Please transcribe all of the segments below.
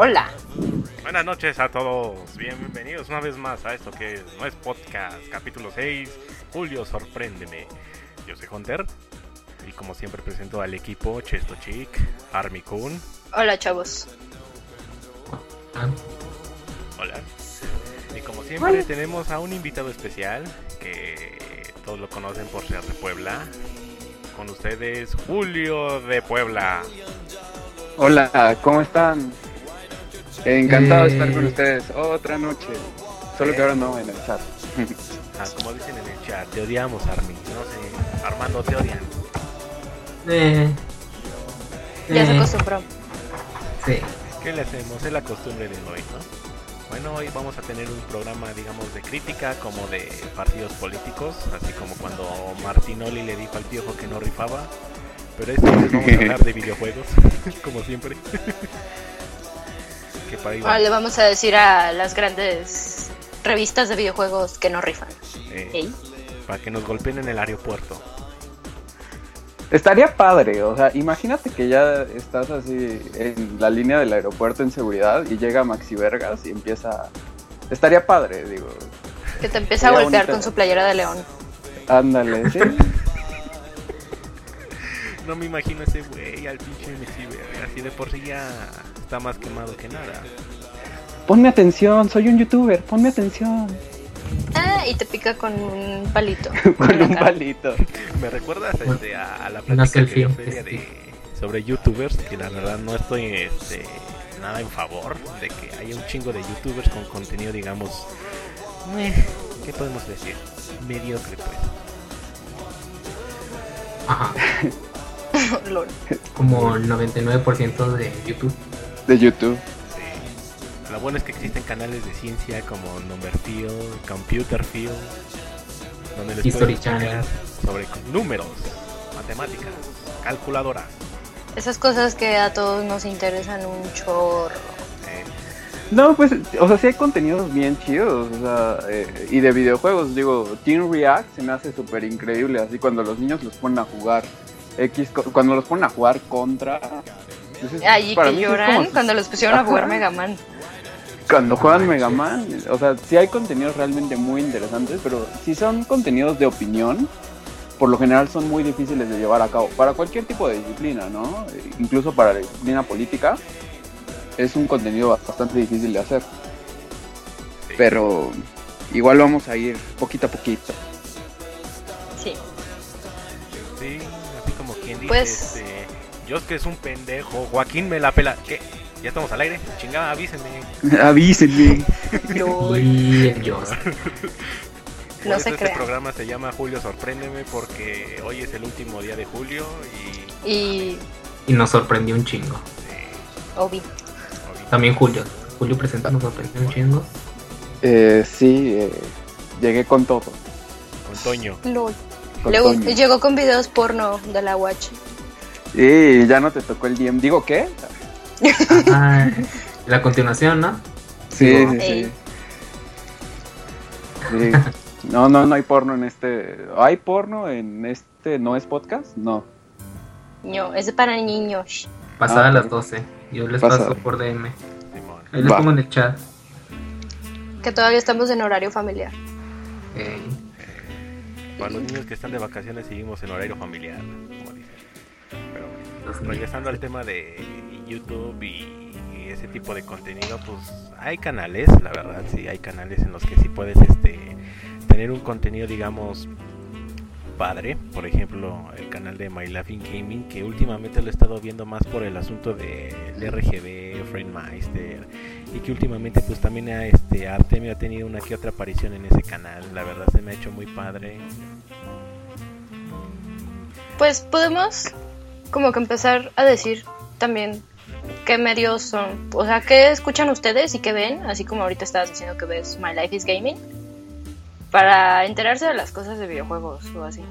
Hola. Buenas noches a todos, bienvenidos una vez más a esto que no es podcast, capítulo 6, Julio, sorpréndeme. Yo soy Hunter y como siempre presento al equipo Chesto Chic, Army Kun. Hola chavos. Hola. Y como siempre tenemos a un invitado especial que todos lo conocen por ser de Puebla. Con ustedes Julio de Puebla. Hola, ¿cómo están? Encantado de estar Eh. con ustedes otra noche. Solo que ahora no en el chat. Ah, como dicen en el chat, te odiamos Army. No sé, Armando te odian. eh, Ya se eh, acostumbró. Sí. ¿Qué le hacemos? Es la costumbre de hoy, ¿no? Bueno, hoy vamos a tener un programa, digamos, de crítica, como de partidos políticos, así como cuando Martinoli le dijo al piojo que no rifaba. Pero esta vez vamos a hablar de videojuegos, como siempre. Que para ahí va. Ahora le vamos a decir a las grandes revistas de videojuegos que no rifan. Eh, para que nos golpeen en el aeropuerto. Estaría padre, o sea, imagínate que ya estás así en la línea del aeropuerto en seguridad y llega Maxi Vergas y empieza... Estaría padre, digo. Que te empieza a golpear bonita. con su playera de león. Ándale, ¿sí? No me imagino ese güey al pinche Messi, así de por sí ya está más quemado que nada. Ponme atención, soy un youtuber, ponme atención. Ah, y te pica con un palito. Con un palito. ¿Me recuerdas este, a, a la plática que este. de, sobre youtubers? Que la verdad no estoy este, nada en favor de que haya un chingo de youtubers con contenido, digamos, eh, ¿qué podemos decir? Mediocre, pues. Ajá. Como el 99% de YouTube. De YouTube. Sí. Lo bueno es que existen canales de ciencia como Numberfield, Computerfield, donde les History Channel. sobre números, matemáticas, calculadoras. Esas cosas que a todos nos interesan un chorro. eh, No, pues, o sea, sí hay contenidos bien chidos, o sea, eh, y de videojuegos, digo, Team React se me hace súper increíble, así cuando los niños los ponen a jugar X, cuando los ponen a jugar contra... entonces, Allí para que mí sí es lloran como- cuando los pusieron a jugar. Mega Man. Cuando juegan Mega Man, o sea, sí hay contenidos realmente muy interesantes, pero si son contenidos de opinión, por lo general son muy difíciles de llevar a cabo, para cualquier tipo de disciplina, ¿no? Incluso para la disciplina política, es un contenido bastante difícil de hacer. pero igual vamos a ir poquito a poquito. Sí. Sí, así como quien dice, Pues- este, yo es que es un pendejo, Joaquín me la pela. ¿Qué? ¿Ya estamos al aire? Chingada, avísenme. Avísenme. El Dios. Por No eso se este programa se llama Julio Sorpréndeme porque hoy es el último día de julio y... Y Y nos sorprendió un chingo. eh, Obi. También Julio. Julio presenta nos sorprendió un chingo. Eh, sí, eh, llegué con todo. con Toño. Lol. con Luego Toño. llegó con videos porno de la Watch. Y ya no te tocó el DM. ¿Digo qué? La continuación, ¿no? Sí, sí, sí. Sí. No, no, no hay porno en este. ¿Hay porno en este no es podcast? No. No, es para niños. Pasada Ah, las ok. 12. Yo les paso por DM. Ahí les Va. pongo en el chat. Que todavía estamos en horario familiar. Para los niños que están de vacaciones seguimos en horario familiar, como dicen. Pero Los regresando al tema de YouTube y, y ese tipo de contenido, pues hay canales, la verdad, sí, hay canales en los que sí puedes este, tener un contenido, digamos, padre. Por ejemplo, el canal de My Laughing Gaming, que últimamente lo he estado viendo más por el asunto del RGB, Friendmeister, y que últimamente pues también a este Artemio ha tenido una que otra aparición en ese canal. La verdad se me ha hecho muy padre. Pues podemos como que empezar a decir también qué medios son, o sea, qué escuchan ustedes y qué ven, así como ahorita estabas diciendo que ves My Life is Gaming, para enterarse de las cosas de videojuegos o así.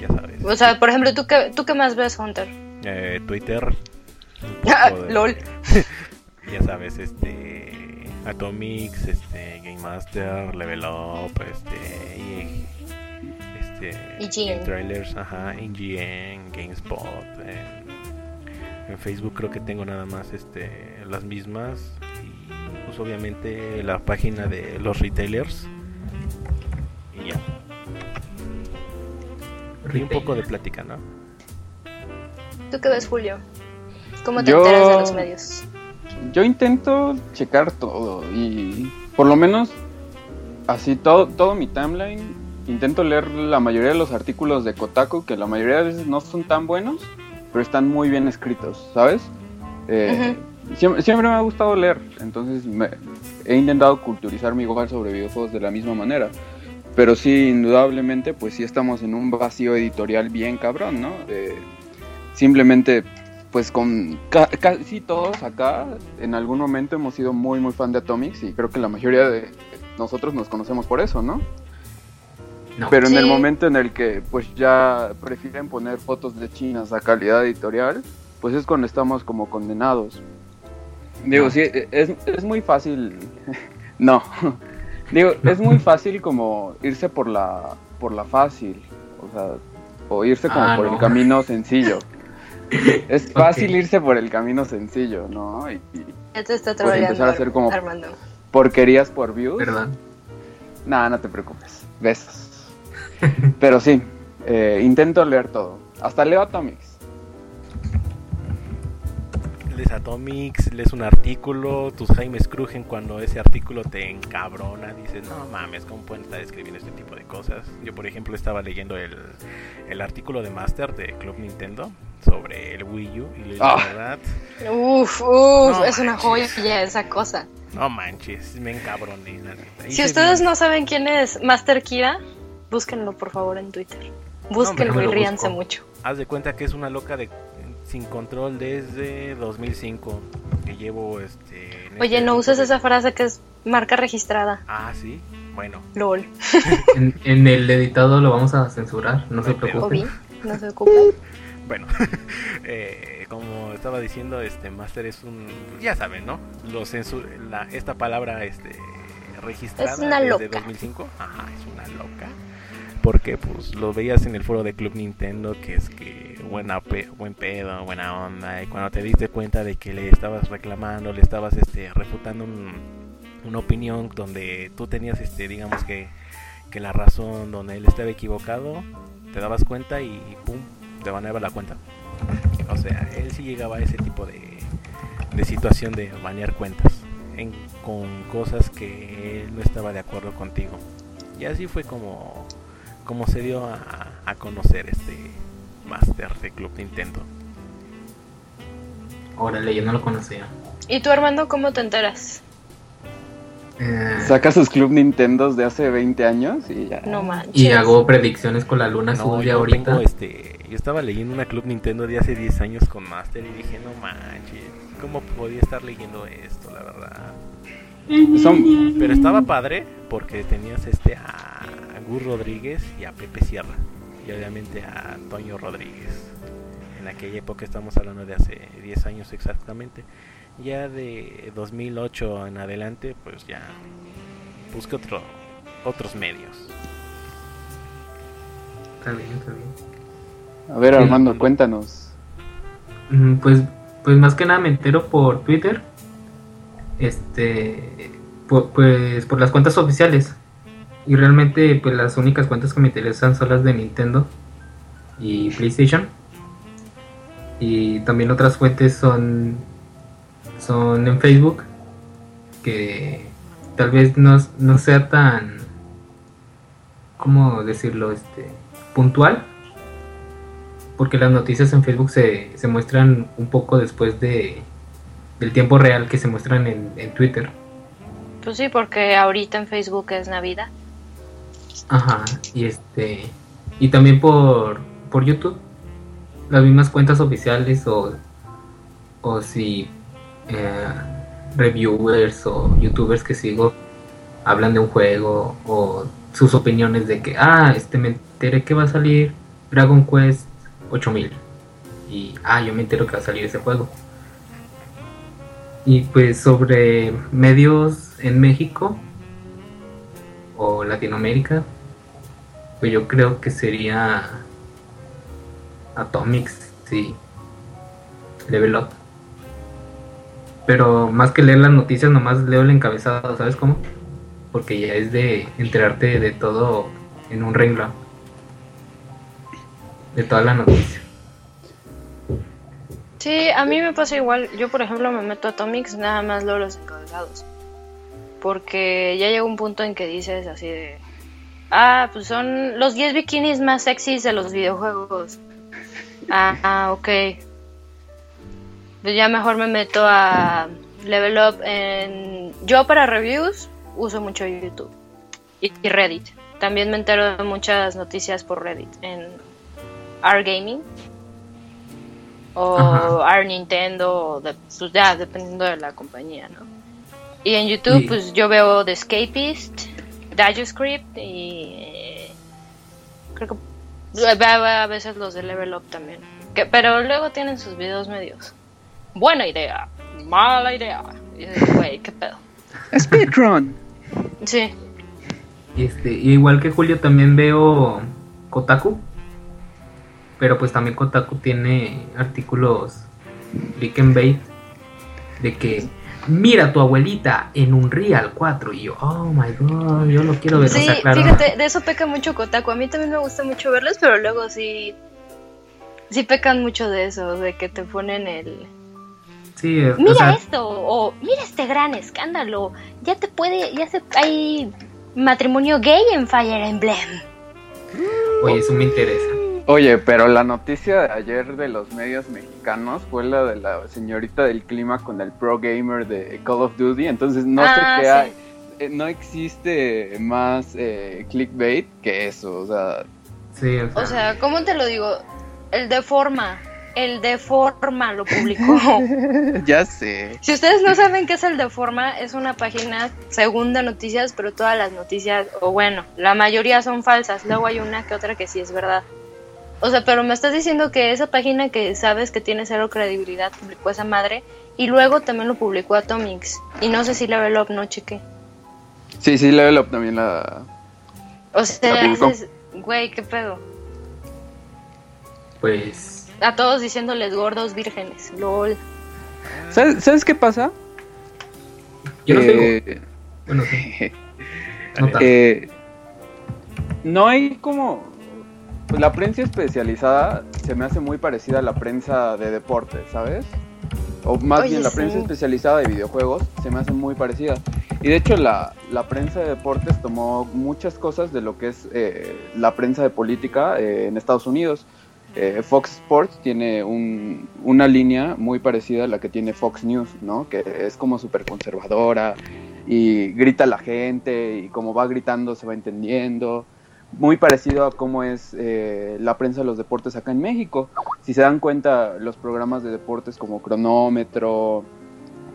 Ya sabes. O sea, por ejemplo, ¿tú qué, tú qué más ves, Hunter? Eh, Twitter. de- lol. ya sabes, este. Atomics, este. Game Master, Level Up, este. Y, este, IGN. en trailers, ajá, en GN, GameSpot, en, en Facebook creo que tengo nada más este las mismas y pues obviamente la página de los retailers y ya. Y un poco de plática, ¿no? ¿Tú qué ves, Julio? ¿Cómo te Yo- enteras de los medios? Yo intento checar todo y por lo menos así todo, todo mi timeline intento leer la mayoría de los artículos de Kotaku que la mayoría de veces no son tan buenos pero están muy bien escritos, ¿sabes? Eh, siempre, siempre me ha gustado leer, entonces me- he intentado culturizarme igual sobre videojuegos de la misma manera. Pero sí, indudablemente, pues sí estamos en un vacío editorial bien cabrón, ¿no? Eh, simplemente, pues con ca- casi todos acá, en algún momento hemos sido muy, muy fan de Atomics y creo que la mayoría de nosotros nos conocemos por eso, ¿no? No. Pero en el momento en el que pues ya prefieren poner fotos de chinas a calidad editorial, pues es cuando estamos como condenados. Digo, No. sí, es, es muy fácil. no. Digo, es muy fácil como irse por la por la fácil, o sea, o irse como Ah, por no. el camino sencillo. Es fácil irse por el camino sencillo, ¿no? Y, y está Pues empezar a hacer como- Armando. porquerías por views. ¿Verdad? Nada, no te preocupes. Besos. Pero sí, eh, intento leer todo. Hasta leo Atomics. lees Atomics, lees un artículo, tus James crujen cuando ese artículo te encabrona, dices, no mames, ¿cómo pueden estar escribiendo este tipo de cosas? Yo, por ejemplo, estaba leyendo el, el artículo de Master de Club Nintendo sobre el Wii U y la Ah. verdad, Uf, uf, No es una joya ya esa cosa. no manches, me encabroné. Si ustedes bien- no saben quién es Master Kira, búsquenlo por favor en Twitter. Búsquenlo y ríanse mucho. Haz de cuenta que es una loca de sin control desde 2005 que llevo este en Oye, este no uses de- esa frase que es marca registrada. Ah, sí. Bueno, LOL. En, en el editado lo vamos a censurar, no se No preocupen. no se ocupen. Bueno, eh, como estaba diciendo, este Master es un, ya saben, ¿no? Lo censu- la, esta palabra, este, registrada Es una desde loca. 2005, ajá, es una loca, porque pues lo veías en el foro de Club Nintendo, que es que buena pe- buen pedo, buena onda, y cuando te diste cuenta de que le estabas reclamando, le estabas, este, refutando un- una opinión donde tú tenías, este, digamos que, que la razón, donde él estaba equivocado, te dabas cuenta y pum, te baneaba la cuenta. O sea, él sí llegaba a ese tipo de, de situación de banear cuentas en- con cosas que él no estaba de acuerdo contigo. Y así fue como, como se dio a, a conocer este Master de Club Nintendo. Órale, yo no lo conocía. ¿Y tú, Armando, cómo te enteras? Eh, Saca sus Club Nintendos de hace 20 años y ya. No manches. y hago predicciones con la luna No, de yo ahorita. tengo este, yo estaba leyendo una Club Nintendo de hace 10 años con Master y dije, no manches, ¿cómo podía estar leyendo esto, la verdad? Son, Pero estaba padre porque tenías este a Gus Rodríguez y a Pepe Sierra. Y obviamente a Toño Rodríguez. En aquella época estamos hablando de hace 10 años exactamente. Ya de 2008 en adelante, pues ya busqué otro, otros medios. Está bien, está bien. a ver, Armando, cuéntanos. Mm, Pues, pues más que nada me entero por Twitter. Este, pu- pues por las cuentas oficiales. Y realmente, pues las únicas cuentas que me interesan son las de Nintendo y PlayStation. Y también otras fuentes son, son en Facebook, que tal vez no, no sea tan, ¿cómo decirlo? Este, puntual porque las noticias en Facebook se, se muestran un poco después de del tiempo real que se muestran en, en Twitter. Pues sí, porque ahorita en Facebook es Navidad. Ajá, y este y también por por YouTube. Las mismas cuentas oficiales o o si eh, reviewers o youtubers que sigo hablan de un juego o sus opiniones de que ah este me enteré que va a salir Dragon Quest 8000 y ah yo me entero que va a salir ese juego y pues sobre medios en México o Latinoamérica Pues yo creo que sería Atomics, sí. Level Up. Pero más que leer las noticias, nomás leo el encabezado, ¿sabes cómo? Porque ya es de enterarte de todo en un renglón. De toda la noticia. Sí, a mí me pasa igual. Yo, por ejemplo, me meto a Atomics, nada más leo los encabezados. Porque ya llega un punto en que dices así de... Ah, pues son los 10 bikinis más sexys de los videojuegos. Ah, ah, ok. Pues ya mejor me meto a Level Up en... Yo para reviews uso mucho YouTube y y Reddit. También me entero de muchas noticias por Reddit en R Gaming o Ajá. R Nintendo, o de- pues ya dependiendo de la compañía, ¿no? Y en YouTube pues yo veo The Escapist, DajoScript y creo que veo a veces los de Level Up también. Que, pero luego tienen sus videos medios. Buena idea, mala idea. Y dices, Güey, qué pedo. Speedrun. Sí. Este, y igual que Julio también veo Kotaku. Pero pues también Kotaku tiene artículos click and bait de que mira a tu abuelita en un Real 4 y yo, oh my god, yo lo quiero ver. Sí, o sea, claro, fíjate, de eso peca mucho Kotaku. A mí también me gusta mucho verlos, pero luego sí. Sí pecan mucho de eso, de que te ponen el. sí, o Mira sea, esto, o mira este gran escándalo. Ya te puede. Ya se. Hay matrimonio gay en Fire Emblem. oye, eso me interesa. Oye, pero la noticia de ayer de los medios mexicanos fue la de la señorita del clima con el pro gamer de Call of Duty. Entonces no Ah, sé qué sí. hay. eh, No existe más eh, clickbait que eso. O sea, Sí, o sea, O sea, ¿cómo te lo digo? El de forma. El de forma lo publicó. ya sé. Si ustedes no saben qué es el de forma, es una página según de noticias, pero todas las noticias, o bueno, la mayoría son falsas. Luego hay una que otra que sí es verdad. O sea, pero me estás diciendo que esa página que sabes que tiene cero credibilidad publicó esa madre y luego también lo publicó Atomics. Y no sé si Level Up no chequé. Sí, sí, Level Up también la. O sea, La güey, qué pedo. pues A todos diciéndoles gordos vírgenes. LOL. ¿Sabes, ¿sabes qué pasa? yo no tengo, Eh, bueno, sí, no tanto. Eh, no hay como. Pues la prensa especializada se me hace muy parecida a la prensa de deportes, ¿sabes? O más Oye, bien la sí. prensa especializada de videojuegos se me hace muy parecida. Y de hecho la, la prensa de deportes tomó muchas cosas de lo que es eh, la prensa de política eh, en Estados Unidos. Eh, Fox Sports tiene un- una línea muy parecida a la que tiene Fox News, ¿no? Que es como súper conservadora y grita a la gente y como va gritando se va entendiendo. Muy parecido a cómo es eh, la prensa de los deportes acá en México. Si se dan cuenta, los programas de deportes como Cronómetro,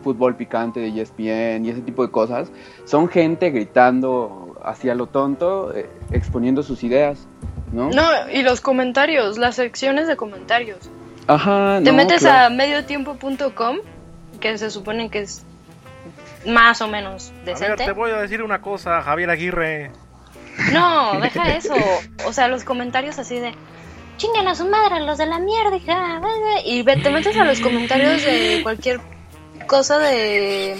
Fútbol Picante de ESPN y ese tipo de cosas, son gente gritando hacia lo tonto, eh, exponiendo sus ideas, ¿no? No, y los comentarios, las secciones de comentarios. Ajá, Te no, metes claro. a mediotiempo.com, que se supone que es más o menos A ver, decente. te voy a decir una cosa, Javier Aguirre. No, deja eso. O sea, los comentarios así de chinguen a su madre los de la mierda. hija, bla, bla", Y te metes a los comentarios de cualquier cosa de.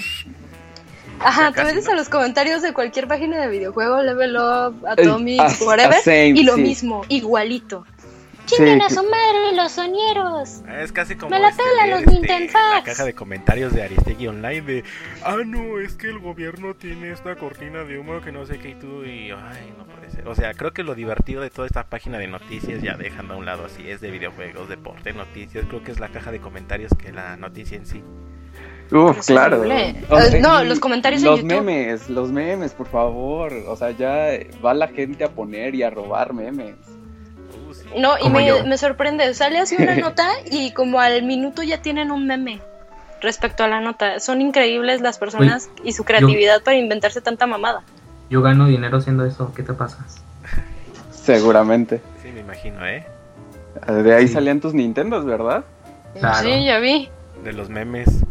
Ajá, te metes a los comentarios de cualquier página de videojuego, Level Up, Atomics, ah, whatever, y lo mismo, igualito. Sí, Chinguen a su madre los soñeros. Es casi como Me la este, pelan los este, Nintendo la caja de comentarios de Aristegui Online de Ah, no, es que el gobierno tiene esta cortina de humo que no sé qué y tú y ay, no puede ser. O sea, creo que lo divertido de toda esta página de noticias ya dejando a un lado así es de videojuegos, deporte, noticias, creo que es la caja de comentarios que la noticia en sí. Uf, Es claro. horrible. O sea, Eh, no, los comentarios en Los YouTube. memes, los memes, por favor. O sea, ya va la gente a poner y a robar memes. No, y me, sorprende. Sale así una nota y como al minuto ya tienen un meme respecto a la nota. Son increíbles las personas y su creatividad para inventarse tanta mamada. Yo gano dinero haciendo eso, ¿qué te pasa? Seguramente. Sí, me imagino, ¿eh? De ahí Sí. salían tus Nintendos, ¿verdad? Claro. Sí, ya vi. De los memes.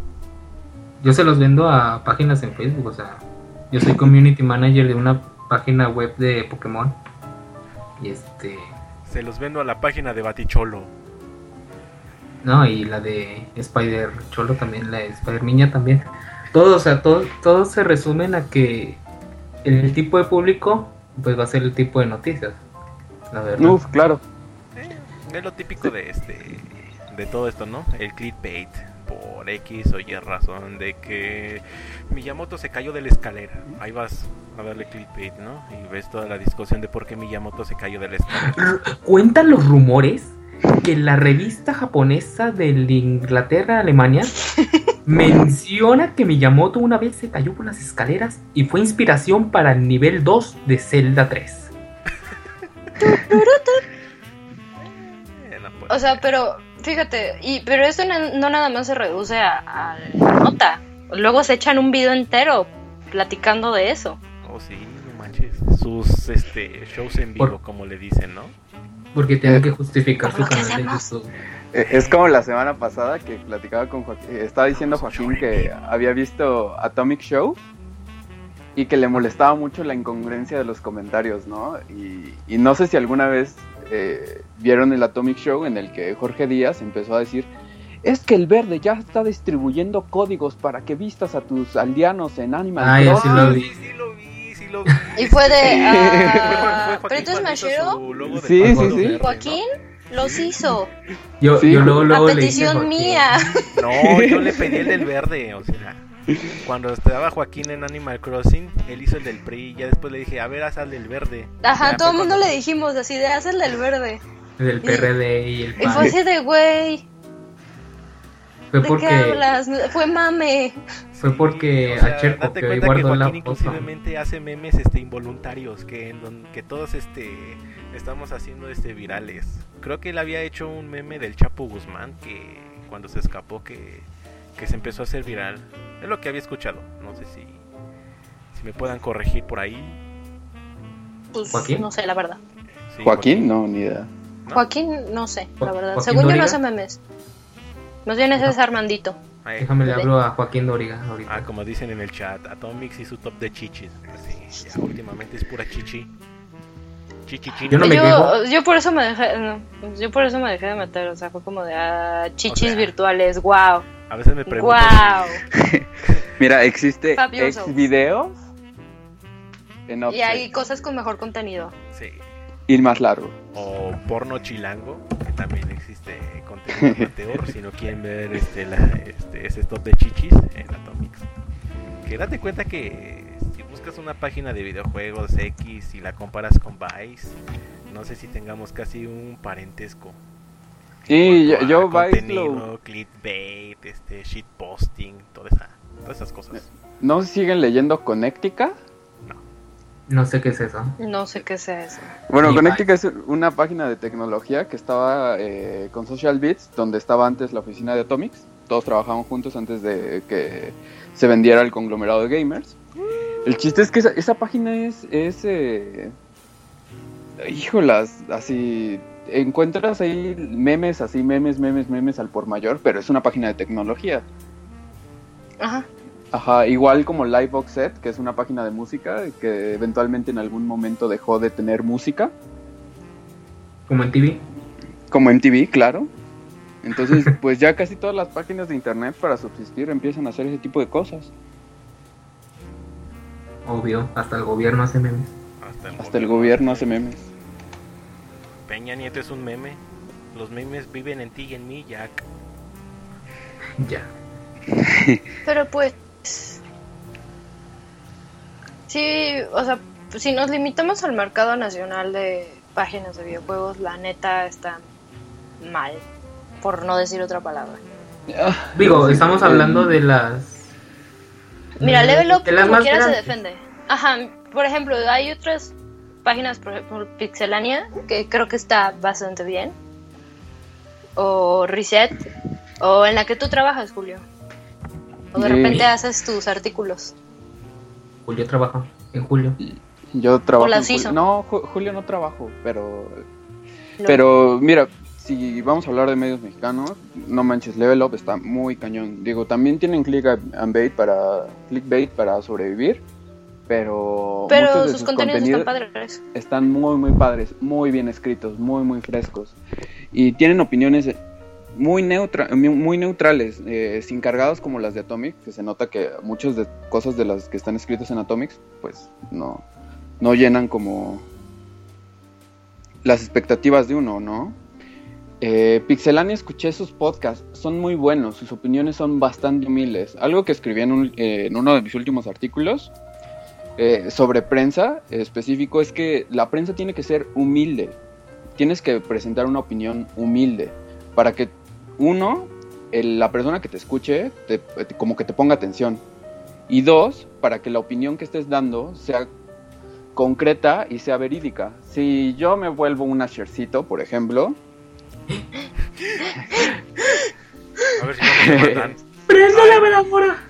Yo se los vendo a páginas en Facebook, o sea, yo soy community manager de una página web de Pokémon Y este. Se los vendo a la página de Baticholo. No, y la de Spider Cholo también, la de Spider Niña también. Todo, o sea, todo, todo se resumen a que el tipo de público, pues va a ser el tipo de noticias. La verdad. Uf, claro. Eh, es lo típico de este de todo esto, ¿no? El clickbait por X o Y razón de que Miyamoto se cayó de la escalera. Ahí vas a darle clickbait, ¿no? Y ves toda la discusión de por qué Miyamoto se cayó de la escalera. R- Cuentan los rumores que la revista japonesa de Inglaterra, Alemania, menciona que Miyamoto una vez se cayó por las escaleras y fue inspiración para el nivel 2 de Zelda 3. Eh, no puede O sea, pero fíjate, y pero eso no, no nada más se reduce a, a la nota. Luego se echan un video entero platicando de eso. Oh, sí, no manches. Sus este shows en vivo, Por- como le dicen, ¿no? Porque tienen que justificar su canal de. YouTube. Eh, Es como la semana pasada que platicaba con Joaquín, eh, estaba diciendo Joaquín que había visto Atomic Show y que le molestaba mucho la incongruencia de los comentarios, ¿no? Y, y no sé si alguna vez eh, vieron el Atomic Show en el que Jorge Díaz empezó a decir, es que el verde ya está distribuyendo códigos para que vistas a tus aldeanos en Animal Ay, así Crossing". lo vi. Sí, sí lo vi, sí lo vi. Y fue de. Ah, Joaquín ¿Pero Mashiro? Sí, sí, sí. Verde, ¿no? Joaquín los hizo. Yo, Sí. yo luego, A luego le dije, petición Joaquín, mía. No, yo le pedí el del verde, o sea, cuando estaba Joaquín en Animal Crossing, él hizo el del PRI y ya después le dije, a ver, haz el del verde. Ajá, Ya todo el mundo cuando- le dijimos así de haz el del verde. Del PRD y el Y fue PAN. así de güey. Fue ¿De qué porque, hablas? Fue mame. fue porque O sea, a Cherko date cuenta que la Joaquín foto. inclusivemente hace memes este involuntarios que en don- que todos este estamos haciendo este virales. Creo que él había hecho un meme del Chapo Guzmán que cuando se escapó que, que se empezó a hacer viral. Es lo que había escuchado. No sé si si me puedan corregir por ahí. Pues ¿Joaquín? no sé, la verdad. Sí, Joaquín, no, ni idea. ¿no? Joaquín, no sé, la verdad. Joaquín Según yo no hace memes. Más bien ese es Armandito. Ay, Déjame le hablo a Joaquín Doriga ahorita. Ah, como dicen en el chat, Atomics y su top de chichis. Así, ya últimamente es pura chichi. Yo no me yo, yo por eso me dejé, no, yo por eso me dejé de meter, o sea, fue como de ah, chichis O sea, virtuales, wow, A veces me pregunto wow. Mira, existe Fabioso. ex videos en Y hay cosas con mejor contenido. Sí. y más largo. O porno chilango, que también existe contenido amateur, si no quieren ver este, la, este, ese top de chichis en Atomics. Que date cuenta que si buscas una página de videojuegos X y la comparas con Vice, no sé si tengamos casi un parentesco. Sí, yo, En yo contenido, lo- clickbait, este, shitposting, toda esa, todas esas cosas. ¿No siguen leyendo Connectica? No sé qué es eso. No sé qué sea eso. Bueno, Connectica es una página de tecnología que estaba eh, con Social Bits, donde estaba antes la oficina de Atomics. Todos trabajaban juntos antes de que se vendiera el conglomerado de gamers. El chiste es que esa, esa página es... es eh, híjolas, así... Encuentras ahí memes, así memes, memes, memes al por mayor, pero es una página de tecnología. Ajá. Ajá, igual como Livebox Set, que es una página de música que eventualmente en algún momento dejó de tener música. Como en TV. Como MTV, claro. Entonces, pues ya casi todas las páginas de internet para subsistir empiezan a hacer ese tipo de cosas. Obvio, hasta el gobierno hace memes. Hasta el gobierno hace memes. Peña Nieto es un meme. Los memes viven en ti y en mí, Jack. Ya. Pero pues. Sí, o sea, si nos limitamos al mercado nacional de páginas de videojuegos, la neta está mal. Por no decir otra palabra. Digo, estamos hablando de las. Mira, Level Up como quiera se defiende. Ajá, por ejemplo, hay otras páginas, por ejemplo, Pixelania, que creo que está bastante bien. O Reset, o en la que tú trabajas, Julio. O de Sí. repente haces tus artículos. Julio trabaja en julio. Yo trabajo. las en Jul- hizo. No, Ju- Julio no trabajo, pero. No. Pero mira, si vamos a hablar de medios mexicanos, no manches, Level Up está muy cañón. Digo, también tienen click and bait para, clickbait para sobrevivir. Pero, Pero de sus contenidos, están padres. están muy, muy padres, muy bien escritos, muy, muy frescos. Y tienen opiniones muy, neutra muy neutrales, eh, sin cargados como las de Atomic, que se nota que muchas de cosas de las que están escritas en Atomics, pues no, no llenan como las expectativas de uno, ¿no? Eh, Pixelania escuché sus podcasts, son muy buenos, sus opiniones son bastante humildes. Algo que escribí en, un- eh, en uno de mis últimos artículos eh, sobre prensa específico es que la prensa tiene que ser humilde. Tienes que presentar una opinión humilde para que uno, el- la persona que te escuche, te- te- como que te ponga atención. Y dos, para que la opinión que estés dando sea concreta y sea verídica. Si yo me vuelvo un ashercito, por ejemplo, A ver si no matan. ¡Prende la veladora!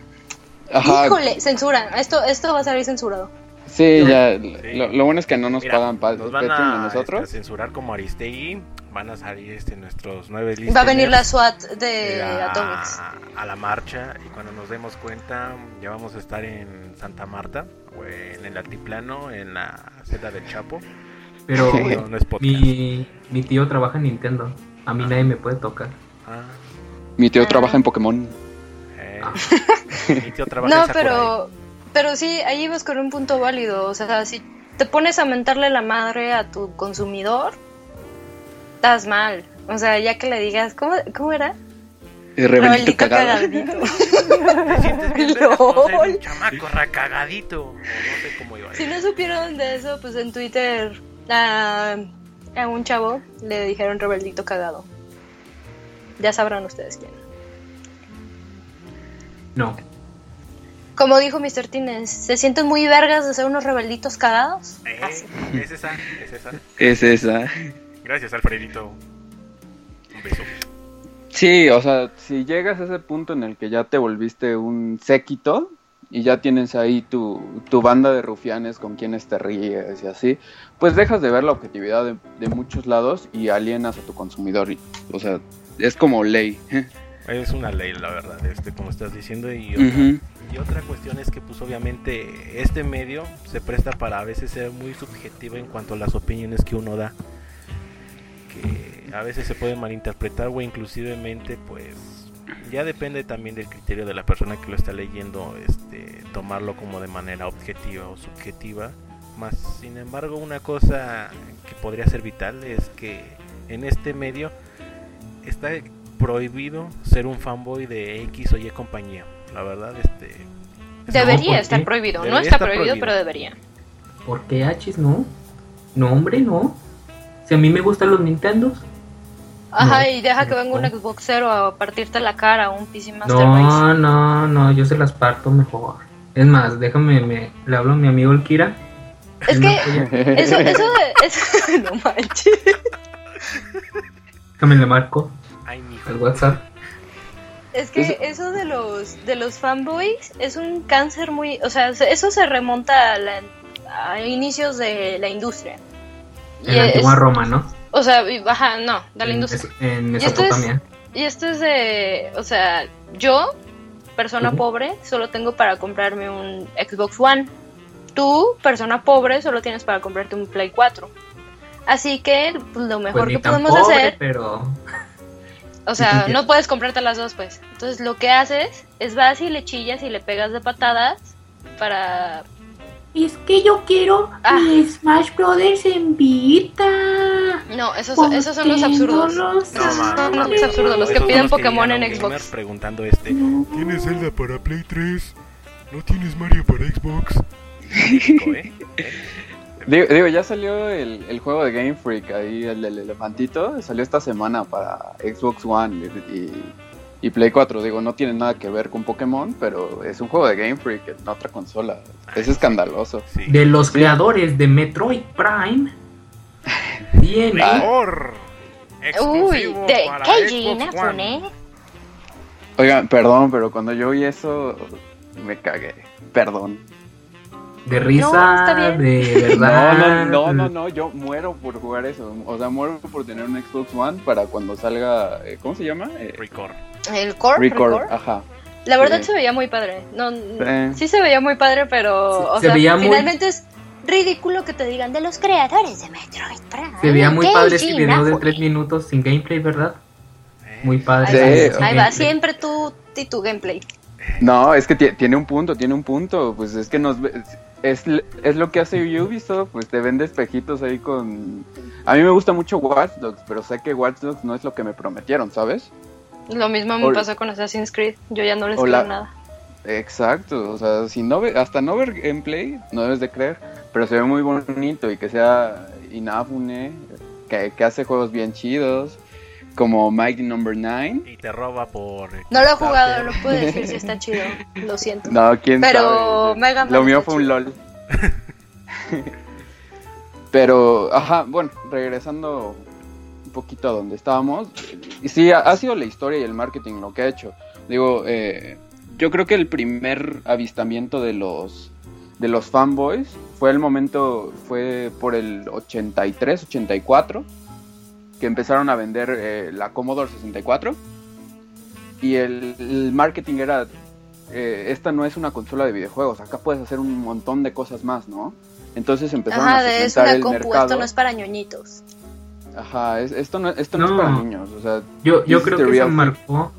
Ajá, Híjole, censura. Esto, esto va a salir censurado. sí, ya, Lo, lo bueno es que no nos Mira, pagan pa- nos van a a, nosotros. este, censurar como Aristegui. Van a salir este, nuestros nueve listas. Va a venir la SWAT de a, Atomics. a la marcha y cuando nos demos cuenta ya vamos a estar en Santa Marta o en el altiplano en la celda del Chapo Pero no, no es mi, mi tío trabaja en Nintendo. A mí nadie me puede tocar. Ah, Mi tío Ah. trabaja en Pokémon. mi tío trabaja No, pero, pero sí, ahí vas con un punto válido. O sea, si te pones a mentarle la madre a tu consumidor, estás mal. O sea, ya que le digas, ¿cómo, cómo era? El rebelito Rebelito cagado. un chamaco racagadito o no sé cómo iba a Si no supieron de eso, pues en Twitter a, a un chavo le dijeron rebeldito cagado. Ya sabrán ustedes quién. No. Como dijo Mr. Tines, ¿se sienten muy vergas de ser unos rebelditos cagados? Eh, Así. es esa, es esa. Es esa. Gracias, Alfredito. Un beso. Sí, o sea, si llegas a ese punto en el que ya te volviste un séquito y ya tienes ahí tu, tu banda de rufianes con quienes te ríes y así, pues dejas de ver la objetividad de, de muchos lados y alienas a tu consumidor. y- o sea, es como ley. Es una ley, la verdad, este, como estás diciendo. Y otra, y otra cuestión es que, pues, obviamente, este medio se presta para a veces ser muy subjetivo en cuanto a las opiniones que uno da. Que a veces se puede malinterpretar o inclusivemente, pues, ya depende también del criterio de la persona que lo está leyendo, este, tomarlo como de manera objetiva o subjetiva. Más, sin embargo, una cosa que podría ser vital es que en este medio está prohibido ser un fanboy de X o Y compañía. La verdad, este. Debería ¿por estar qué? prohibido. No está prohibido, prohibido. pero debería. ¿Por qué Hachis no? No, hombre, no. Si a mí me gustan los Nintendos. Ajá, No, y deja que no. venga un Xboxero a partirte la cara, un PC Master No, Race. no, no, yo se las parto mejor. Es más, déjame, me, le hablo a mi amigo el Kira. Es que eso, eso, de- eso, no manches. Déjame le marco. Al WhatsApp. Es que Eso- de los de los fanboys es un cáncer muy, o sea, se- eso se remonta a, la- a inicios de la industria. En la es- antigua Roma, ¿no? o sea, y- ajá, no, de la En, industria. En Y esto es-. Y esto es de, o sea, yo, persona pobre, solo tengo para comprarme un Xbox One. Tú, persona pobre, solo tienes para comprarte un Play 4. Así que pues, lo mejor Pues ni que podemos pobre, hacer, pero o sea, no puedes comprarte las dos, pues. Entonces lo que haces es vas y le chillas y le pegas de patadas para... Es que yo quiero Ah. mi Smash Brothers en Vita. No, esos, ¿Por esos son los absurdos. no los Esos son los absurdos, los que piden los Pokémon en Xbox. Preguntando este. No. ¿Tienes Zelda para Play 3? ¿No tienes Mario para Xbox? ¿eh? Digo, digo, ya salió el, el juego de Game Freak, ahí el del elefantito, salió esta semana para Xbox One y, y- y Play 4. Digo, no tiene nada que ver con Pokémon, pero es un juego de Game Freak en otra consola. Es escandaloso. Sí. de los creadores de Metroid Prime viene Ah. Mejor. Uy, Exclusivo de Xbox One. Oigan, perdón, pero cuando yo vi eso, me cagué. Perdón. De No, risa, está bien. de No, verdad. no, no, no, no, yo muero por jugar eso. O sea, muero por tener un Xbox One para cuando salga, eh, ¿cómo se llama? Eh, Record. El core, Record, Record. ajá. La verdad Sí. se veía muy padre. No, Sí. sí se veía muy padre, pero Sí, o se sea, veía muy- finalmente es ridículo que te digan de los creadores de Metroid Prime. Se veía muy padre ese video de Inafune". 3 minutos sin gameplay, ¿verdad? Eh, Muy padre. Sí. Ahí va, siempre tú y tu gameplay. No, es que ti- tiene un punto, tiene un punto. Pues es que nos ve- es, es lo que hace Ubisoft, pues te vende espejitos ahí con. A mí me gusta mucho Watch Dogs, pero sé que Watch Dogs no es lo que me prometieron, ¿sabes? Lo mismo me O- pasó con Assassin's Creed. Yo ya no les creo la- nada. Exacto, o sea, si no ve, hasta no ver gameplay, no debes de creer, pero se ve muy bonito y que sea Inafune, que, que hace juegos bien chidos, como Mighty Number 9. Y te roba por. No lo he jugado, no puedo decir si está chido. Lo siento. No, quién Pero sabe. Mega Man Lo mío fue un. LOL. Pero, ajá, bueno, regresando un poquito a donde estábamos, y sí, ha, ha sido la historia y el marketing lo que ha hecho. Digo, eh, yo creo que el primer avistamiento de los de los fanboys fue el momento, fue por el 83, 84, que empezaron a vender eh, la Commodore 64 y el, el marketing era eh, esta no es una consola de videojuegos, acá puedes hacer un montón de cosas más, ¿no? Entonces empezaron Ajá, a de es segmentar una el compu, mercado. esto no es para ñoñitos. Ajá, es- esto no, esto no, No. es para niños, o sea, Yo, yo creo the que se marcó.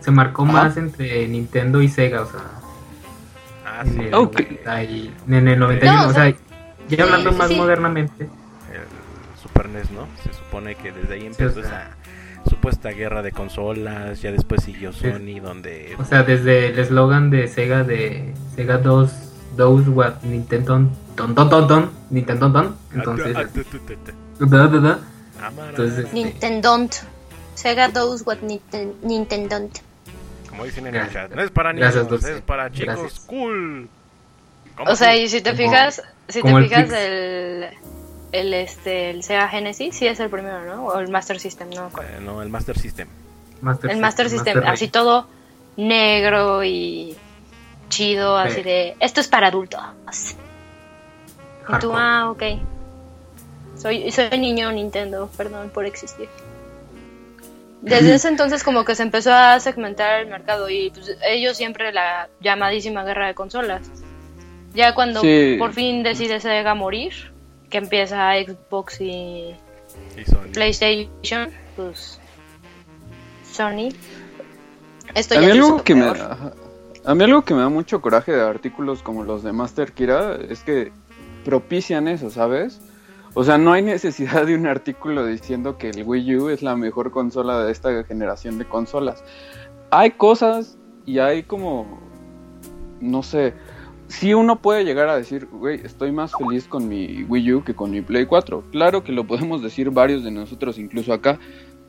Se marcó Ajá. más entre Nintendo y Sega, o sea. Ah, En sí. el, Ok. 90 y- en el 91, No, o o sea, ya sí, hablando sí, más sí. modernamente. el Super NES, ¿no? Se supone que desde ahí empezó o sea. esa supuesta guerra de consolas, ya después siguió Sony, donde... O sea, desde el eslogan de Sega de Sega 2, those what Nintendo ton ton ton ton, Nintendo ton, entonces, Ah. Entonces, este, Nintendont. Sega knows what Ninten- Nintendont. Como dicen en el chat, no es para niños, es para chicos Gracias. cool. ¿Cómo O sea, y si te Como- fijas, si te fijas el, el este el Sega Genesis sí es el primero, ¿no? O el Master System, no. Eh, no, el Master System. Master El Master System, así todo negro y chido, así Sí. de esto es para adultos. Y tú, ah, ok. Soy, soy niño Nintendo, perdón por existir. Desde ese entonces como que se empezó a segmentar el mercado y pues, ellos siempre la llamadísima guerra de consolas. Ya cuando Sí. por fin decide Sega morir, que empieza Xbox y Y Sony. PlayStation, pues Sony. Esto ya algo que me ajá. a mí algo que me da mucho coraje de artículos como los de Master Kira es que propician eso, ¿sabes? O sea, no hay necesidad de un artículo diciendo que el Wii U es la mejor consola de esta generación de consolas. Hay cosas y hay como no sé, si uno puede llegar a decir, güey, estoy más feliz con mi Wii U que con mi Play 4. Claro que lo podemos decir varios de nosotros, incluso acá,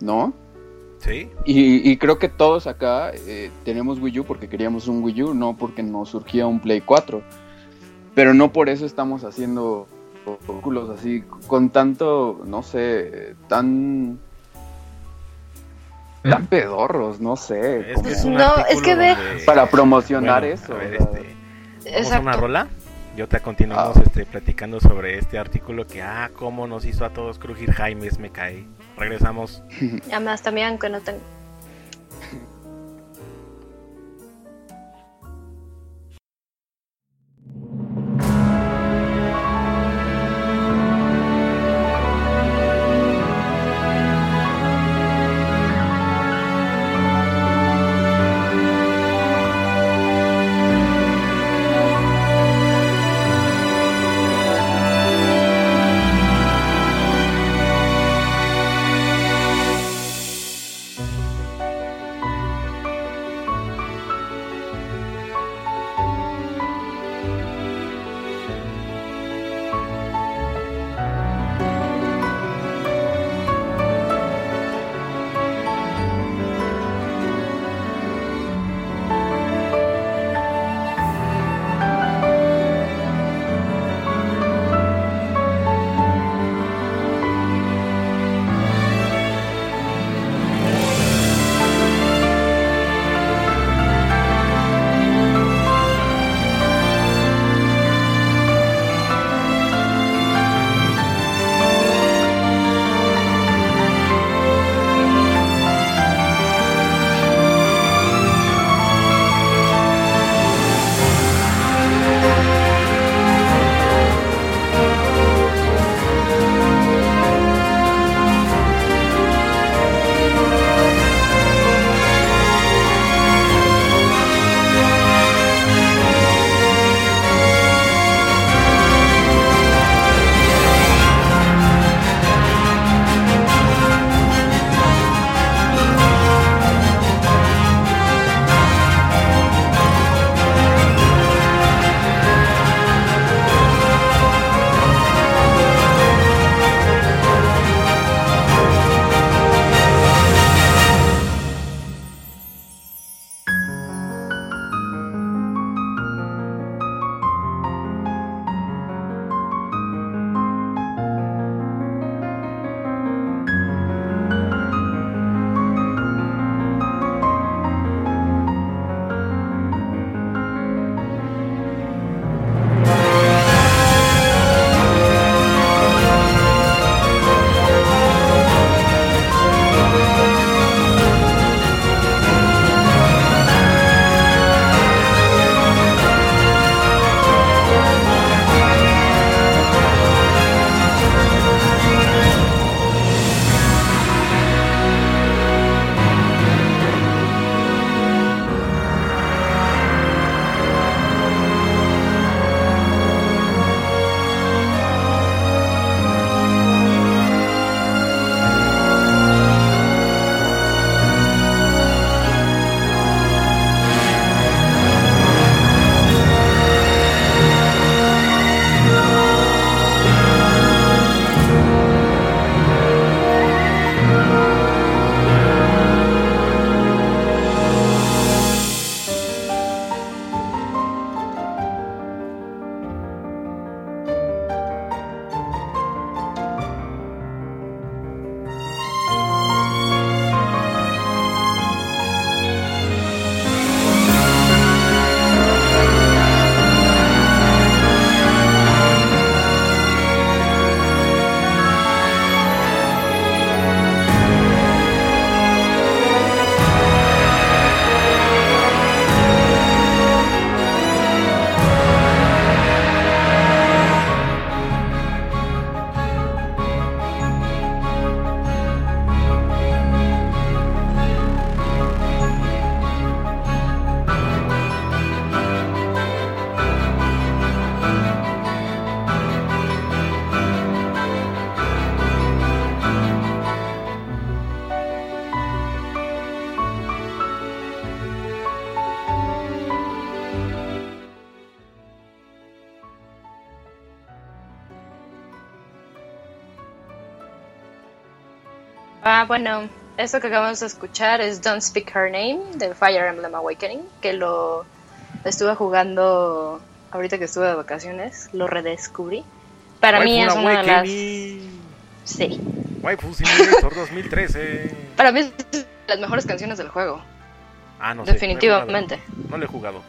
¿no? ¿Sí? Y, y creo que todos acá eh, tenemos Wii U porque queríamos un Wii U, no porque nos surgía un Play 4. Pero no por eso estamos haciendo artículos así con tanto, no sé, tan tan pedorros, no sé, Es No, es que ve- para promocionar Bueno, eso. a ver, este, ¿Vamos a una rola? Yo te continuamos Ah. este, platicando sobre este artículo que, ah, cómo nos hizo a todos crujir Jaimes, me cae. Regresamos. Además también aunque no tengo. Bueno, esto que acabamos de escuchar es Don't Speak Her Name de Fire Emblem Awakening, que lo estuve jugando ahorita que estuve de vacaciones, lo redescubrí. Para mí es una de las... Sí, Waifu Simulator 2013. para mí es de las mejores canciones del juego, Ah, no sé. no he definitivamente. jugado. No lo he jugado.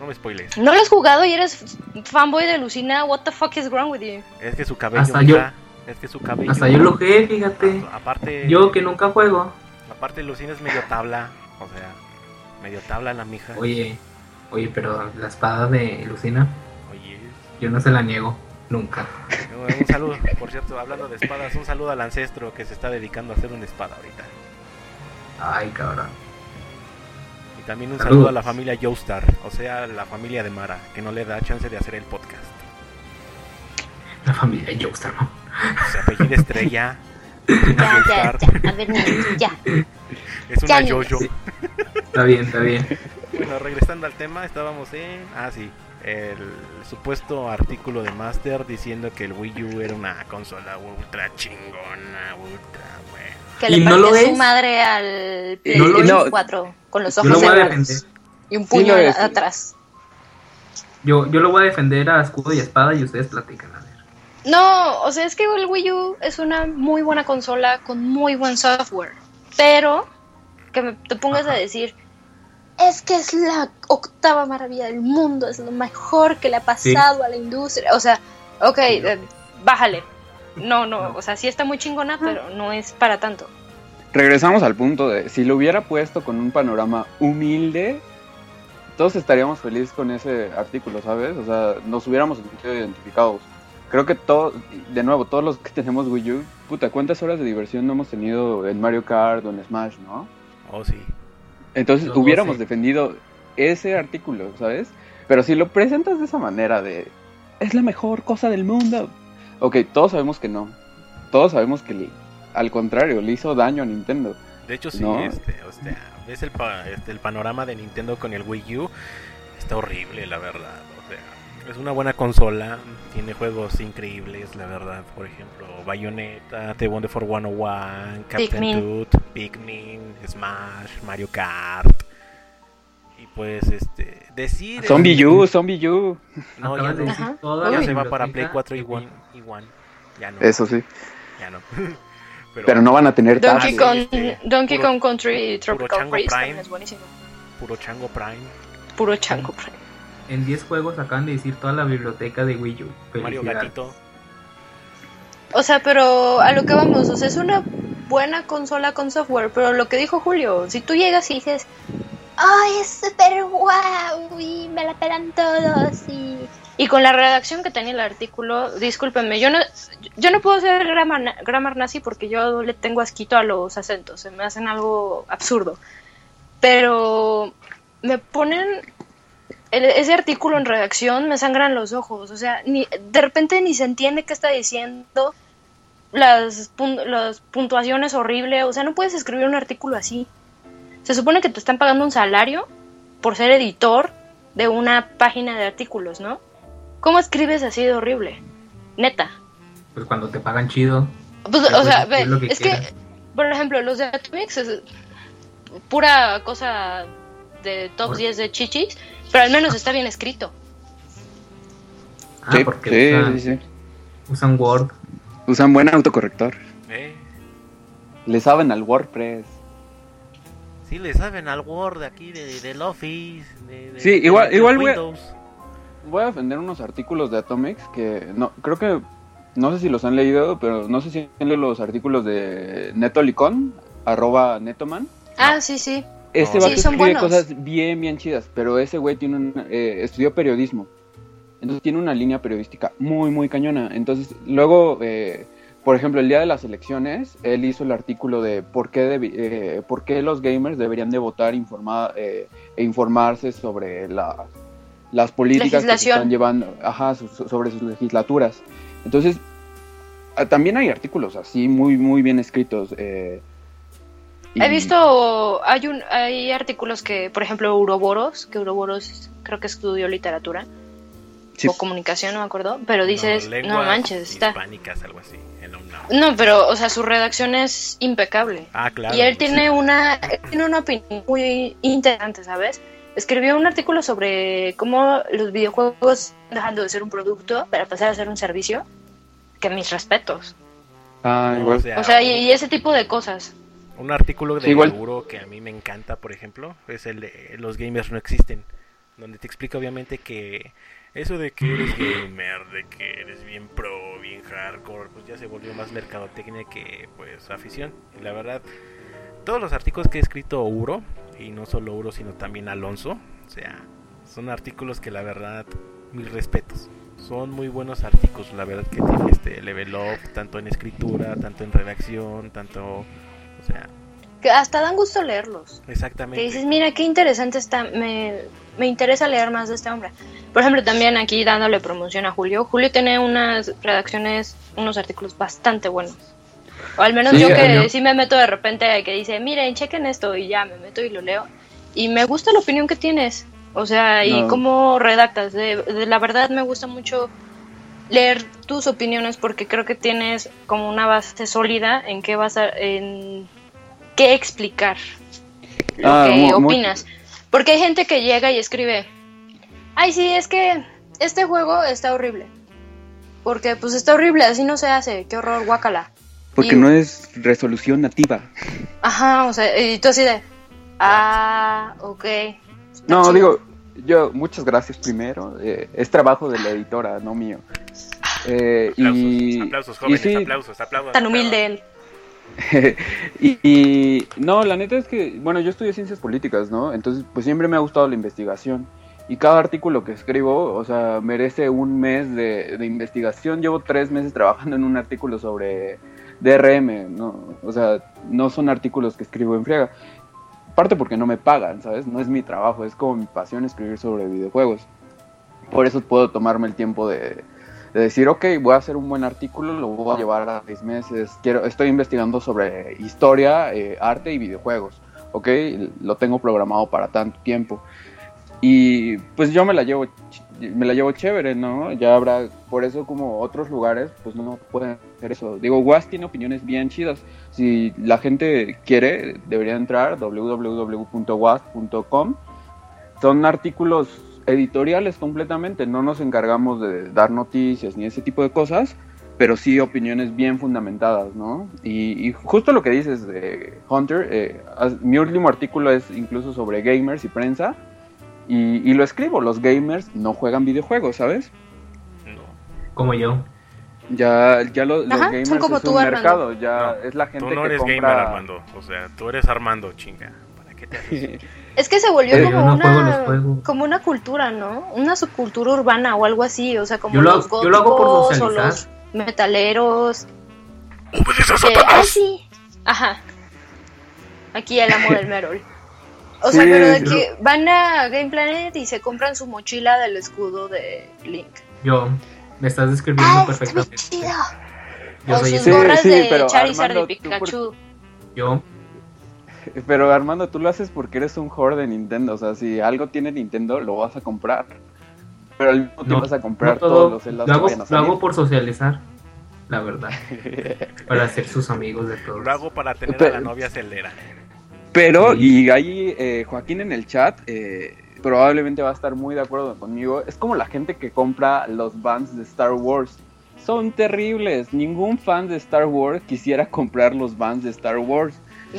No me spoiles. ¿No lo has jugado y eres fanboy de Lucina? What the fuck is wrong with you? Es que su cabello. Hasta yo- Es que su cabello. Hasta yo lo jugué, fíjate. Aparte. Yo que nunca juego. Aparte, Lucina es medio tabla. O sea, medio tabla la mija. Oye, oye, pero la espada de Lucina, Oye. yo no se la niego. Nunca. Un saludo, por cierto, hablando de espadas, un saludo al ancestro que se está dedicando a hacer una espada ahorita. Ay, cabrón. Y también un Saludos. saludo a la familia Joestar, o sea, la familia de Mara, que no le da chance de hacer el podcast. La familia Joestar, ¿no? Se apellida Estrella. Ya, ya, ya, a ver, niño, ya. Es una niños. Jojo. Está bien, está bien. Bueno, regresando al tema, estábamos en. Ah, sí. El supuesto artículo de Master diciendo que el Wii U era una consola ultra chingona, ultra, bueno. Que ¿Y le no lo su es? madre al No lo PlayStation es. 4 con los Yo ojos lo voy a cerrados defender. y un Sí puño es. atrás. Yo, yo lo voy a defender a escudo y espada y ustedes platican. No, o sea, es que el Wii U es una muy buena consola con muy buen software. Pero que me- te pongas a decir, es que es la octava maravilla del mundo, es lo mejor que le ha pasado a la industria. O sea, ok, eh, bájale. No, no, o sea, sí está muy chingona, pero no es para tanto. Regresamos al punto de si lo hubiera puesto con un panorama humilde, todos estaríamos felices con ese artículo, ¿sabes? O sea, nos hubiéramos sentido identificados. Creo que todos, de nuevo, todos los que tenemos Wii U, puta, ¿cuántas horas de diversión no hemos tenido en Mario Kart o en Smash, no? Oh, sí. Entonces Yo hubiéramos defendido ese artículo, ¿sabes? Pero si lo presentas de esa manera de es la mejor cosa del mundo. Ok, todos sabemos que no. Todos sabemos que le- al contrario, le hizo daño a Nintendo. De hecho, sí, No. este, o sea, ves el, pa- este, el panorama de Nintendo con el Wii U, está horrible, la verdad. Es una buena consola, tiene juegos increíbles, la verdad. Por ejemplo, Bayonetta, The Wonderful 101, Captain Pikmin. Toad, Pikmin, Smash, Mario Kart. Y pues, este, decir... Zombie U, Zombie U. No, ya de no. se va para Play biblioteca 4 y One. Y One. Ya no. Eso sí. Ya no. Pero no van a tener Donkey Kong, este, Donkey puro- Kong Country Tropical Chango Freeze es buenísimo. Puro Chango Prime. Puro chango Prime. En 10 juegos acaban de decir toda la biblioteca de Wii U. Mario. Gatito. O sea, pero a lo que vamos, o sea, es una buena consola con software, pero lo que dijo Julio, si tú llegas y dices, ¡ay, es súper guau! Y me la pelan todos y... Y con la redacción que tenía el artículo, discúlpenme, yo no, yo no puedo hacer grammar, grammar nazi porque yo le tengo asquito a los acentos, se me hacen algo absurdo. Pero me ponen el- ese artículo en redacción me sangran los ojos, o sea, ni, de repente ni se entiende qué está diciendo, las, pun- las puntuaciones horribles, o sea, no puedes escribir un artículo así. Se supone que te están pagando un salario por ser editor de una página de artículos, ¿no? ¿Cómo escribes así de horrible? Neta. Pues cuando te pagan chido. Pues, o sea, ve, que es quieras. que, por ejemplo, los de Atomix es pura cosa de top Bueno. 10 de chichis, pero al menos está bien escrito. Ah, Sí, porque sí, usan, sí, sí. usan Word. Usan buen autocorrector. Eh, Le saben al WordPress. sí le saben al Word aquí de, del Office. de- de- Sí, de- igual- de igual voy a- Windows. Voy a defender unos artículos de Atomics que no creo que no sé si los han leído, pero no sé si han leído los artículos de Netolicon, arroba Netoman. Ah, sí, sí. Este No. vato Sí, escribe buenos. cosas bien, bien chidas, pero ese güey tiene un, eh, estudió periodismo. Entonces tiene una línea periodística muy, muy cañona. Entonces, luego, eh, por ejemplo, el día de las elecciones, él hizo el artículo de por qué, debi- eh, por qué los gamers deberían de votar informada, eh, e informarse sobre la- las políticas que se están llevando, ajá, so- so- sobre sus legislaturas. Entonces, ah, también hay artículos así muy, muy bien escritos. eh, He visto, hay un, hay artículos que, por ejemplo, Uroboros, que Uroboros creo que estudió literatura, Sí. o comunicación, no me acuerdo, pero dices, no, manches, está... hispánicas, algo así. No, pero, o sea, su redacción es impecable. Ah, claro. y él sí. tiene una, él tiene una opinión muy interesante, ¿sabes? Escribió un artículo sobre cómo los videojuegos están dejando de ser un producto para pasar a ser un servicio. Que mis respetos. Ah, O igual. sea, O sea, y, y ese tipo de cosas. Un artículo de Sí. Euro que a mí me encanta, por ejemplo, es el de Los gamers no existen, donde te explica obviamente que eso de que eres gamer, de que eres bien pro, bien hardcore, pues ya se volvió más mercadotecnia que pues afición. Y la verdad, todos los artículos que ha escrito Uro, y no solo Uro, sino también Alonso, o sea, son artículos que la verdad, mis respetos. Son muy buenos artículos, la verdad que tiene este level up, tanto en escritura, tanto en redacción, tanto, o sea, Que hasta dan gusto leerlos. exactamente. Que dices, mira, qué interesante está. Me, me interesa leer más de este hombre. Por ejemplo, también aquí dándole promoción a Julio. Julio tiene unas redacciones, unos artículos bastante buenos. O al menos Sí, yo que sí me meto de repente que dice, miren, chequen esto y ya me meto y lo leo. Y me gusta la opinión que tienes. O sea, y No. cómo redactas. De, de la verdad me gusta mucho leer tus opiniones porque creo que tienes como una base sólida en qué vas a, en qué explicar lo Ah, que opinas. Porque hay gente que llega y escribe, ay sí, es que este juego está horrible. Porque pues está horrible, así no se hace, qué horror, guácala. Porque Y- no es resolución nativa. Ajá, o sea, y tú así de, ah, ok. No, chido". digo, yo, muchas gracias primero. eh, es trabajo de la editora, no mío. Eh, Aplausos, y, aplausos, y jóvenes, sí, aplausos, aplausos. Tan humilde él. y, y no, la neta es que, bueno, yo estudié ciencias políticas, ¿no? Entonces, pues siempre me ha gustado la investigación. Y cada artículo que escribo, o sea, merece un mes de, de investigación. Llevo tres meses trabajando en un artículo sobre DRM, ¿no? O sea, no son artículos que escribo en friega. Parte porque no me pagan, ¿sabes? No es mi trabajo, es como mi pasión escribir sobre videojuegos. Por eso puedo tomarme el tiempo de, de decir, ok, voy a hacer un buen artículo, lo voy a llevar a seis meses. Quiero, estoy investigando sobre historia, eh, arte y videojuegos, ok, lo tengo programado para tanto tiempo. Y pues yo me la llevo, me la llevo chévere, ¿no? Ya habrá, por eso como otros lugares, pues no pueden hacer eso. Digo, WAS tiene opiniones bien chidas. Si la gente quiere, debería entrar www.was.com. Son artículos editoriales completamente, no nos encargamos de dar noticias ni ese tipo de cosas, pero sí opiniones bien fundamentadas, ¿no? Y, y justo lo que dices de Hunter, eh, mi último artículo es incluso sobre gamers y prensa, y, y lo escribo, los gamers no juegan videojuegos, ¿sabes? No, Como yo. Ya, ya lo- los Ajá, gamers son como es tú, un Armando. mercado, ya No, es la gente tú no que eres compra... gamer, Armando. O sea, tú eres Armando, chinga. ¿Para qué te haces? Es que se volvió Eh, como no una como una cultura, ¿no? Una subcultura urbana o algo así, o sea, como Yo lo- los yo lo hago por o los metaleros. ¡Obedeces a que, Satanás! ah, sí. Ajá. Aquí el amo del Merol. O sea, pero de yo- que van a Game Planet y se compran su mochila del escudo de Link. Yo. Me estás describiendo Ah, está muy perfectamente. chido. Yo o soy sus. Sí, gorras sí, de Charizard Armando, por- Pikachu. Yo. Pero Armando, tú lo haces porque eres un whore de Nintendo. O sea, si algo tiene Nintendo, lo vas a comprar. Pero al mismo tiempo No, vas a comprar no todo- todos los helados lo, hago, lo por socializar. La verdad. para ser sus amigos de todos. Lo hago para tener a la novia celdera. Pero, Sí. y ahí eh, Joaquín en el chat eh, probablemente va a estar muy de acuerdo conmigo. Es como la gente que compra los bands de Star Wars. Son terribles. Ningún fan de Star Wars quisiera comprar los bands de Star Wars.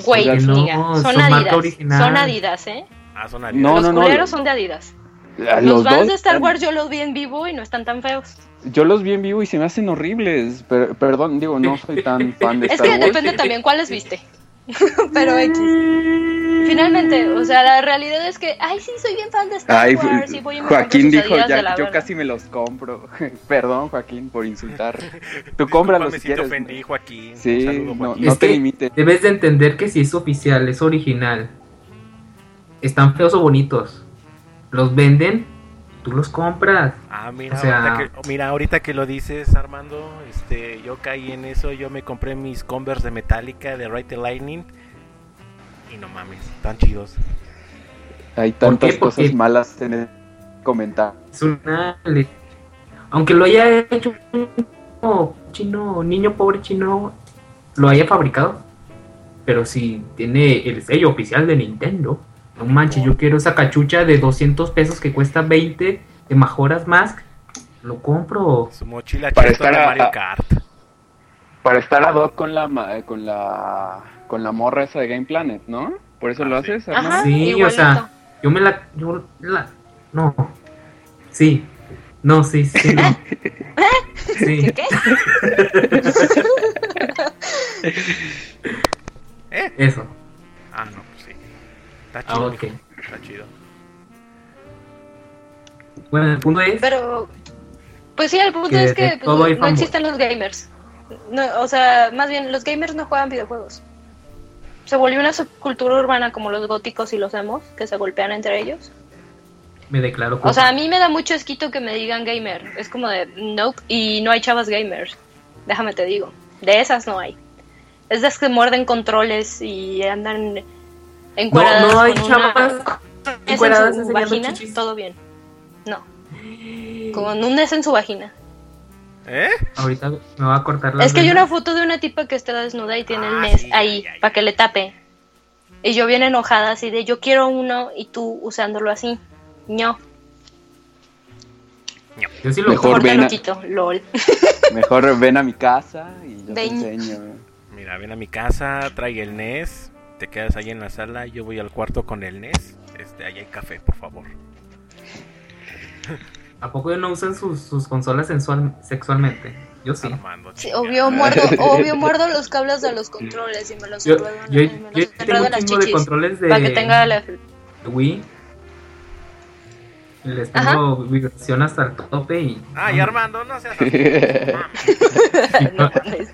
Güey, O sea, no, diga, son, Adidas. Son Adidas, ¿eh? Ah, son No, aliados. los no, culeros no. son de Adidas. Los, Los dos bands de Star Wars yo los vi en vivo y no están tan feos. Yo los vi en vivo y se me hacen horribles. Per- perdón, digo, no soy tan fan de Es Star que Wars. depende también cuáles viste. Pero X. Finalmente, o sea, la realidad es que, ay, sí, soy bien fan de Star Ay, Wars y voy y me Joaquín dijo, ya, de la yo verga". casi me los compro. Perdón, Joaquín, por insultar. Tú cómpralos si quieres. ofendí, Joaquín. Sí, saludo, no, Joaquín. no Es te que limites. Debes de entender que si es oficial, es original. Están feos o bonitos. Los venden, tú los compras. Ah, mira, O sea- ahorita que, mira, ahorita que lo dices, Armando, este, yo caí en eso, yo me compré mis Converse de Metallica de Right the Lightning y no mames, tan chidos. Hay ¿Por tantas cosas malas en el comentario. Es una le- aunque lo haya hecho un chino, niño pobre chino, lo haya fabricado, pero si tiene el sello oficial de Nintendo, no manches, yo quiero esa cachucha de 200 pesos que cuesta 20 de Majora's Mask, lo compro. Su mochila Para estar de a- Mario Kart. Para estar ad hoc con la, ma- eh, con la con la morra esa de Game Planet, ¿no? Por eso Ah, lo sí. haces, Ajá. Sí, igualito. o sea, yo me la, yo la, no, sí, no, sí, sí, no. Sí, ¿Qué? ¿Eh? eso. Ah, no, sí. Está Ah, chido. Está chido. Bueno, el punto es, Pero, pues sí, el punto Que es que pues, no, existen los gamers. No, o sea, más bien, los gamers no juegan videojuegos. Se volvió una subcultura urbana como los góticos y los emos, que se golpean entre ellos. me declaro O sea, a mí me da mucho esquito que me digan gamer. Es como de, nope, y no hay chavas gamers. Déjame te digo. De esas no hay. Es de las que muerden controles y andan no, encueradas no hay con una- chavas en su vagina, chichis. todo bien. No. Con un es en su vagina. ¿Eh? Ahorita me va a cortar la Es que hay una foto de una tipa que está desnuda y tiene el Ah, NES sí, ahí para que le tape. Y yo bien enojada así de yo quiero uno y tú usándolo así. No, Yo sí lo Mejor ven lo a- quito, lol. Mejor ven a mi casa y yo te enseño. Mira, ven a mi casa, trae el NES, te quedas ahí en la sala, yo voy al cuarto con el NES. Este, ahí hay café, por favor. ¿A poco no usan sus, sus consolas sensual, sexualmente? Yo sí. Armando, Sí, chinga. obvio muerdo, obvio muerdo los cables de los controles y me los Yo, enredo en- yo, me yo los tengo un las de controles de, para que tenga la de Wii. Les tengo vibración hasta el tope y Ay, Armando, no seas así. no mames.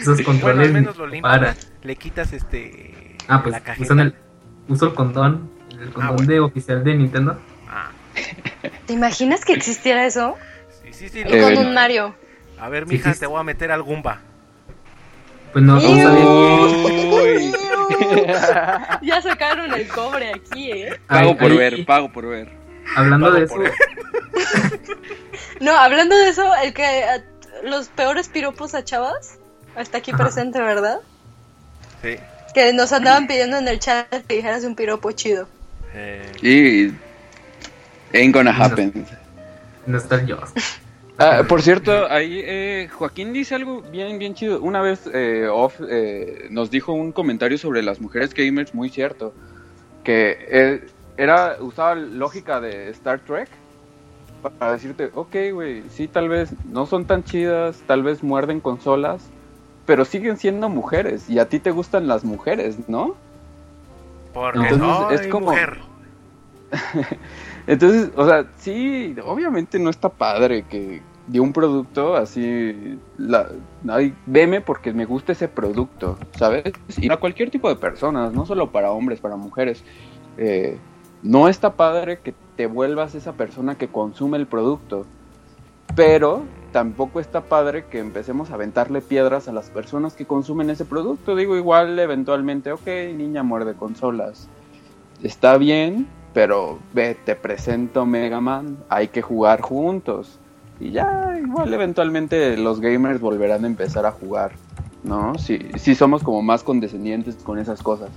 esos Bueno, controles al menos lo limpias. para. Le quitas este. Ah, pues usan el, uso el condón, el condón bueno. de oficial de Nintendo. Ah, ¿Te imaginas que existiera eso? sí, sí, sí. Y lo- Eh, con no. un Mario. A ver, mija, sí. te voy a meter al Goomba. Pues no, Iu. sabía. Uy. Ya sacaron el cobre aquí, ¿eh? Pago por ahí- ver, pago por ver. Hablando Pago de eso, ver. No, hablando de eso, el que a- los peores piropos a chavas está aquí Ajá. presente, ¿verdad? Sí. Que nos andaban pidiendo en el chat que dijeras un piropo chido. Eh, Y ain't gonna happen. no Joss. Ah, por cierto, ahí eh, Joaquín dice algo bien, bien chido. Una vez eh, Off eh, nos dijo un comentario sobre las mujeres gamers muy cierto. Que eh, era usaba lógica de Star Trek para decirte, ok, güey, sí, tal vez no son tan chidas, tal vez muerden consolas, pero siguen siendo mujeres y a ti te gustan las mujeres, ¿no? porque Entonces, soy es como- mujer. Entonces, o sea, sí, obviamente no está padre que de un producto así, la, ay, veme porque me gusta ese producto, ¿sabes? Y para cualquier tipo de personas, no solo para hombres, para mujeres. Eh, no está padre que te vuelvas esa persona que consume el producto, pero tampoco está padre que empecemos a aventarle piedras a las personas que consumen ese producto. Digo, igual eventualmente, ok, niña muerde consolas, está bien, pero ve, te presento Mega Man, hay que jugar juntos. Y ya, igual eventualmente los gamers volverán a empezar a jugar, ¿no? Si, si somos como más condescendientes con esas cosas.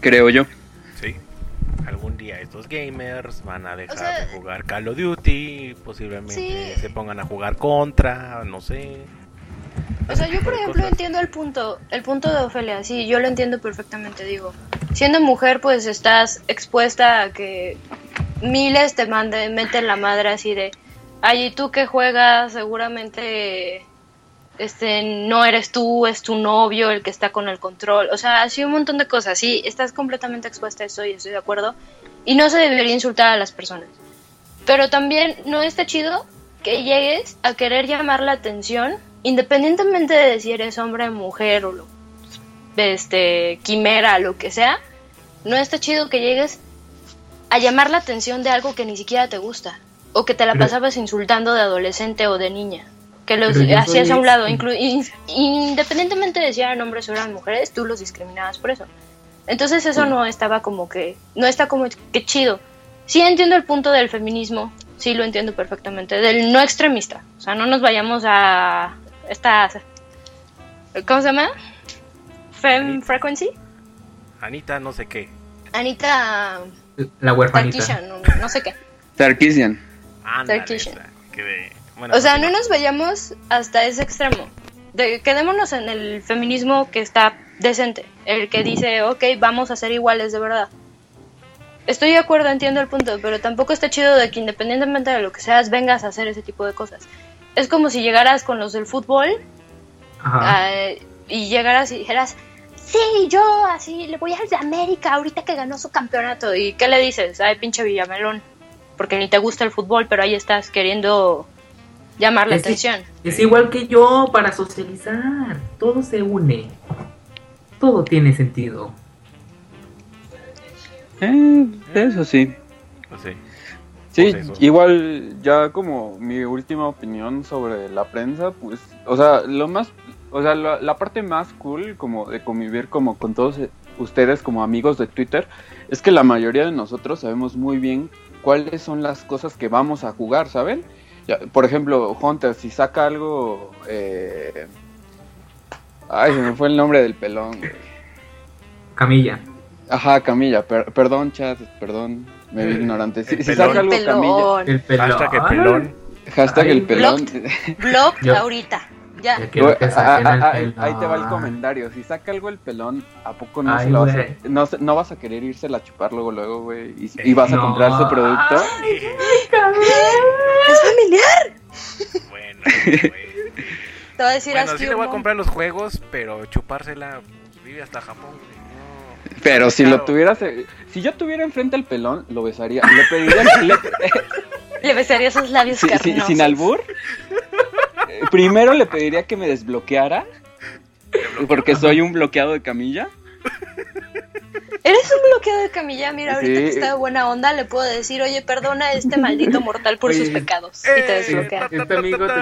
Creo yo. Algún día estos gamers van a dejar O sea- de jugar Call of Duty, posiblemente Sí. se pongan a jugar contra, no sé. O sea, yo por ejemplo cosas. entiendo el punto, el punto de Ofelia, sí, yo lo entiendo perfectamente, digo. Siendo mujer, pues estás expuesta a que miles te manden, meten la madre así de, ay, ¿y tú que juegas? Seguramente este no eres tú, es tu novio el que está con el control. O sea, así un montón de cosas, sí, estás completamente expuesta a eso y estoy de acuerdo. Y no se debería insultar a las personas. Pero también no está chido que llegues a querer llamar la atención, independientemente de si eres hombre, mujer o lo, este, quimera, lo que sea. No está chido que llegues a llamar la atención de algo que ni siquiera te gusta o que te la pasabas insultando de adolescente o de niña. Que los hacías soy- a un lado, inclu- in- independientemente de si eran hombres o eran mujeres, tú los discriminabas por eso. Entonces eso no estaba como que, no está como que chido. Sí entiendo el punto del feminismo, sí lo entiendo perfectamente. Del no extremista. O sea, no nos vayamos a esta... ¿Cómo se llama? Fem Frequency. Anita, no sé qué. Anita La huerfanita. Tarkishan, no, no sé qué. Sarkisian. Ándale, Sarkisian. Bueno, O sea, no nos vayamos hasta ese extremo. De- quedémonos en el feminismo que está decente. El que dice, ok, vamos a ser iguales de verdad. Estoy de acuerdo, entiendo el punto, pero tampoco está chido de que independientemente de lo que seas, vengas a hacer ese tipo de cosas. Es como si llegaras con los del fútbol ah, y llegaras y dijeras, sí, yo así le voy al de América ahorita que ganó su campeonato. ¿Y qué le dices? Ay, pinche Villamelón. Porque ni te gusta el fútbol, pero ahí estás queriendo llamar la Es que- atención. Es igual que yo para socializar. Todo se une. Todo tiene sentido. Eh, eso sí. Pues sí. Sí, Pues eso. igual ya como mi última opinión sobre la prensa, pues, o sea, lo más, o sea, la, la parte más cool como de convivir como con todos ustedes como amigos de Twitter, es que la mayoría de nosotros sabemos muy bien cuáles son las cosas que vamos a jugar, ¿saben? Ya, por ejemplo, Hunter, si saca algo, eh... ay, se me fue el nombre del pelón. güey. Camilla. Ajá, Camilla, per- perdón, chat, perdón, me vi ignorante. Si, saca algo Camilla, Pelón. El pelón. Hashtag el pelón. hashtag el pelón. Blog Yo- ahorita. Ya. Ya quiero Güey, que ah, ah, el ah, pelón. ahí te va el comentario. Si saca algo el pelón, ¿a poco no, Ay, se lo vas a, no, se- no vas a querer irse a chupar luego, luego, güey? Y, y vas a No. comprar su producto. Es familiar. Bueno, güey. Te va a decir Bueno, así. sí le voy a comprar los juegos, pero chupársela pues, vive hasta Japón. güey. No. Pero si Claro. lo tuvieras, eh, si yo tuviera enfrente al pelón, lo besaría. Le pediría, le- Le besaría sus labios si- carnosos. sin albur. Primero le pediría que me desbloqueara. Porque soy un bloqueado de camilla. Eres un bloqueado de camilla. Mira, ahorita Sí. que está de buena onda, le puedo decir, oye, perdona a este maldito mortal por sus pecados. Y te desbloquea. Este amigo te.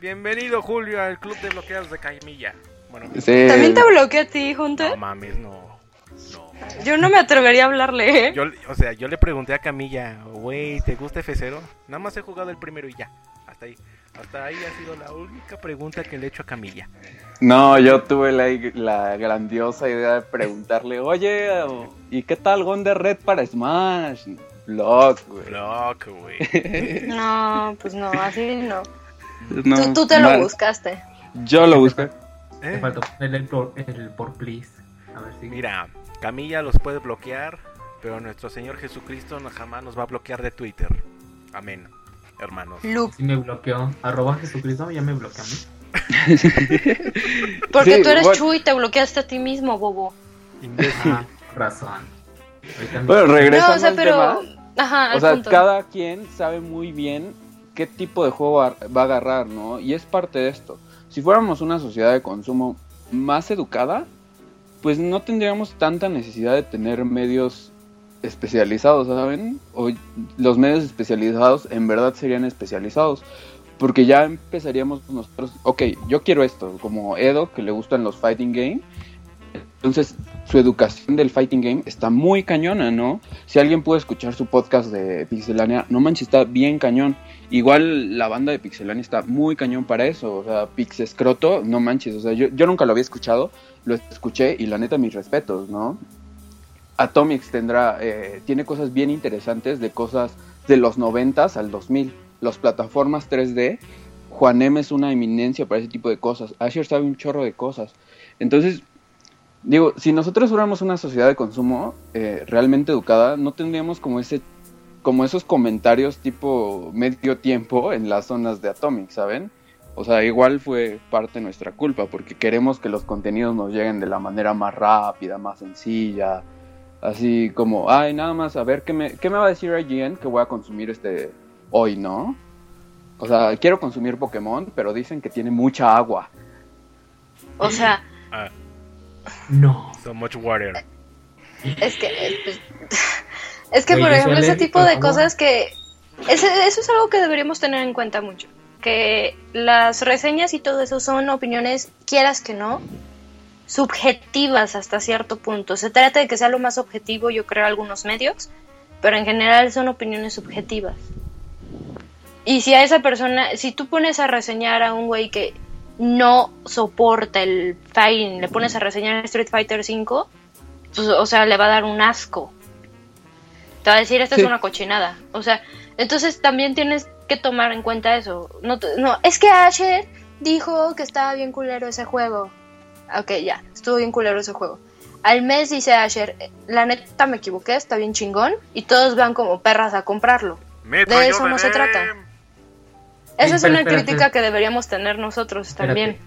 Bienvenido, Julio, al club de bloqueados de Caimilla. Bueno, Sí. ¿También te bloquea a ti, Hunter? no mames, no. No. Yo no me atrevería a hablarle, ¿eh? Yo, o sea, yo le pregunté a Camilla, güey, ¿te gusta F0? Nada más he jugado el primero y ya. Hasta ahí. Hasta ahí ha sido la única pregunta que le he hecho a Camilla. No, yo tuve la, la grandiosa idea de preguntarle, oye, ¿y qué tal Wonder Red para Smash? Block, güey. Loco, güey. No, pues no, así no. No, tú, tú te lo buscaste. Yo lo busqué. Te ¿Eh? faltó ponerle el por, el por please. A ver si. Mira, Camilla los puede bloquear, pero nuestro Señor Jesucristo no- jamás nos va a bloquear de Twitter. Amén, hermanos. Luke. Si me bloqueó. Arroba Jesucristo ya me bloqueó a mí. Porque Sí, tú eres bueno. Chu y te bloqueaste a ti mismo, bobo. Imbécil. Ah, razón. Bueno, regresando No, o sea, al pero. tema. Ajá, O sea, punto. cada quien sabe muy bien qué tipo de juego va a agarrar, ¿no? Y es parte de esto. Si fuéramos una sociedad de consumo más educada, pues no tendríamos tanta necesidad de tener medios especializados, ¿saben? O los medios especializados en verdad serían especializados. Porque ya empezaríamos nosotros, ok, yo quiero esto, como Edo, que le gustan los fighting game. Entonces, su educación del fighting game está muy cañona, ¿no? Si alguien puede escuchar su podcast de Pixelania, no manches, está bien cañón. Igual la banda de Pixelania está muy cañón para eso. O sea, Pixescroto, no manches. O sea, yo, yo nunca lo había escuchado, lo escuché y la neta, mis respetos, ¿no? Atomics tendrá, eh, tiene cosas bien interesantes de cosas de los 90 al 2000. Las plataformas 3D, Juan M es una eminencia para ese tipo de cosas. Asher sabe un chorro de cosas. Entonces, digo, si nosotros fuéramos una sociedad de consumo eh, realmente educada, no tendríamos como ese como esos comentarios tipo medio tiempo en las zonas de Atomic, ¿saben? O sea, igual fue parte de nuestra culpa, porque queremos que los contenidos nos lleguen de la manera más rápida, más sencilla, así como, ay, nada más, a ver, ¿qué me, qué me va a decir IGN que voy a consumir este hoy, no? O sea, quiero consumir Pokémon, pero dicen que tiene mucha agua. O sea, Ah, No. so much water. es que. eh, pues, Es que, por ejemplo, ese tipo de agua. cosas que. ese- eso es algo que deberíamos tener en cuenta mucho. Que las reseñas y todo eso son opiniones, quieras que no, subjetivas hasta cierto punto. Se trata de que sea lo más objetivo, yo creo, algunos medios. pero en general son opiniones subjetivas. Y si a esa persona, si tú pones a reseñar a un güey que no soporta el fighting, le pones a reseñar Street Fighter 5, pues, o sea, le va a dar un asco. Te va a decir, esta Sí. es una cochinada. O sea, entonces también tienes que tomar en cuenta eso. No, no, es que Asher dijo que estaba bien culero ese juego. Ok, ya, estuvo bien culero ese juego. Al mes dice Asher, la neta me equivoqué, está bien chingón. Y todos van como perras a comprarlo. Metro De eso no se trata. Esa es una crítica que deberíamos tener nosotros Espérate. también.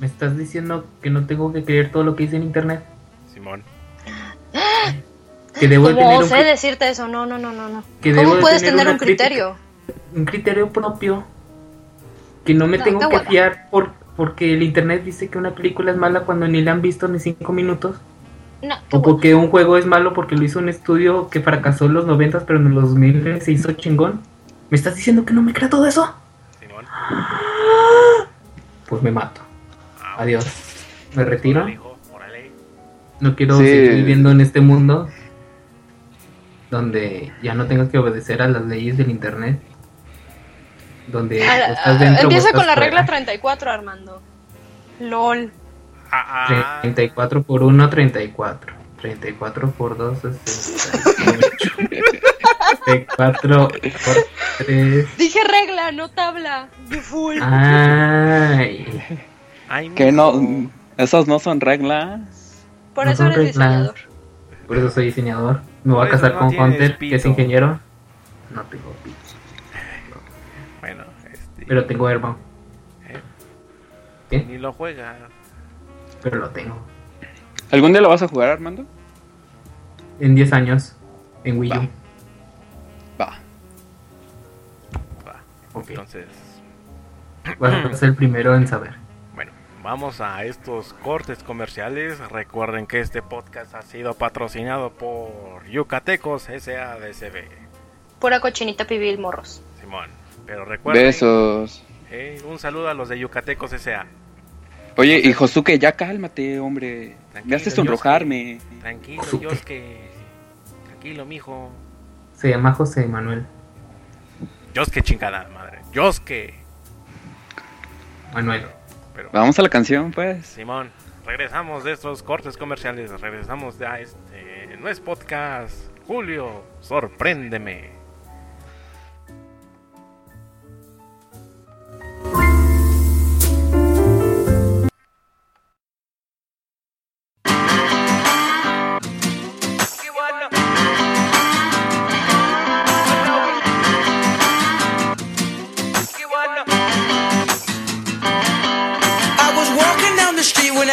¿Me estás diciendo que no tengo que creer todo lo que dice en internet? Simón. Que debo de ¿Cómo tener un, osé cri- decirte eso? No, no, no, no, no. ¿Cómo de puedes tener tener un criterio? un criterio propio. Que no me No, tengo que fiar por, porque el internet dice que una película es mala cuando ni la han visto ni cinco minutos. No, O porque un juego es malo porque lo hizo un estudio que fracasó en los 90 pero en los 2000 se hizo chingón. ¿Me estás diciendo que no me crea todo eso? Simón. Pues me mato. Ah, Adiós. Me retiro. No quiero Sí. seguir viviendo en este mundo donde ya no tengas que obedecer a las leyes del internet. Donde A la- o estás dentro o empieza estás con la fuera. regla 34, Armando. LOL. Ah, ah. 34 por 1, 34. 34 por 2, 68. 34 por 3. Dije regla, no tabla. You fool. Ah. Ay. Ay, Que no, esos no son reglas. Por no eso eres reglas. diseñador. Por eso soy diseñador. Me voy a casar no con Hunter, que es pito. ingeniero. No tengo pito. Pero tengo Airbound. eh, ¿Qué? Ni lo juega. Pero lo tengo. ¿Algún día lo vas a jugar, Armando? En 10 años. En Wii U. Va. Va. Va. Ok. Entonces, Vas a ser el primero en saber. bueno, vamos a estos cortes comerciales. Recuerden que este podcast ha sido patrocinado por Yucatecos SADCB. Pura cochinita pibil morros. Simón. Pero recuerden. Besos. eh, un saludo a los de Yucatecos SA. Oye, y Josuke, ya cálmate, hombre. Tranquilo, Me haces sonrojarme. Tranquilo, Josuke. Yosuke. Tranquilo, mijo. Se llama José Manuel. Yosuke chingada madre. Yosuke. Manuel. Pero, Vamos a la canción, pues. Simón, regresamos de estos cortes comerciales. Regresamos de a este. No es podcast. Julio, sorpréndeme.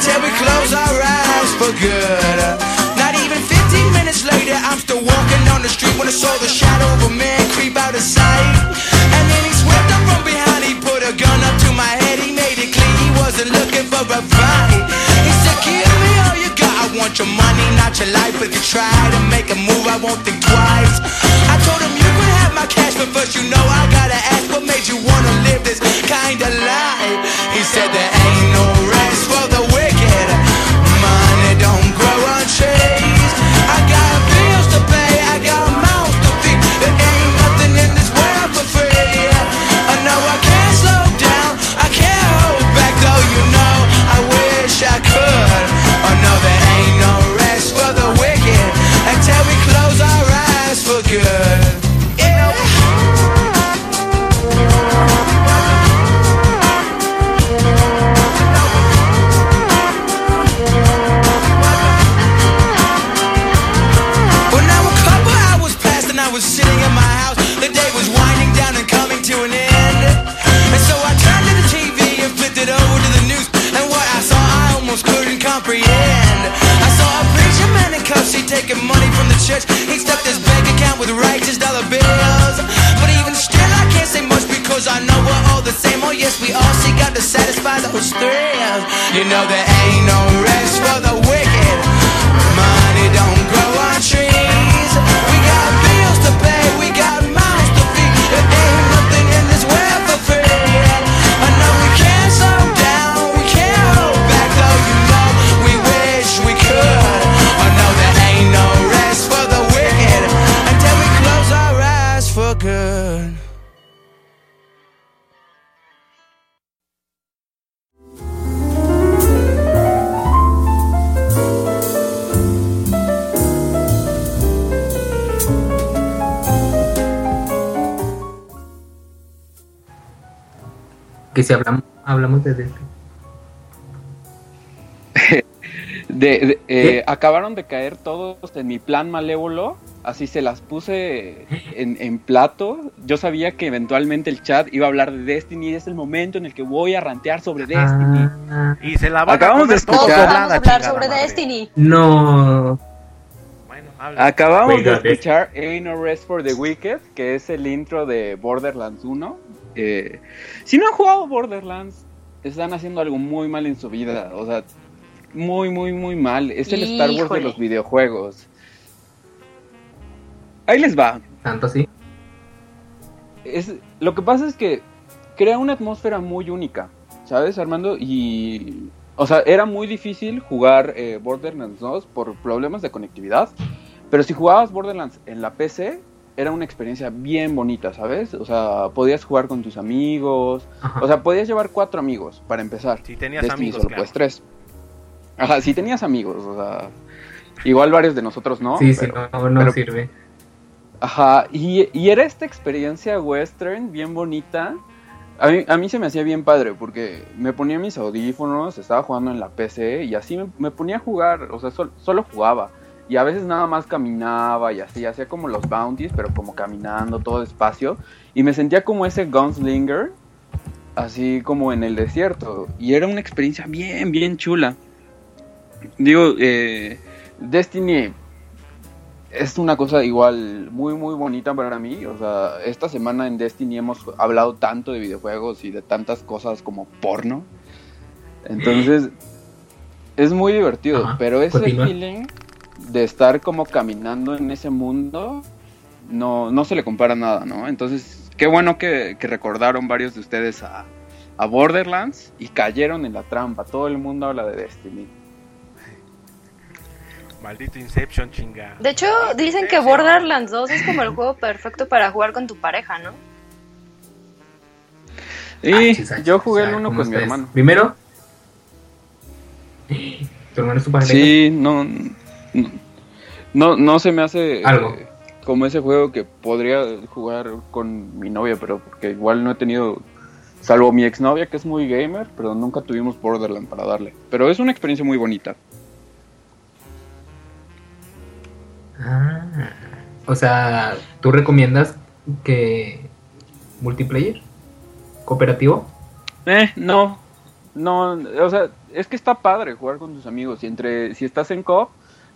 Until we close our eyes for good. Not even 15 minutes later, I'm still walking down the street when I saw the shadow of a man creep out of sight. And then he swept up from behind, he put a gun up to my head, he made it clear he wasn't looking for a fight. Not your life. If you try to make a move, I won't think twice. I told him you could have my cash, but first you know I gotta ask what made you wanna live this kind of life. He said, There ain't no rest for the wicked. Money don't grow on trees. church He stuffed his bank account with righteous dollar bills. But even still I can't say much because I know we're all the same. Oh yes, we all seek out to satisfy those thrills. You know there ain't no rest for the Que si hablamos, hablamos de Destiny. De, de- eh, ¿Qué? acabaron de caer todos en mi plan malévolo, así se las puse en, en plato. Yo sabía que eventualmente el chat iba a hablar de Destiny y es el momento en el que voy a rantear sobre Destiny. Ah, Y se la van Acabamos a de Todos escuchar. doblada, vamos a hablar sobre madre. Destiny. no. Bueno, habla. Acabamos de escuchar Ain't No Rest for the Wicked, que es el intro de Borderlands 1. Eh, si no han jugado Borderlands, están haciendo algo muy mal en su vida. O sea, muy, muy, muy mal. Es el Star Wars de los videojuegos. Ahí les va. Tanto así. Es, lo que pasa es que crea una atmósfera muy única, ¿sabes, Armando? Y, o sea, era muy difícil jugar eh, Borderlands 2 por problemas de conectividad, pero si jugabas Borderlands en la PC, era una experiencia bien bonita, ¿sabes? O sea, podías jugar con tus amigos, Ajá. o sea, podías llevar cuatro amigos para empezar. Si tenías Destiny amigos, solo claro. pues tres. Ajá, si tenías amigos, o sea, igual varios de nosotros no. sí, pero- sí, no, no pero- sirve. Ajá, y, y era esta experiencia western bien bonita. A mí, a mí se me hacía bien padre porque me ponía mis audífonos, estaba jugando en la PC y así me, me ponía a jugar, o sea, sol- solo jugaba. Y a veces nada más caminaba y así, hacía como los bounties, pero como caminando todo despacio. Y me sentía como ese gunslinger, así como en el desierto. Y era una experiencia bien, bien chula. Digo, eh, Destiny es una cosa igual muy muy bonita para mí. O sea, esta semana en Destiny hemos hablado tanto de videojuegos y de tantas cosas como porno. Entonces, es muy divertido. Ajá, pero ese continúa. feeling de estar como caminando en ese mundo no, no se le compara nada, ¿no? Entonces, qué bueno que, que recordaron varios de ustedes a, a Borderlands y cayeron en la trampa. Todo el mundo habla de Destiny. Maldito Inception, chinga. De hecho, dicen que Borderlands 2 es como el juego perfecto para jugar con tu pareja, ¿no? Y Achis, achis, yo jugué o sea, el uno ¿cómo con mi hermano. Primero. ¿Tu hermano es tu pareja? Sí, no, no, no, se me hace eh, como ese juego que podría jugar con mi novia, pero porque igual no he tenido, salvo mi exnovia que es muy gamer, pero nunca tuvimos Borderland para darle. Pero es una experiencia muy bonita. Ah, o sea, ¿tú recomiendas que multiplayer? ¿Cooperativo? Eh, no, no, o sea, es que está padre jugar con tus amigos y entre, si estás en co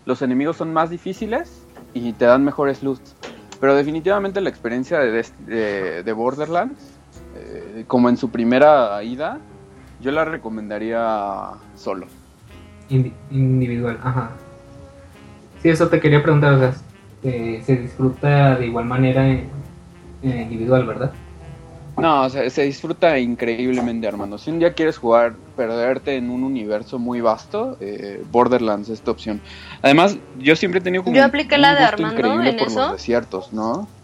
los enemigos son más difíciles y te dan mejores loot. Pero definitivamente la experiencia de, Borderlands, eh, como en su primera ida, yo la recomendaría solo. Indi- individual, ajá. Sí, eso te quería preguntar, o sea, eh, se disfruta de igual manera en individual, ¿verdad? No, o sea, se disfruta increíblemente, Armando. Si un día quieres jugar, perderte en un universo muy vasto, eh, Borderlands es tu opción. Además, yo siempre he tenido como Yo un- apliqué un la de gusto Armando increíble en por eso. los desiertos, ¿no?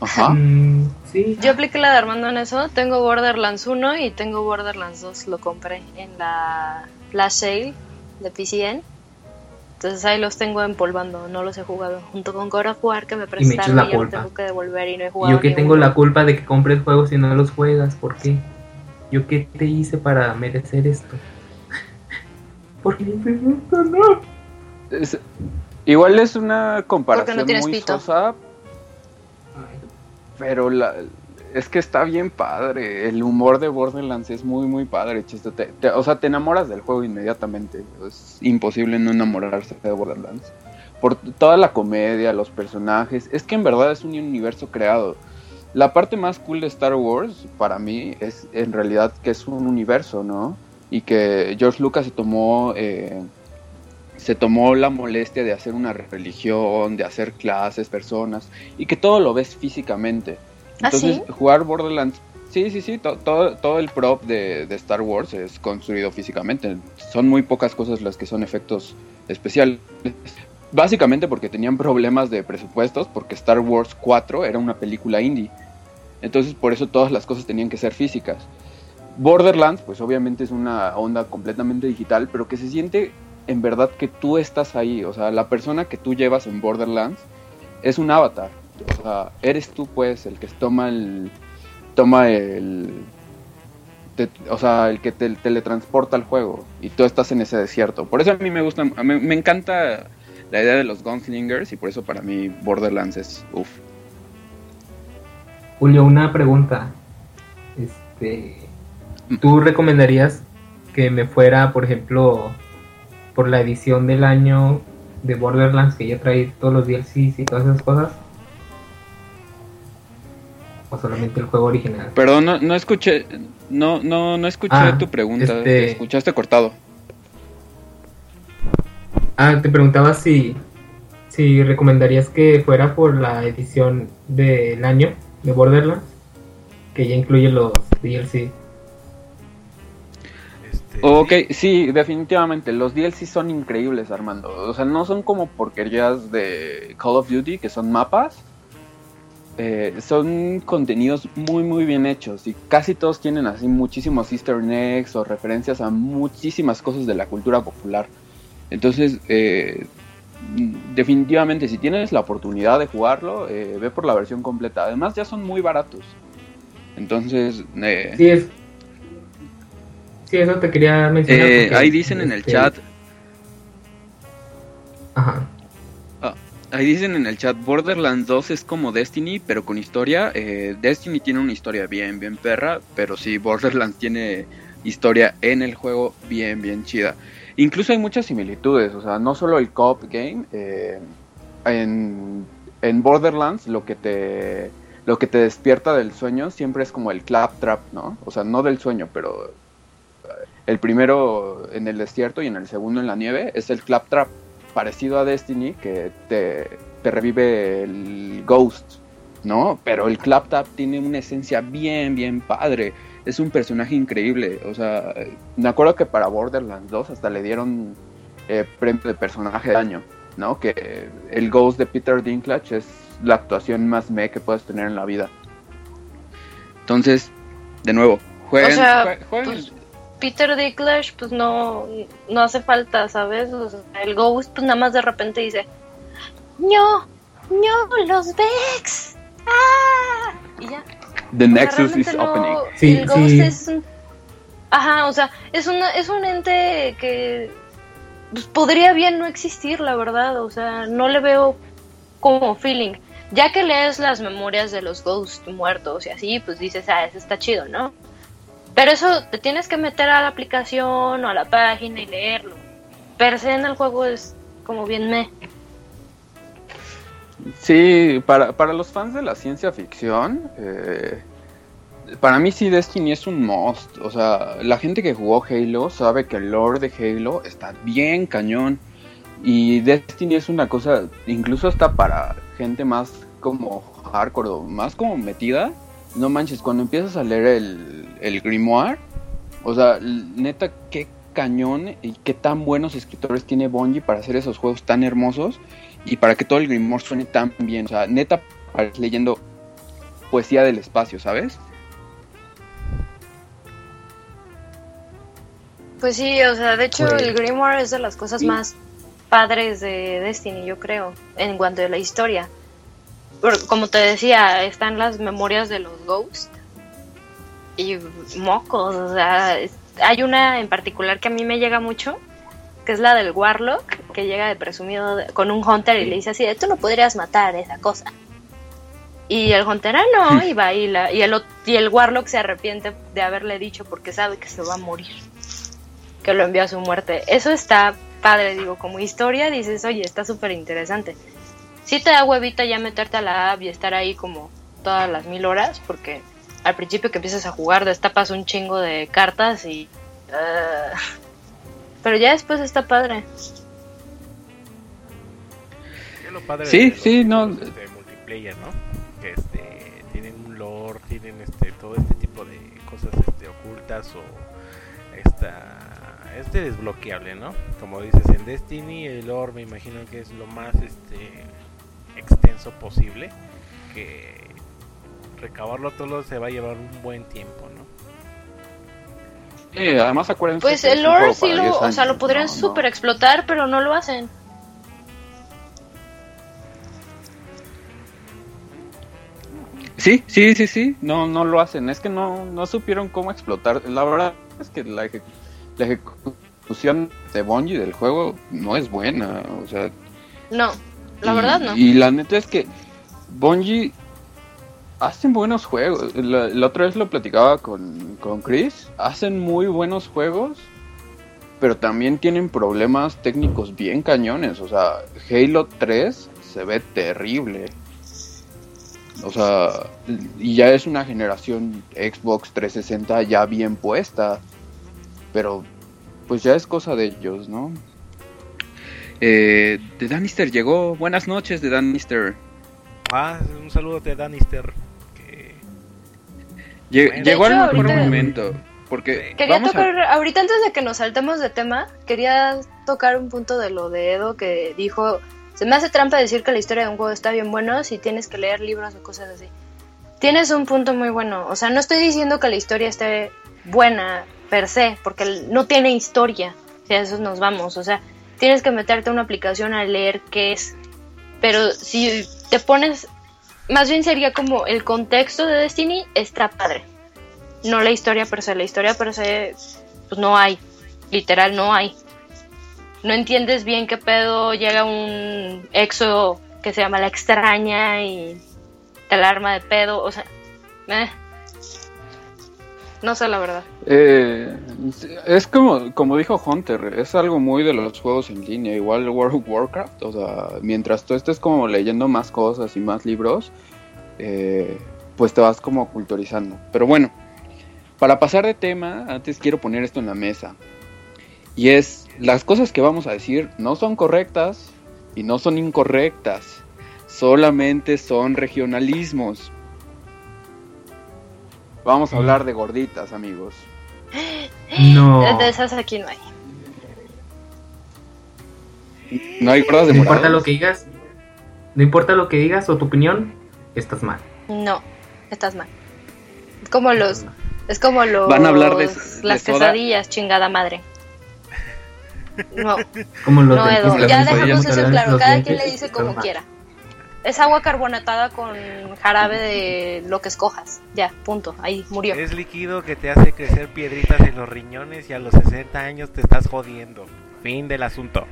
Ajá. Mm, sí. Yo apliqué la de Armando en eso. Tengo Borderlands 1 y tengo Borderlands 2. Lo compré en la Flash Sale de PCN. Entonces ahí los tengo empolvando. No los he jugado. Junto con God of War que me me echas prestaron la y, ya lo culpa. tengo que devolver y no he Y jugado. yo que tengo uno. la culpa de que compres juegos y no los juegas, ¿por qué? ¿Yo qué te hice para merecer esto? Porque no. Es- igual es una comparación tienes muy pito. sosa, pero la, es que está bien padre. El humor de Borderlands es muy, muy padre. chiste. Te- te- o sea, te enamoras del juego inmediatamente. Es imposible no enamorarse de Borderlands. por toda la comedia, los personajes. Es que en verdad es un universo creado. La parte más cool de Star Wars, para mí, es en realidad que es un universo, ¿no? Y que George Lucas se tomó, eh, se tomó la molestia de hacer una religión, de hacer clases, personas, y que todo lo ves físicamente. ¿Ah, Entonces, sí? jugar Borderlands, sí, sí, sí, to- todo, todo el prop de, de Star Wars es construido físicamente. Son muy pocas cosas las que son efectos especiales. Básicamente porque tenían problemas de presupuestos, porque Star Wars 4 era una película indie. Entonces por eso todas las cosas tenían que ser físicas. Borderlands, pues obviamente es una onda completamente digital, pero que se siente en verdad que tú estás ahí. O sea, la persona que tú llevas en Borderlands es un avatar. O sea, eres tú pues el que toma el... Toma el... te- o sea, el que te teletransporta al juego y tú estás en ese desierto. Por eso a mí me gusta, a me encanta la idea de los gunslingers y por eso para mí Borderlands es uff. Julio, una pregunta. Este, ¿tú recomendarías que me fuera, por ejemplo, por la edición del año de Borderlands que ya trae todos los DLCs y todas esas cosas? ¿O solamente el juego original? Perdón, no, no escuché, no, no, no escuché Ah, tu pregunta, este- te escuchaste cortado. Ah, te preguntaba si, si recomendarías que fuera por la edición del año de Borderlands, que ya incluye los DLC. Este, Ok, sí, definitivamente, los DLC son increíbles, Armando. O sea, no son como porquerías de Call of Duty, que son mapas. Eh, son contenidos muy, muy bien hechos y casi todos tienen así muchísimos easter eggs o referencias a muchísimas cosas de la cultura popular. Entonces, eh, definitivamente, si tienes la oportunidad de jugarlo, eh, ve por la versión completa. Además, ya son muy baratos. Entonces, Sí, es. Sí, eso te quería mencionar. ahí dicen en el este, chat, Ajá. Ahí dicen en el chat, Borderlands 2 es como Destiny, pero con historia. Eh, Destiny tiene una historia bien, bien perra, pero sí, Borderlands tiene historia en el juego bien, bien chida. Incluso hay muchas similitudes, o sea, no solo el co-op game, eh, en, en Borderlands lo que te lo que te despierta del sueño siempre es como el claptrap, ¿no? O sea, no del sueño, pero eh, el primero en el desierto y en el segundo en la nieve es el claptrap, parecido a Destiny, que te, te revive el ghost, ¿no? Pero el claptrap tiene una esencia bien, bien padre. Es un personaje increíble. O sea, me acuerdo que para Borderlands 2 hasta le dieron eh, premio de personaje de año, ¿no? Que el Ghost de Peter Dinklage es la actuación más me que puedes tener en la vida. Entonces, de nuevo, jueguen. O sea, jue- jueguen- pues, Peter Dinklage, pues no, no hace falta, ¿sabes? O sea, el Ghost, pues nada más de repente dice: No, no, los Vex. ¡Ah! Y ya. The O sea, Nexus is no- opening. Sí, el Ghost sí. es un- Ajá, o sea, es una es un ente que pues, podría bien no existir, la verdad, o sea, no le veo como feeling. Ya que lees las memorias de los ghosts muertos y así, pues dices, ah, eso está chido, ¿no? Pero eso te tienes que meter a la aplicación o a la página y leerlo. Per se en el juego es como bien me. Sí, para, para los fans de la ciencia ficción, eh, para mí sí Destiny es un must. O sea, la gente que jugó Halo sabe que el lore de Halo está bien cañón. Y Destiny es una cosa, incluso está para gente más como hardcore o más como metida. No manches, cuando empiezas a leer el, el grimoire, o sea, neta, qué cañón y qué tan buenos escritores tiene Bungie para hacer esos juegos tan hermosos y para que todo el grimoire suene tan bien. O sea, neta, leyendo poesía del espacio, ¿sabes? Pues sí, o sea, de hecho Pues- el Grimoire es de las cosas Sí. más padres de Destiny, yo creo, en cuanto a la historia. Como te decía, están las memorias de los Ghosts y mocos, o sea, hay una en particular que a mí me llega mucho, que es la del Warlock, que llega de presumido de- con un Hunter y le dice así, tú no podrías matar esa cosa. Y el Hunter, ah, no, y va y, la, y, el, y el Warlock se arrepiente de haberle dicho porque sabe que se va a morir que lo envió a su muerte. Eso está padre, digo, como historia dices, oye, está súper interesante. Sí te da huevita ya meterte a la app y estar ahí como todas las mil horas, porque al principio que empiezas a jugar destapas un chingo de cartas y... ah, pero ya después está padre. Lo padre Sí, de los sí, no. juegos, este, multiplayer, ¿no? Que este, tienen un lore, tienen este, todo este tipo de cosas este, ocultas o esta, este desbloqueable, ¿no? Como dices en Destiny, el lore me imagino que es lo más este extenso posible, que recabarlo todo se va a llevar un buen tiempo, ¿no? Sí, además acuérdense. Pues el lore sí lo, 10 o sea, lo podrían no, no. súper explotar, pero no lo hacen. Sí, sí, sí, sí, no, no lo hacen, es que no, no supieron cómo explotar. La verdad es que la, eje- la ejecución de Bungie del juego no es buena, o sea, No, la y- verdad no. Y la neta es que Bungie hacen buenos juegos. La, la otra vez lo platicaba con, con Chris. Hacen muy buenos juegos, pero también tienen problemas técnicos bien cañones. O sea, Halo 3 se ve terrible. O sea, y ya es una generación Xbox 360 ya bien puesta. Pero pues ya es cosa de ellos, ¿no? Eh, The Danister llegó. Buenas noches, The Danister. Ah, un saludo de Danister. Que Lle- Bueno. llegó De al hecho, mejor ahorita- momento. Porque Quería vamos a- tocar, ahorita antes de que nos saltemos de tema, quería tocar un punto de lo de Edo que dijo, se me hace trampa decir que la historia de un juego está bien bueno si tienes que leer libros o cosas así. Tienes un punto muy bueno, o sea, no estoy diciendo que la historia esté buena per se, porque no tiene historia, si a eso nos vamos, o sea, tienes que meterte a una aplicación a leer qué es, pero si te pones, más bien sería como el contexto de Destiny está padre no la historia per se. La historia per se, pues no hay. Literal, no hay. No entiendes bien qué pedo. Llega un exo que se llama La Extraña y te alarma de pedo. O sea, eh. No sé la verdad. Eh, es como, como dijo Hunter, es algo muy de los juegos en línea, igual World of Warcraft, o sea, mientras tú estés como leyendo más cosas y más libros, eh, pues te vas como culturizando. Pero bueno, para pasar de tema, antes quiero poner esto en la mesa. Y es, las cosas que vamos a decir no son correctas y no son incorrectas, solamente son regionalismos. Vamos a hablar de gorditas, amigos. No. De esas aquí no hay. No hay gordas de No importa lo que digas. No importa lo que digas o tu opinión, estás mal. No, estás mal. Es como los. Es como los. Van a hablar de- de las soda. quesadillas, chingada madre. No, Como los no. Cusco, Ya dejamos eso claro. Cada quien le dice como mal. quiera. Es agua carbonatada con jarabe de lo que escojas. Ya, punto. Ahí murió. es líquido que te hace crecer piedritas en los riñones y a los 60 años te estás jodiendo. Fin del asunto.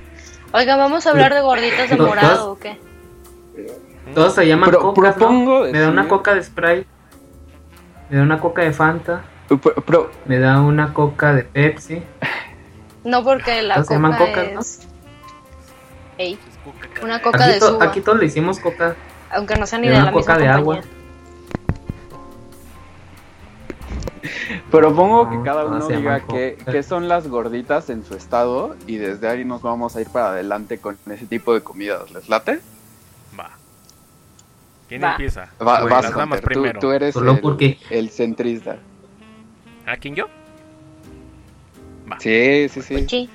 Oiga, vamos a hablar de gorditas de morado o qué. Todos se llaman Pro- cocas, ¿no? propongo Me da una coca de Sprite. Me da una coca de Fanta. Pero, pero- Me da una coca de Pepsi. No porque la Todos se llaman coca cocas, ¿no? es. Ey, Es una coca Aquí, de to- suba. aquí todos le hicimos coca. Aunque no sea ni de da la misma coca de compañía. agua. propongo No, que cada uno diga qué, qué son las gorditas en su estado y desde ahí nos vamos a ir para adelante con ese tipo de comidas. ¿Les late? Va. ¿Quién Va. empieza? Va- vas, Hunter. Primero. tú eres Solo el, porque- el centrista. ¿A quién yo? Va. Sí, sí, sí. Sí.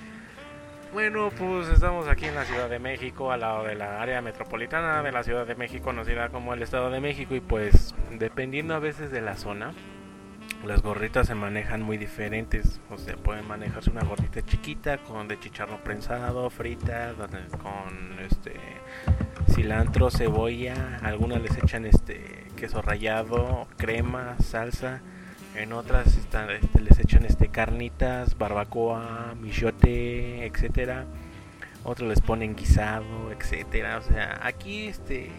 Bueno, pues estamos aquí en la Ciudad de México, al lado de la área metropolitana de la Ciudad de México, conocida como el Estado de México, y pues dependiendo a veces de la zona, las gorditas se manejan muy diferentes. O sea, pueden manejarse una gordita chiquita con de chicharro prensado, frita, con este cilantro, cebolla, algunas les echan este queso rallado, crema, salsa. En otras este, les echan este carnitas, barbacoa, michote, etcétera. Otros les ponen guisado, etcétera. O sea, aquí este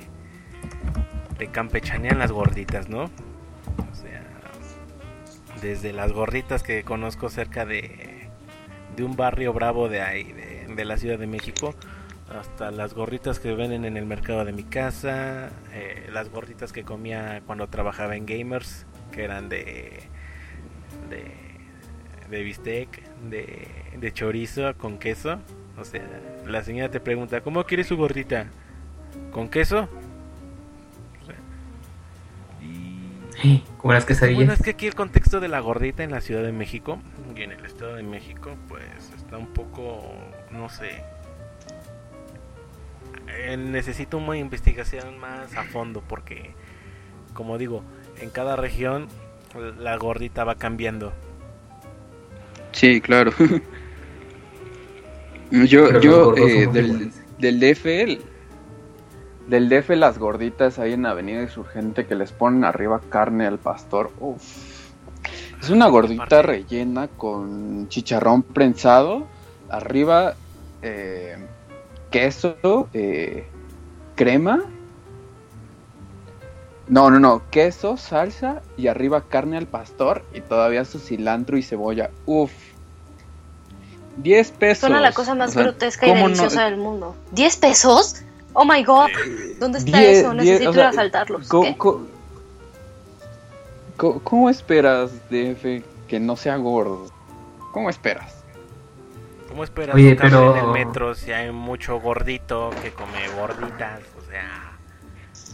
te campechanean las gorditas, ¿no? O sea, desde las gorditas que conozco cerca de de un barrio bravo de ahí, de la Ciudad de México. Hasta las gorritas que venden en el mercado de mi casa, eh, las gorritas que comía cuando trabajaba en Gamers, que eran de de, de bistec, de, de chorizo con queso. O sea, la señora te pregunta, ¿cómo quiere su gordita? ¿Con queso? O sea, y Como las quesadillas. bueno, es que aquí el contexto de la gordita en la Ciudad de México y en el Estado de México, pues está un poco, no sé. Eh, necesito una investigación más a fondo porque, como digo, en cada región la gordita va cambiando. Sí, claro. yo, Pero yo eh, del, del DF, el- del DF las gorditas ahí en Avenida Insurgente que les ponen arriba carne al pastor. Uf. Es una gordita rellena con chicharrón prensado, arriba eh, queso, eh, crema. No, no, no, queso, salsa y arriba carne al pastor y todavía su cilantro y cebolla. Uf. 10 pesos. Suena la cosa más O sea, grotesca y deliciosa del mundo. ¿10 pesos? Oh my god. ¿Dónde está Diez- eso? diez- Necesito o sea, ir a asaltarlos. ¿cómo, ¿Qué? cómo- esperas, DF, que no sea gordo? ¿Cómo esperas? ¿Cómo esperas Oye, pero- en el metro si hay mucho gordito que come gorditas?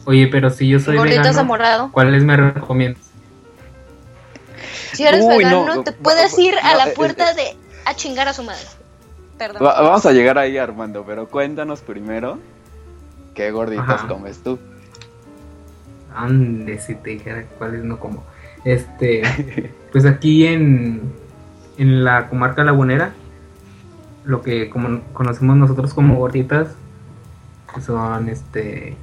Oye, pero si yo soy Gorditas de vegano, morado. ¿cuáles me recomiendas? Si eres Uy, vegano, no, te puedes ir a la es- puerta es- de a chingar a su madre. Perdón. Va- vamos a llegar ahí, Armando, pero cuéntanos primero qué gorditas Ajá. comes tú. Ande, si te dijera cuáles no como. Este, pues aquí en, en la comarca lagunera, lo que como conocemos nosotros como gorditas, son este,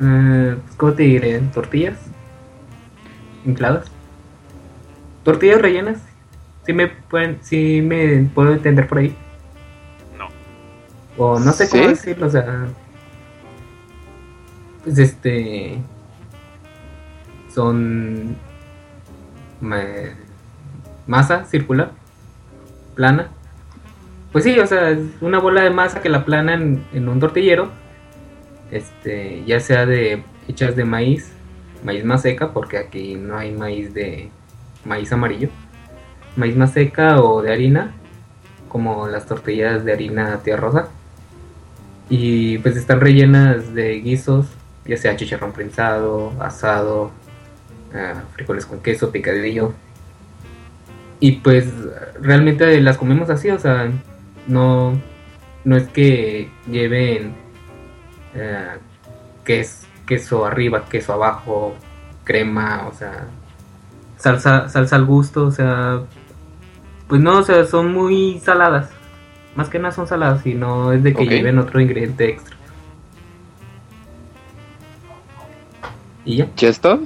eh, pues, ¿cómo te diré? Tortillas infladas, tortillas rellenas. Si me pueden, si me puedo entender por ahí. no. O no sé cómo ¿Sí? decirlo, o sea. Pues este. Son. ma- masa circular. Plana. Pues sí, o sea, es una bola de masa que la planan en un tortillero. Este, ya sea de. hechas de maíz. Maíz más seca, porque aquí no hay maíz de. maíz amarillo. Maíz más seca o de harina. Como las tortillas de harina tía rosa y pues están rellenas de guisos, ya sea chicharrón prensado, asado, ah, frijoles con queso, picadillo. Y pues realmente las comemos así, o sea, no, no es que lleven eh, ques- queso arriba, queso abajo, crema, o sea, salsa, salsa al gusto, o sea, pues no, o sea, son muy saladas. Más que nada son saladas y no es de que lleven otro ingrediente extra. Y ya. ¿Chesto?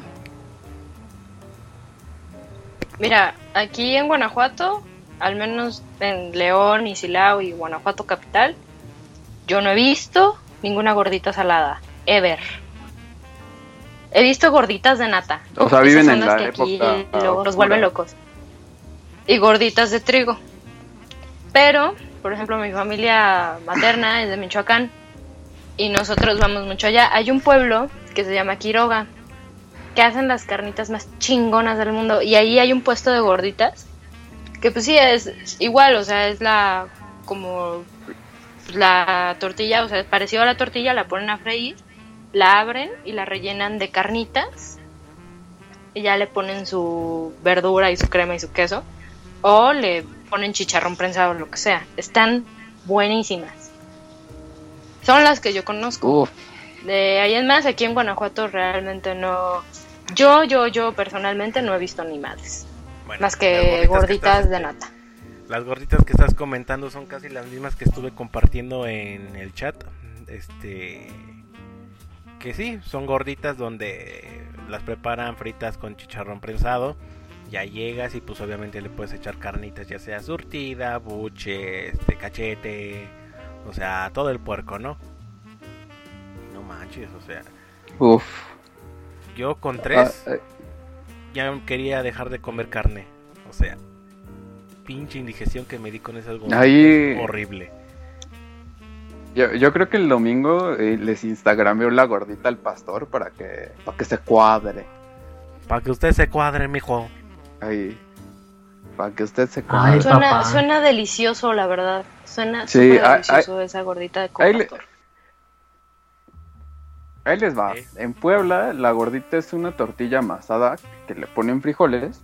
Mira, aquí en Guanajuato, al menos en León y Silao y Guanajuato capital, yo no he visto ninguna gordita salada. Ever. He visto gorditas de nata. O sea, viven en la que aquí época oscura. vuelven locos. Y gorditas de trigo. Pero, por ejemplo, mi familia materna es de Michoacán y nosotros vamos mucho allá. Hay un pueblo que se llama Quiroga que hacen las carnitas más chingonas del mundo y ahí hay un puesto de gorditas que pues sí es igual, o sea, es la como la tortilla, o sea, es parecido a la tortilla, la ponen a freír, la abren y la rellenan de carnitas y ya le ponen su verdura y su crema y su queso o le ponen chicharrón prensado o lo que sea. Están buenísimas. Son las que yo conozco. Uf, De ahí en más, aquí en Guanajuato realmente no. Yo, yo, yo personalmente no he visto ni madres. Bueno, Más que gorditas de nata. Las gorditas que estás comentando son casi las mismas que estuve compartiendo en el chat. Este. Que sí, son gorditas donde las preparan fritas con chicharrón prensado. Ya llegas y pues obviamente le puedes echar carnitas, ya sea surtida, buche, este, cachete, o sea, todo el puerco, ¿no? No manches, o sea, uf. yo con tres Ah, eh, ya quería dejar de comer carne, o sea, pinche indigestión que me di con esas gorditas. Ahí- Horrible. Yo, yo creo que el domingo eh, les instagrameo la gordita al pastor para que, para que se cuadre. Para que usted se cuadre, mijo. Ahí. Para que usted se Ay, cuadre. Suena, papá. suena delicioso, la verdad. Suena Sí, súper ay- delicioso esa gordita de ahí le- pastor. Ahí les va. En Puebla, la gordita es una tortilla amasada que le ponen frijoles.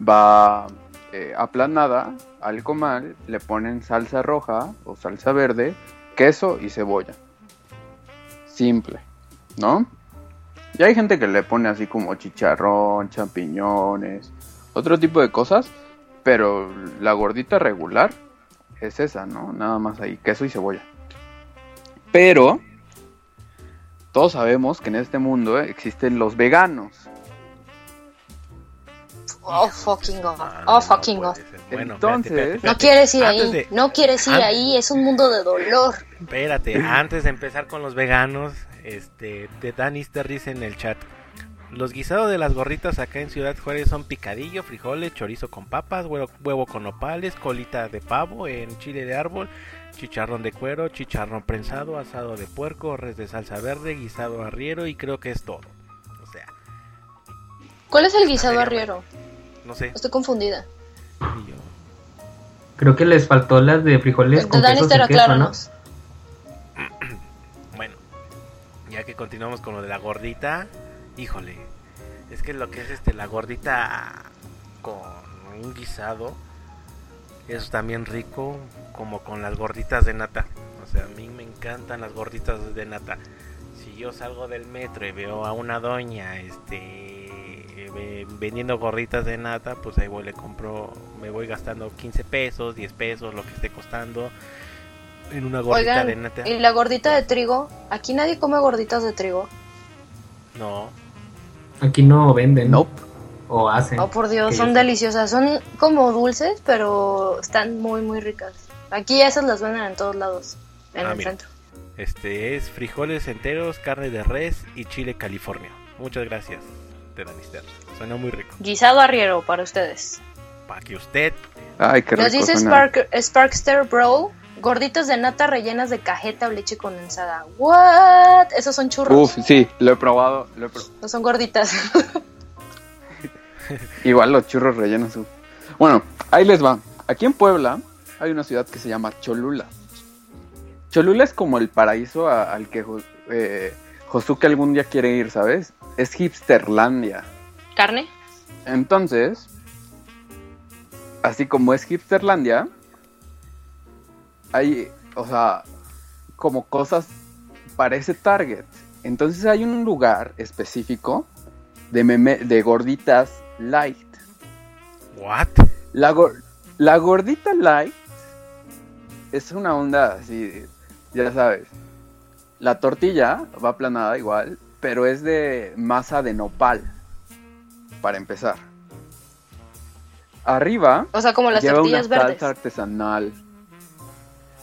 Va eh, aplanada al comal, le ponen salsa roja o salsa verde, queso y cebolla. Simple, ¿no? Y hay gente que le pone así como chicharrón, champiñones, otro tipo de cosas, pero la gordita regular es esa, ¿no? Nada más ahí, queso y cebolla. Pero todos sabemos que en este mundo existen los veganos. Oh, fucking God. Ah, Oh, no fucking puede God. Bueno, Entonces- espérate, espérate, No quieres ir Antes ahí. de- No quieres ir ahí. Es un mundo de dolor. Espérate, antes de empezar con los veganos, este, te dan easter eggs en el chat. Los guisados de las gorritas acá en Ciudad Juárez son picadillo, frijoles, chorizo con papas, huevo, huevo con nopales, colita de pavo en chile de árbol, chicharrón de cuero, chicharrón prensado, asado de puerco, res de salsa verde, guisado arriero y creo que es todo. O sea, ¿Cuál es el guisado arriero? No sé. Estoy confundida. y yo- Creo que les faltó las de frijoles con queso queso. Bueno, ya que continuamos con lo de la gordita, híjole, es que lo que es este la gordita con un guisado, eso también rico, como con las gorditas de nata. O sea, a mí me encantan las gorditas de nata. Si yo salgo del metro y veo a una doña, este, ve- vendiendo gorditas de nata, pues ahí voy le compro, me voy gastando 15 pesos, 10 pesos, lo que esté costando en una gordita de nata. ¿y la gordita de trigo? Aquí nadie come gorditas de trigo. No, Aquí no venden. Nope. O hacen. Oh, por Dios, son deliciosas. Son como dulces, pero están muy, muy ricas. Aquí esas las venden en todos lados, en Ah, el mira. centro. este es frijoles enteros, carne de res y chile California. Muchas gracias, de Danister. Suena muy rico. Guisado arriero para ustedes. Para que usted Ay, qué rico Nos dice. Spark- Sparkster Bro, gorditas de nata rellenas de cajeta o leche condensada. What? Esos son churros. Uf, sí, lo he probado. lo he pro- No son gorditas. Igual los churros rellenos. Bueno, ahí les va. Aquí en Puebla hay una ciudad que se llama Cholula. Cholula es como el paraíso a- al que eh, Josuke algún día quiere ir, ¿sabes? Es hipsterlandia. ¿Carne? Entonces, así como es hipsterlandia, hay, o sea, como cosas para ese target. Entonces hay un lugar específico de, meme- de gorditas light. what? La, la gordita light es una onda así, ya sabes. La tortilla va aplanada igual, pero es de masa de nopal, para empezar. Arriba O sea, como las lleva una tortillas verdes. salsa artesanal.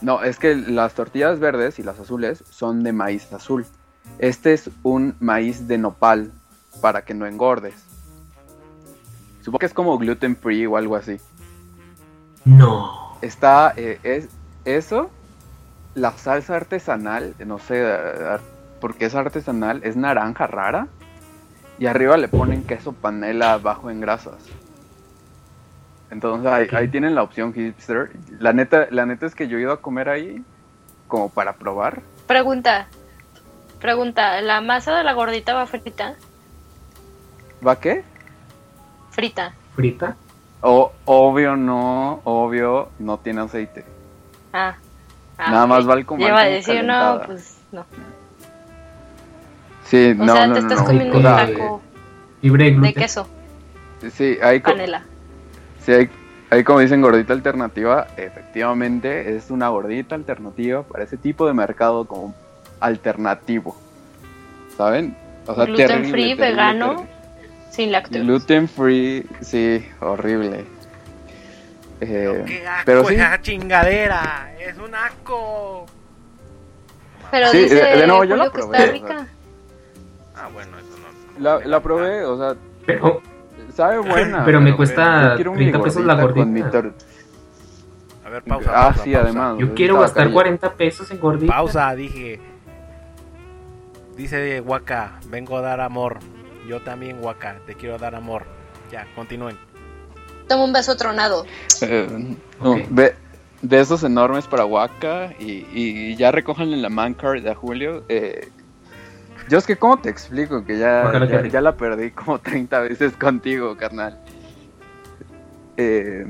No, es que las tortillas verdes y las azules son de maíz azul. Este es un maíz de nopal para que no engordes. Supongo que es como gluten free o algo así. No. Está eh, es eso, la salsa artesanal, no sé por qué es artesanal, es naranja rara. Y arriba le ponen queso panela bajo en grasas. Entonces ahí, tienen la opción hipster. La neta, la neta es que yo he ido a comer ahí como para probar. Pregunta. Pregunta, ¿la masa de la gordita va frita? ¿Va qué? Frita. Frita. O, obvio no, obvio no tiene aceite. Ah. Ah, Nada más va al comal iba a decir, no, pues no. Sí, O no, sea, no, te no, estás no. comiendo un sea, taco de de queso, Sí, hay, panela. Sí, hay, hay como dicen gordita alternativa, efectivamente es una gordita alternativa para ese tipo de mercado como alternativo. ¿Saben? O sea, Gluten terrible, free, terrible, vegano, terrible. sin lácteos. Gluten free, sí, horrible. Eh, ¡Qué asco pero sí, esa chingadera! ¡Es un asco! Pero Sí, dice de- de nuevo, yo Julio que probé, está o rica. Ah, bueno, eso no. la, la probé, o sea, Pero, sabe buena. pero me cuesta yo quiero mi 30 pesos la con mi gordita. A ver, pausa. ah, pausa, sí, pausa. además. Yo quiero gastar carillo. 40 pesos en gordita. Pausa, dije. Dice Waka, vengo a dar amor. Yo también, Waka, te quiero dar amor. Ya, continúen. Toma un beso tronado. Eh, no, ve- besos enormes para Waka y, y ya recojan en la man card a Julio. Eh, yo es que, ¿cómo te explico? Que ya, ya, la perdí como 30 veces contigo, carnal. Eh,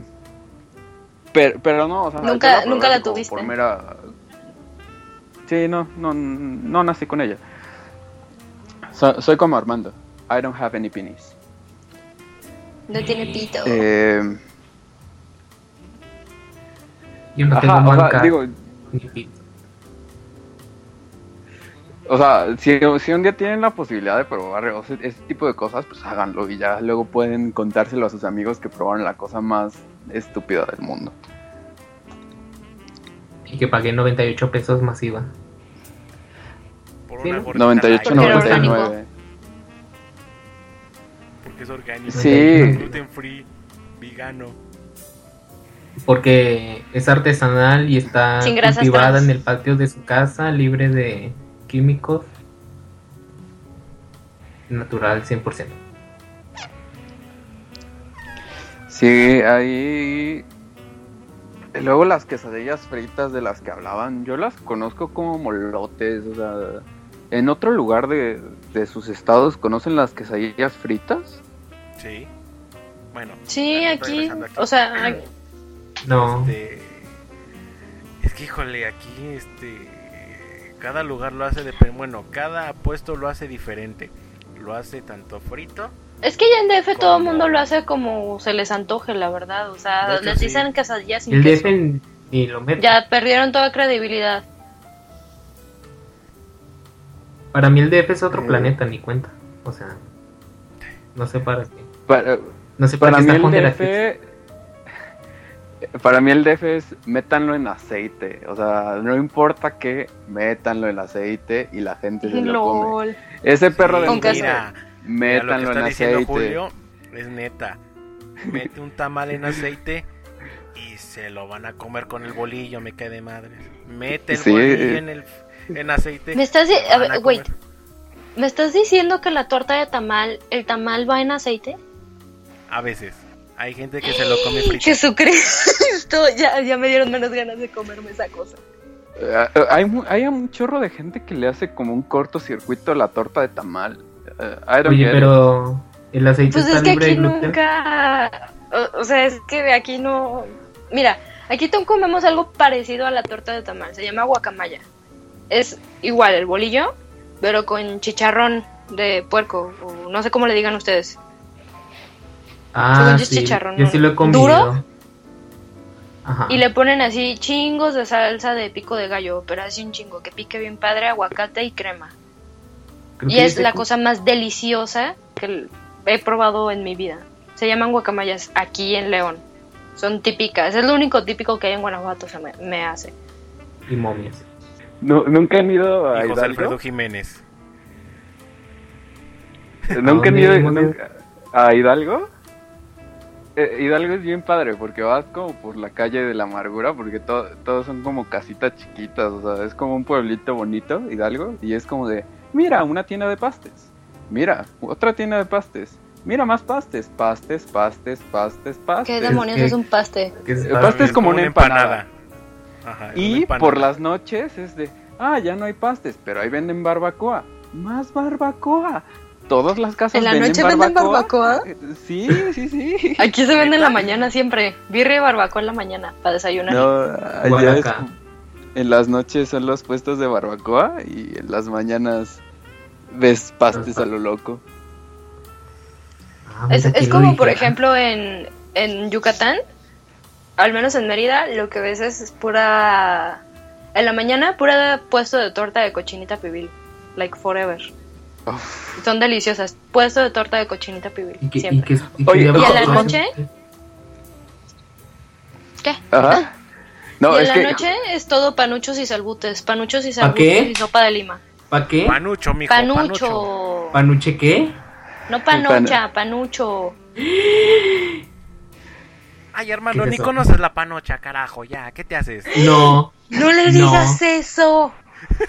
pero, pero no, o sea, Nunca- probé nunca la tuviste. Por mera... Sí, no, no, no nací con ella. So- soy como Armando. I don't have any pennies. No tiene pito. Eh, Yo no ajá, tengo o sea, manca. digo, ni pito. O sea, si, si un día tienen la posibilidad de probar o sea, ese tipo de cosas, pues háganlo y ya luego pueden contárselo a sus amigos que probaron la cosa más estúpida del mundo. Y que pagué 98 pesos masiva. Por Sí, una gordita 98, Porque era 99. Porque es orgánico. Sí. Gluten free, vegano. Porque es artesanal y está cultivada trans. en el patio de su casa, libre de químicos. Natural 100%. Sí, ahí... Luego las quesadillas fritas de las que hablaban, yo las conozco como molotes, o sea... ¿En otro lugar de, de sus estados conocen las quesadillas fritas? Sí. Bueno. Sí, aquí. o sea, No. Este, es que, híjole, aquí, este, cada lugar lo hace, de, bueno, cada puesto lo hace diferente. Lo hace tanto frito. es que ya en DF todo el mundo lo hace como se les antoje, la verdad. O sea, hecho, les sí. dicen quesadillas sin El queso. DF ni lo mete. Ya perdieron toda credibilidad. Para mí el DF es otro Eh. planeta, ni cuenta. O sea, no sé para qué. Para, No sé para, Para qué mí está el Funderatex. DF. Para mí el DF es métanlo en aceite. O sea, no importa que métanlo en aceite y la gente se lo come. LOL. Ese perro Sí, de mira, mira, lo que métanlo en aceite. Julio es neta. Mete un tamal en aceite y se lo van a comer con el bolillo, me cae de madre. Mete el Sí. bolillo en el en aceite. Me estás a ver, wait. ¿Me estás diciendo que la torta de tamal, el tamal va en aceite? A veces. Hay gente que se lo come frito. Jesucristo, ya, ya me dieron menos ganas de comerme esa cosa. Eh, hay, hay un chorro de gente que le hace como un cortocircuito a la torta de tamal. Eh, I don't Oye, pero el aceite Pues está es que libre de aquí gluten. nunca, o, o sea, es que aquí no, mira, aquí comemos algo parecido a la torta de tamal, se llama guacamaya. Es igual el bolillo, pero con chicharrón de puerco, o no sé cómo le digan ustedes. Ah, Según yo es sí. chicharrón, Yo ¿no? sí lo he comido. ¿Duro? Ajá. Y le ponen así chingos de salsa de pico de gallo, pero así un chingo, que pique bien padre, aguacate y crema. Creo Y es dice la cosa más deliciosa que he probado en mi vida. Se llaman guacamayas aquí en León. Son típicas. Es lo único típico que hay en Guanajuato, se me, me hace. Y momias. Nu- ¿Nunca han ido a Y José Alfredo Hidalgo? Jiménez. ¿Nunca han ido a Hidalgo? Eh, Hidalgo es bien padre porque vas como por la calle de la amargura porque to- todos son como casitas chiquitas, o sea, es como un pueblito bonito, Hidalgo, y es como de, mira, una tienda de pastes, mira, otra tienda de pastes, mira más pastes, pastes, pastes, pastes, pastes. ¿Qué demonios que- es un paste? Que es Eh, para- pastes como una empanada. Ajá, es una Y empanada. por las noches es de, ah, ya no hay pastes, pero ahí venden barbacoa. Más barbacoa. Todas las casas ¿En la venden noche venden barbacoa. barbacoa? Sí, sí, sí. Aquí se vende en la mañana siempre. Birria y barbacoa en la mañana para desayunar. No, allá es en las noches son los puestos de barbacoa y en las mañanas ves pastes a lo loco. Ah, Es, es ¿quién lo como, por ejemplo, en, en Yucatán, al menos en Mérida, lo que ves es pura... En la mañana, pura puesto de torta de cochinita pibil. Like forever. Uf. Son deliciosas. Puesto de torta de cochinita pibil. ¿Y que, y siempre. que, y que Oye, ¿y a la noche? ¿Qué? Ajá. No, y en es la que noche es todo panuchos y salbutes. Panuchos y ¿Pa salbutes qué? y sopa de lima. ¿Pa qué? Panucho, mijo, panucho. Panucho. ¿Panuche qué? No panocha, panucho. Ay, hermano, ¿Qué es ni eso? conoces la panocha, carajo, ya, ¿qué te haces? No, No le No. digas eso.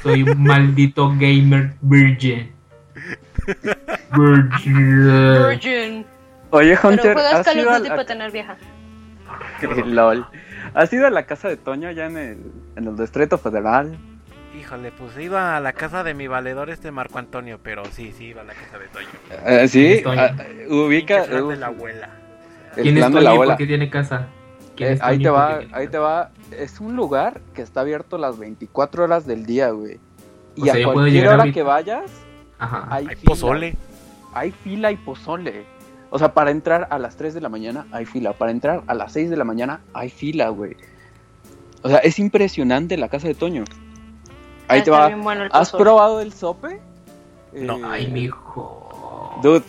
soy un maldito gamer virgin. Virgin. Virgin. Oye, Pero Hunter, juegas ¿has Call ido of a Duty para tener vieja. LOL. ¿Has ido a la casa de Toño allá en el, en el Distrito Federal? Híjole, pues iba a la casa de mi valedor este Marco Antonio, pero sí, sí, iba a la casa de Toño. Eh, sí, ¿Quién es Toño? ah, ubica flan uh, de la abuela. el ¿Quién es plan de la Toño abuela. por qué tiene casa? ¿Quién Eh, es ahí te va, ahí casa? te va. Es un lugar que está abierto las 24 horas del día, güey. Y O sea, a cualquier hora ahorita. que vayas, Ajá. hay, Hay fila. pozole. Hay fila y pozole. O sea, para entrar a las 3 de la mañana hay fila. Para entrar a las 6 de la mañana hay fila, güey. O sea, es impresionante la casa de Toño. Ahí Ah, te va. bueno ¿Has pozole. probado el sope? No. Eh, Ay, mijo. Dude,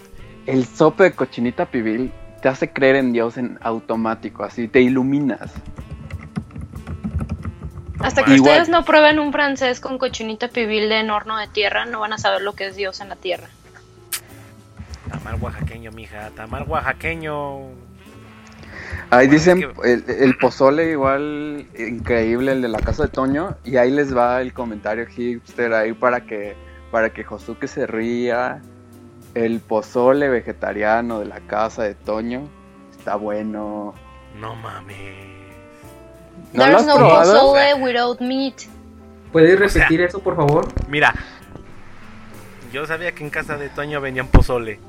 el sope de cochinita pibil te hace creer en Dios en automático, así te iluminas. Hasta que Igual. ustedes no prueben un francés con cochinita pibil en horno de tierra, no van a saber lo que es Dios en la tierra. Tamal oaxaqueño, mija, tamal oaxaqueño. Ahí Bueno, dicen es que- el, el pozole igual increíble, el de la casa de Toño, y ahí les va el comentario hipster ahí para que para que Josuke se ría. El pozole vegetariano de la casa de Toño está bueno. No mames. ¿No lo There's has no probado? pozole without meat. ¿Puedes O sea- repetir eso, por favor? Mira, yo sabía que en casa de Toño vendían pozole,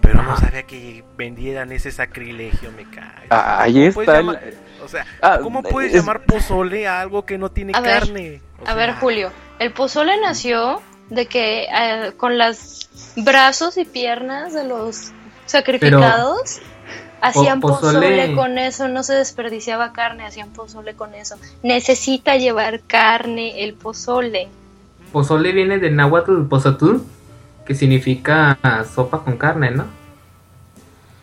pero no Ajá. sabía que vendieran ese sacrilegio, me cae. Ah, ahí ¿Cómo está el- O sea, Ah, ¿cómo puedes es- llamar pozole a algo que no tiene A ver, carne? A ver, Julio, el pozole nació de que eh, con los brazos y piernas de los sacrificados hacían Po- pozole... pozole- con eso, no se desperdiciaba carne, hacían pozole con eso. Necesita llevar carne el pozole. Pozole viene del náhuatl pozatú, que significa sopa con carne, ¿no?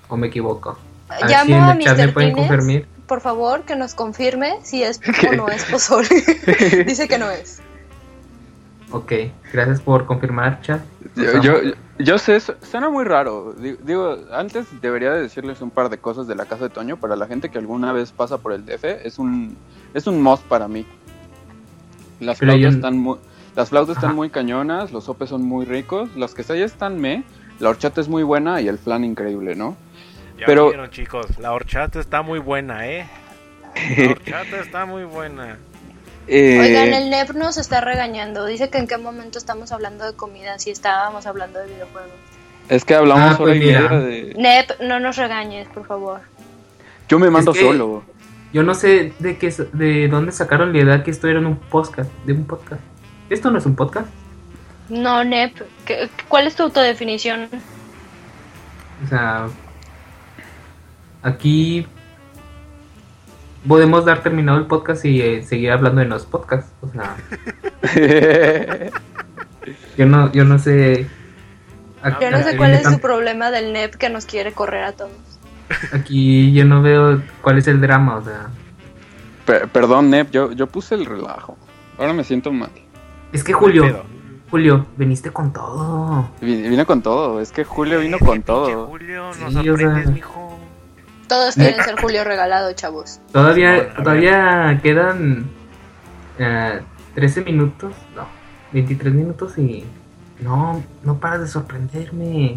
¿O me equivoco? A si Llamo a Mr. Tines, confirmar. por favor, que nos confirme si es o no es pozole. Dice que no es. Ok, gracias por confirmar, chat. Yo, yo, yo sé, su- suena muy raro. Di- Digo, antes debería de decirles un par de cosas de la casa de Toño. Para la gente que alguna vez pasa por el DF, es un, es un must para mí. Las Pero flautas yo- están muy, las flautas están Ajá. muy cañonas, los sopes son muy ricos, las quesadillas están me, la horchata es muy buena y el flan increíble, ¿no? Ya pero- vieron, chicos, la horchata está muy buena, ¿eh? La horchata está muy buena. Eh, Oigan, el NEP nos está regañando. Dice que en qué momento estamos hablando de comida si estábamos hablando de videojuegos. Es que hablamos Ah, hora pues media de... NEP, no nos regañes, por favor. Yo me mando que- solo. Yo no sé de qué, de dónde sacaron la idea que esto era un podcast, de un podcast. ¿Esto no es un podcast? No, NEP, ¿qué- ¿cuál es tu autodefinición? O sea, aquí podemos dar terminado el podcast y eh, seguir hablando de los podcasts. O sea, yo no, yo no sé. Yo no sé cuál es su problema del NEP que nos quiere correr a todos. Aquí yo no veo cuál es el drama, o sea. Per- perdón, Nep, yo, yo puse el relajo. Ahora me siento mal. Es que Julio. Julio, viniste con todo. Vi- Vine con todo, es que Julio vino con todo. Julio, nos Sí, o sea- mijo. Todos quieren ser Julio regalado, chavos. Todavía, todavía quedan eh, 13 minutos, no, 23 minutos y no, no paras de sorprenderme.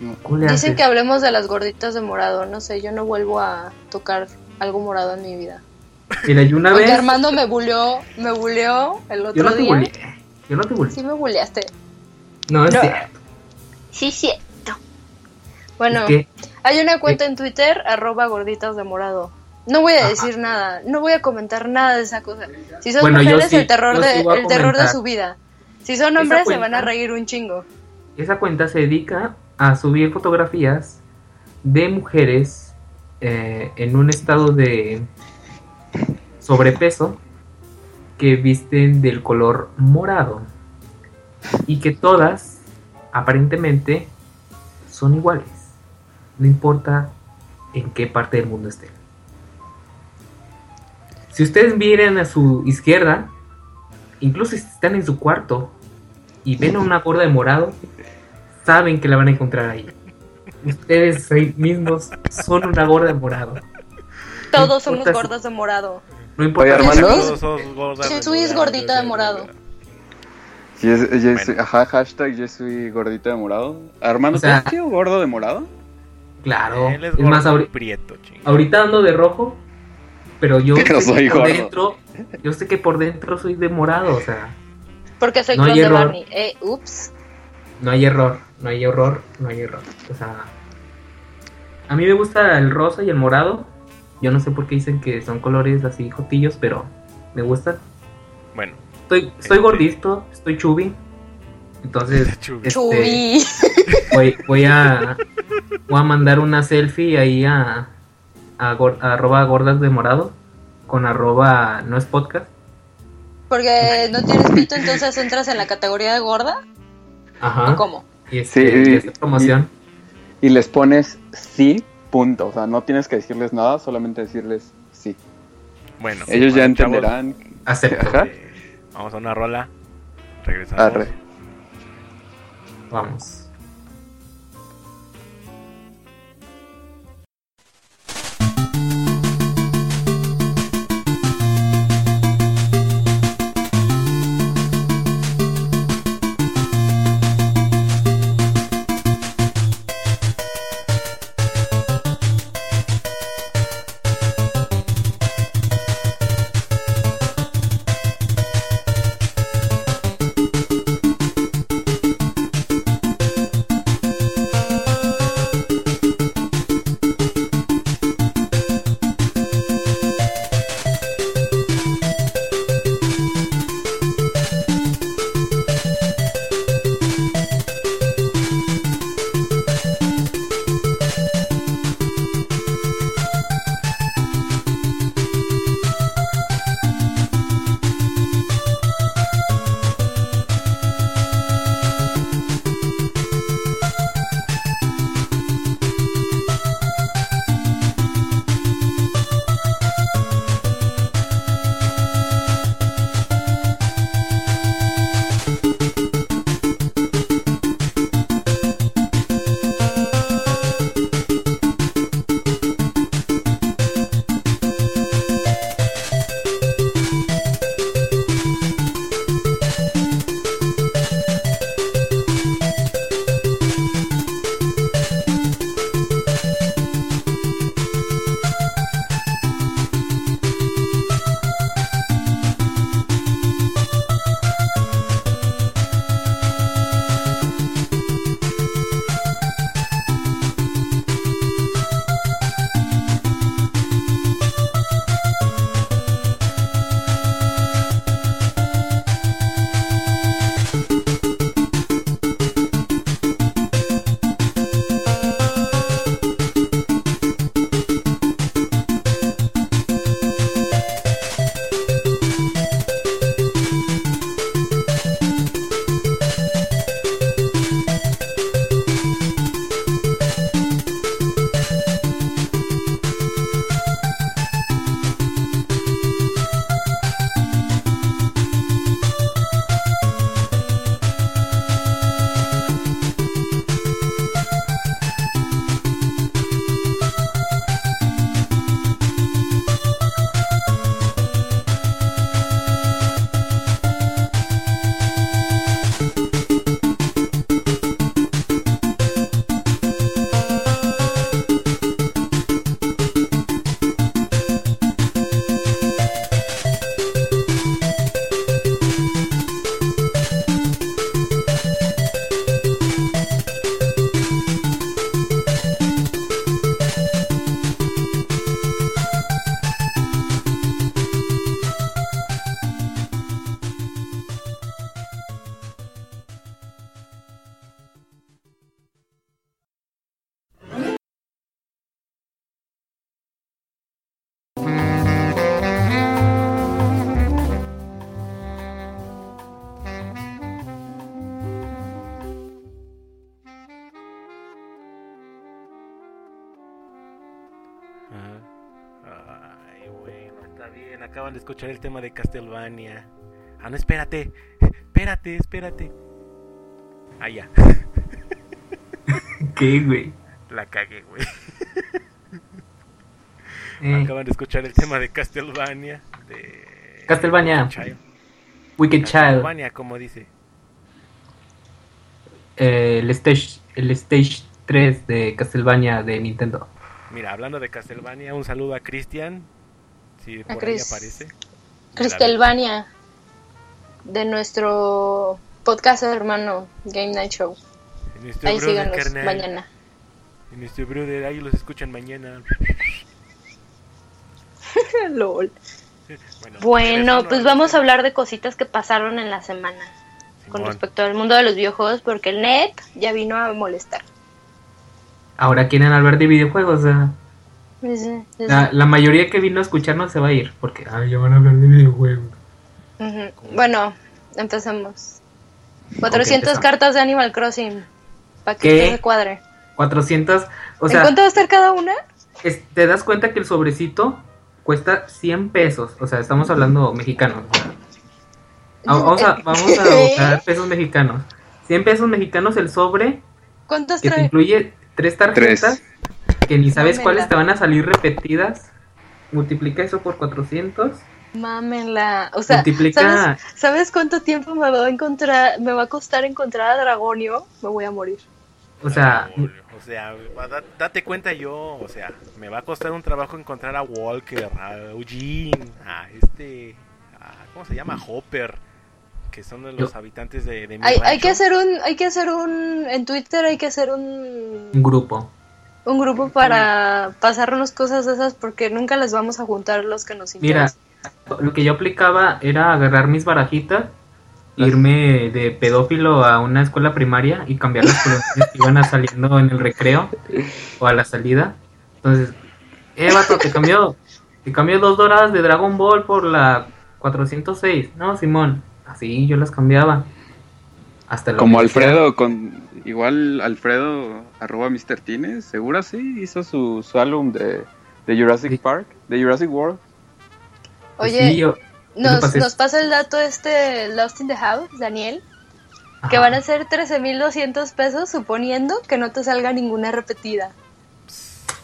No. ¿Cómo le Dicen haces? que hablemos de las gorditas de morado. No sé, yo no vuelvo a tocar algo morado en mi vida. Mira, yo una Porque vez. Armando me buleó, me buleó el yo otro no te día. bulleé. Yo no te bulleé. Sí me buleaste. No, es No. cierto. Sí, cierto. Bueno, que, hay una cuenta en Twitter, arroba gorditas de morado. No voy a Ajá. decir nada, no voy a comentar nada de esa cosa. Si son Bueno, mujeres, sí, el terror, de, sí el terror de su vida. Si son hombres, se van a reír un chingo. esa cuenta se dedica a subir fotografías de mujeres eh, en un estado de sobrepeso que visten del color morado y que todas aparentemente son iguales no importa en qué parte del mundo estén si ustedes miran a su izquierda incluso si están en su cuarto y ven a una gorda de morado saben que la van a encontrar ahí ustedes ahí mismos son una gorda de morado Todos somos gordas de morado. No importa. Oye, si- Armando. Todos somos gordas de Yo soy morado. gordita de morado. Es- Bueno. soy- ajá, hashtag yo soy gordito de morado. Armando, O sea- ¿tú has sido gordo de morado? Claro. Él es Es más, gordo ahori- prieto, ching. ahorita ando de rojo, pero yo Pero sé que soy por gordo. dentro, yo sé que por dentro soy de morado, o sea, Porque soy No clon de error. Barney. Eh, ups. no hay error, no hay error, no hay error. O sea, a mí me gusta el rosa y el morado. Yo no sé por qué dicen que son colores así jotillos, pero me gustan. Bueno, Estoy, estoy Este. gordito, estoy chubby. Entonces, este, voy, voy a voy a mandar una selfie ahí a, a, gor- a arroba gordas de morado con arroba no es podcast. Porque no tienes pito, entonces entras en la categoría de gorda. Ajá. ¿O cómo? Y este, Sí, y esta promoción. Y les pones sí, punto. O sea, no tienes que decirles nada, solamente decirles sí. bueno. Ellos ya bueno, entenderán. Acepto. Ajá. vamos a una rola. Regresamos. Arre. Vamos. Escuchar el tema de Castlevania. Ah, no, espérate. Espérate, espérate. Ah, ya. ¿Qué, güey? La cagué, güey. Eh, Acaban de escuchar el tema de Castlevania. De Castlevania. Child. Wicked Child. Castlevania, como dice. eh, el, stage, el Stage 3 de Castlevania de Nintendo. Mira, hablando de Castlevania, un saludo a Cristian. Si por ahí Chris. aparece. Cristelvania, de nuestro podcast hermano Game Night Show. Ahí síganos carnal. mañana. En nuestro brother, ahí los escuchan mañana. Lol. Bueno, pues vamos a hablar de cositas que pasaron en la semana con respecto al mundo de los videojuegos porque el net ya vino a molestar. Ahora quieren hablar de videojuegos. o sea, Sí, sí, sí. la, la mayoría que vino a escucharnos se va a ir. Porque ay, ya van a hablar de videojuegos. Ujú. Bueno, empecemos. 400 empezamos. cartas de Animal Crossing. Para que se cuadre. 400. O ¿En sea, cuánto va a estar cada una? es- te das cuenta que el sobrecito cuesta 100 pesos. O sea, estamos hablando mexicanos. o sea. Ah, Vamos a, vamos a buscar pesos mexicanos. 100 pesos mexicanos el sobre ¿Cuántas que te incluye tres tarjetas que ni sabes cuáles te van a salir repetidas. Multiplica eso por 400. Mámenla. O sea, Multiplica- ¿sabes, ¿sabes cuánto tiempo me va a encontrar, me va a costar encontrar a Dragonio? Me voy a morir. O sea, O sea, date cuenta yo, o sea, me va a costar un trabajo encontrar a Walker, a Eugene, a este, a- ¿cómo se llama? Hopper, que son de los Yo- habitantes de, de mi Hay, que hacer un, hay que hacer un, en Twitter hay que hacer un, un grupo. Un grupo para pasarnos cosas de esas porque nunca les vamos a juntar los que nos Mira, interesan. lo que yo aplicaba era agarrar mis barajitas, irme de pedófilo a una escuela primaria y cambiar las colonias que iban a saliendo en el recreo o a la salida. Entonces, eh, vato, te cambió, te cambió dos doradas de Dragon Ball por la 406. No, Simón, así yo las cambiaba. Hasta la Como. Alfredo, con igual Alfredo, arroba Mr. Tines, seguro sí, hizo su, su álbum de, de Jurassic Sí. Park, de Jurassic World. Pues Oye, sí, yo- yo nos, nos pasa el dato este Lost in the House, Daniel, que van a ser 13.200 pesos suponiendo que no te salga ninguna repetida.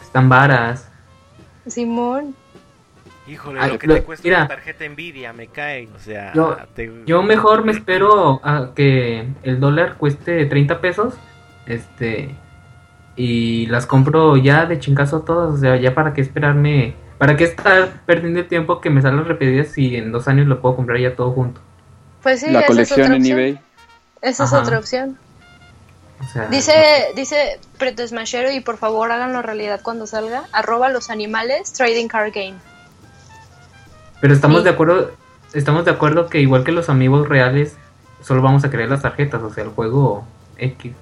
Están varas. Simón, Híjole, Ay, lo que lo- te cuesta mira. una tarjeta Nvidia, me cae, o sea, Yo- te- Yo mejor me espero a que el dólar cueste 30 pesos. Este. Y las compro ya de chingazo todas. O sea, ya para qué esperarme. ¿Para qué estar perdiendo el tiempo que me salen repetidas si en dos años lo puedo comprar ya todo junto? pues sí, la esa es colección otra en opción. eBay. Esa es otra opción. O sea, Dice, dice Preto Smashero y por favor háganlo realidad cuando salga. Arroba los animales trading card game. Pero estamos Sí. de acuerdo. Estamos de acuerdo que igual que los amigos reales, solo vamos a crear las tarjetas. O sea, el juego X.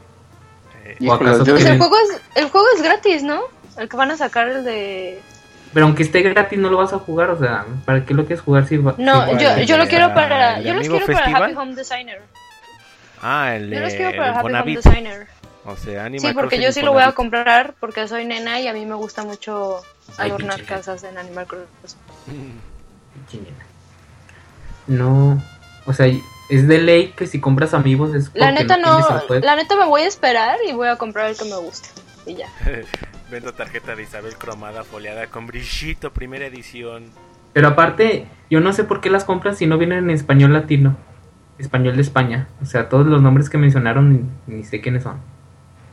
eh, ¿O Híjole, acaso Pues el juego es, el juego es gratis, ¿no? El que van a sacar el de... Pero aunque esté gratis, no lo vas a jugar. O sea, ¿para qué lo quieres jugar si va- No, si- yo, yo lo de- quiero para... Yo los quiero para? Happy Home Designer. ah, el, Yo los quiero para Happy Home Designer. o sea, Animal Sí, porque Crossing yo sí lo voy a comprar porque soy nena y a mí me gusta mucho adornar casas en Animal Crossing. Chingada. No, o sea, es de ley que si compras amigos es La neta no, la neta me voy a esperar y voy a comprar el que me guste. Y ya. Vendo tarjeta de Isabel cromada foliada con brillito, primera edición. Pero aparte, yo no sé por qué las compras si no vienen en español latino, español de España. O sea, todos los nombres que mencionaron ni, ni sé quiénes son.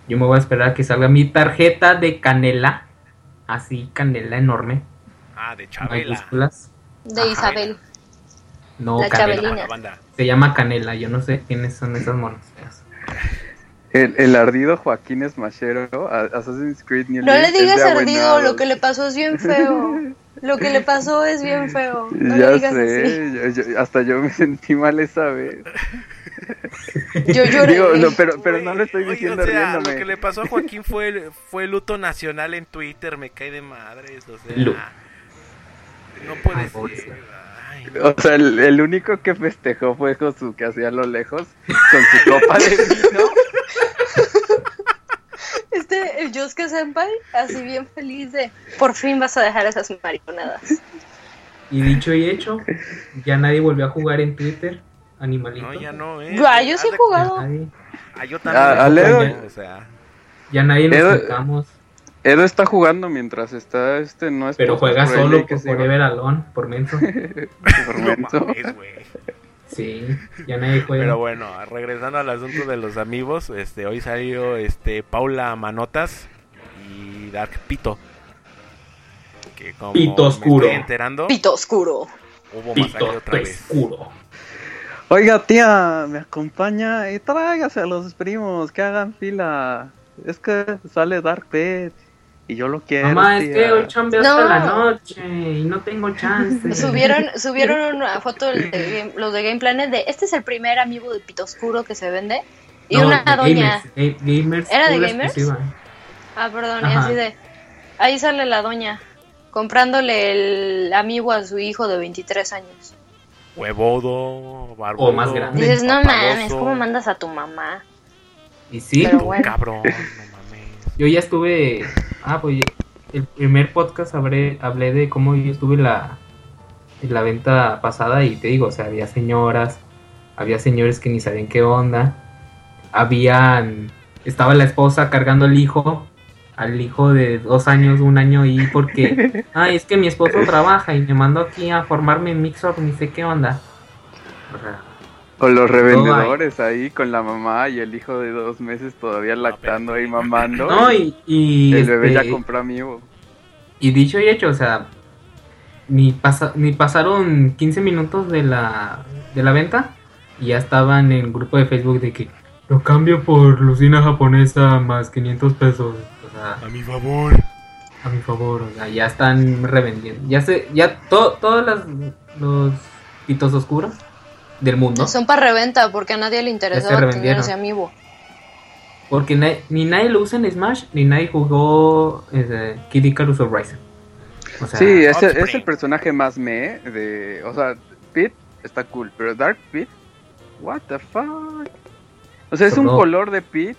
Yo me voy a esperar a que salga mi tarjeta de canela, así canela enorme, Ah, de Chabela. mayúsculas. De Ajá. Isabel. No, La canela. Chabelina. La banda. Se llama canela, yo no sé quiénes son esas monos. El, el ardido Joaquín Smashero, a- Assassin's Creed New No le es digas ardido, lo que le pasó es bien feo. Lo que le pasó es bien feo. No ya le digas así. sé, yo- yo- hasta yo me sentí mal esa vez. Yo lloré. Digo, no, pero, pero no lo estoy oye, diciendo o sea, riéndome. Lo que le pasó a Joaquín fue, fue luto nacional en Twitter, me cae de madres, o sea. No puede ser. O sea, el, el único que festejó fue Josu, que hacía a lo lejos, con su copa de vino. Este, el Yosuke Senpai, así bien feliz de por fin vas a dejar esas mariconadas. Y dicho y hecho, ya nadie volvió a jugar en Twitter, animalito. no, ya no, eh. Ah, yo sí he jugado. Nadie- Ah, yo también. Ah, a me Leo- acuerdo, O sea, ya nadie nos juntamos. Edo está jugando mientras está este no es Pero juega por solo que por Forever Alone, por menso. por No momento. mames, güey. Sí, ya nadie juega. Pero bueno, regresando al asunto de los amigos, este hoy salió este Paula Manotas y Dark Pito. Que como Pito me oscuro. estoy enterando, Pito oscuro. hubo Pito otra vez. oscuro. Oiga, tía, me acompaña y tráigase a los primos que hagan fila. Es que sale Dark Pet y yo lo quiero. Mamá, es tía. que hoy chambeo No. hasta la noche y no tengo chance. Subieron, subieron una foto de Game- los de Game Planet de este es el primer amigo de Pito Oscuro que se vende. Y No, una doña. Gamers, Ga- gamers ¿Era de gamers? exclusiva. Ah, perdón, y Ajá. así de. Ahí sale la doña comprándole el amigo a su hijo de 23 años. Huevudo, barbudo. O más grande. Dices, no mames, ¿cómo mandas a tu mamá? Y sí, Pero bueno. cabrón. Yo ya estuve. Ah, pues el primer podcast hablé, hablé de cómo yo estuve en la, en la venta pasada y te digo, o sea, había señoras, había señores que ni sabían qué onda, habían. Estaba la esposa cargando al hijo, al hijo de dos años, un año y porque, ay, es que mi esposo trabaja y me mandó aquí a formarme en Mixup, ni sé qué onda. O sea, Con los revendedores ahí, con la mamá y el hijo de dos meses todavía lactando ahí mamando. no, y, y, el bebé este, ya compró amigo. Y dicho y hecho, o sea, ni, pasa, ni pasaron 15 minutos de la, de la venta y ya estaban en el grupo de Facebook de que lo cambio por lucina japonesa más 500 pesos. O sea, A mi favor. a mi favor, o sea, ya están revendiendo. Ya se, ya to, todos las, los pitos oscuros del mundo. Son para reventa porque a nadie le interesaba tener ese amigo. Porque na- ni nadie lo usa en Smash, ni nadie jugó eh, Kid Icarus. O sea, Sí, es, el- es el personaje más me de... O sea, Pit está cool, pero Dark Pit... What the fuck? O sea, es un color de Pit.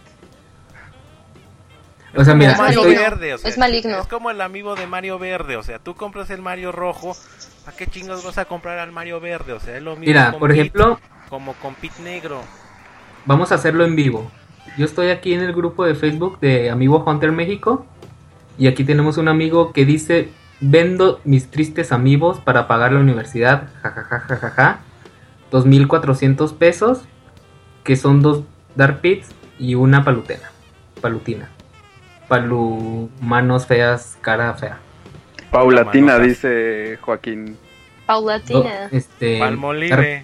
o sea, mira, Es Mario maligno. estoy- Verde, o sea, Es maligno. Es como el amigo de Mario Verde, o sea, tú compras el Mario rojo, ¿para qué chingos vas a comprar al Mario Verde? O sea, es lo mismo mira, con por ejemplo, como con Pit Negro. Vamos a hacerlo en vivo. Yo estoy aquí en el grupo de Facebook de Amigo Hunter México. Y aquí tenemos un amigo que dice: Vendo mis tristes amigos para pagar la universidad. Jajajajaja. 2400 pesos. Que son dos Dark Pits y una palutena. Palutina. Palu. Manos feas, cara fea. Paulatina, Manotas. dice Joaquín. Paulatina. este, Palmolive,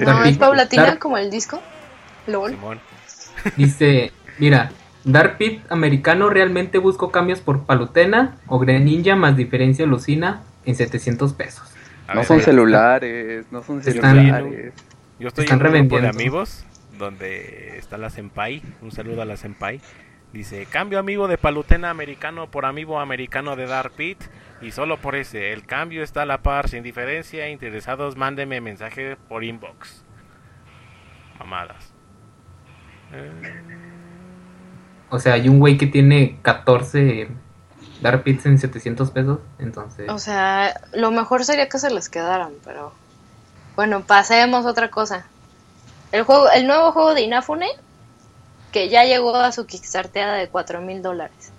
No, es paulatina Dark- como el disco. LOL. Simón. Dice, mira, Dark Pit americano realmente busco cambios por Palutena o Greninja más diferencia Lucina en 700 pesos. A no ver, son mira, celulares, no son Están- celulares. Yo estoy están en un grupo de revendiendo. amigos donde está la Senpai, un saludo a la Senpai. Dice, cambio amigo de Palutena americano por amigo americano de Dark Pit y solo por ese, el cambio está a la par, sin diferencia, interesados mándeme mensaje por inbox. Mamadas. Eh, O sea, hay un güey que tiene 14 Dark Pits en 700 pesos, entonces... O sea, lo mejor sería que se les quedaran, pero bueno, pasemos a otra cosa. El juego, el nuevo juego de Inafune, que ya llegó a su kickstarteada de 4 mil dólares.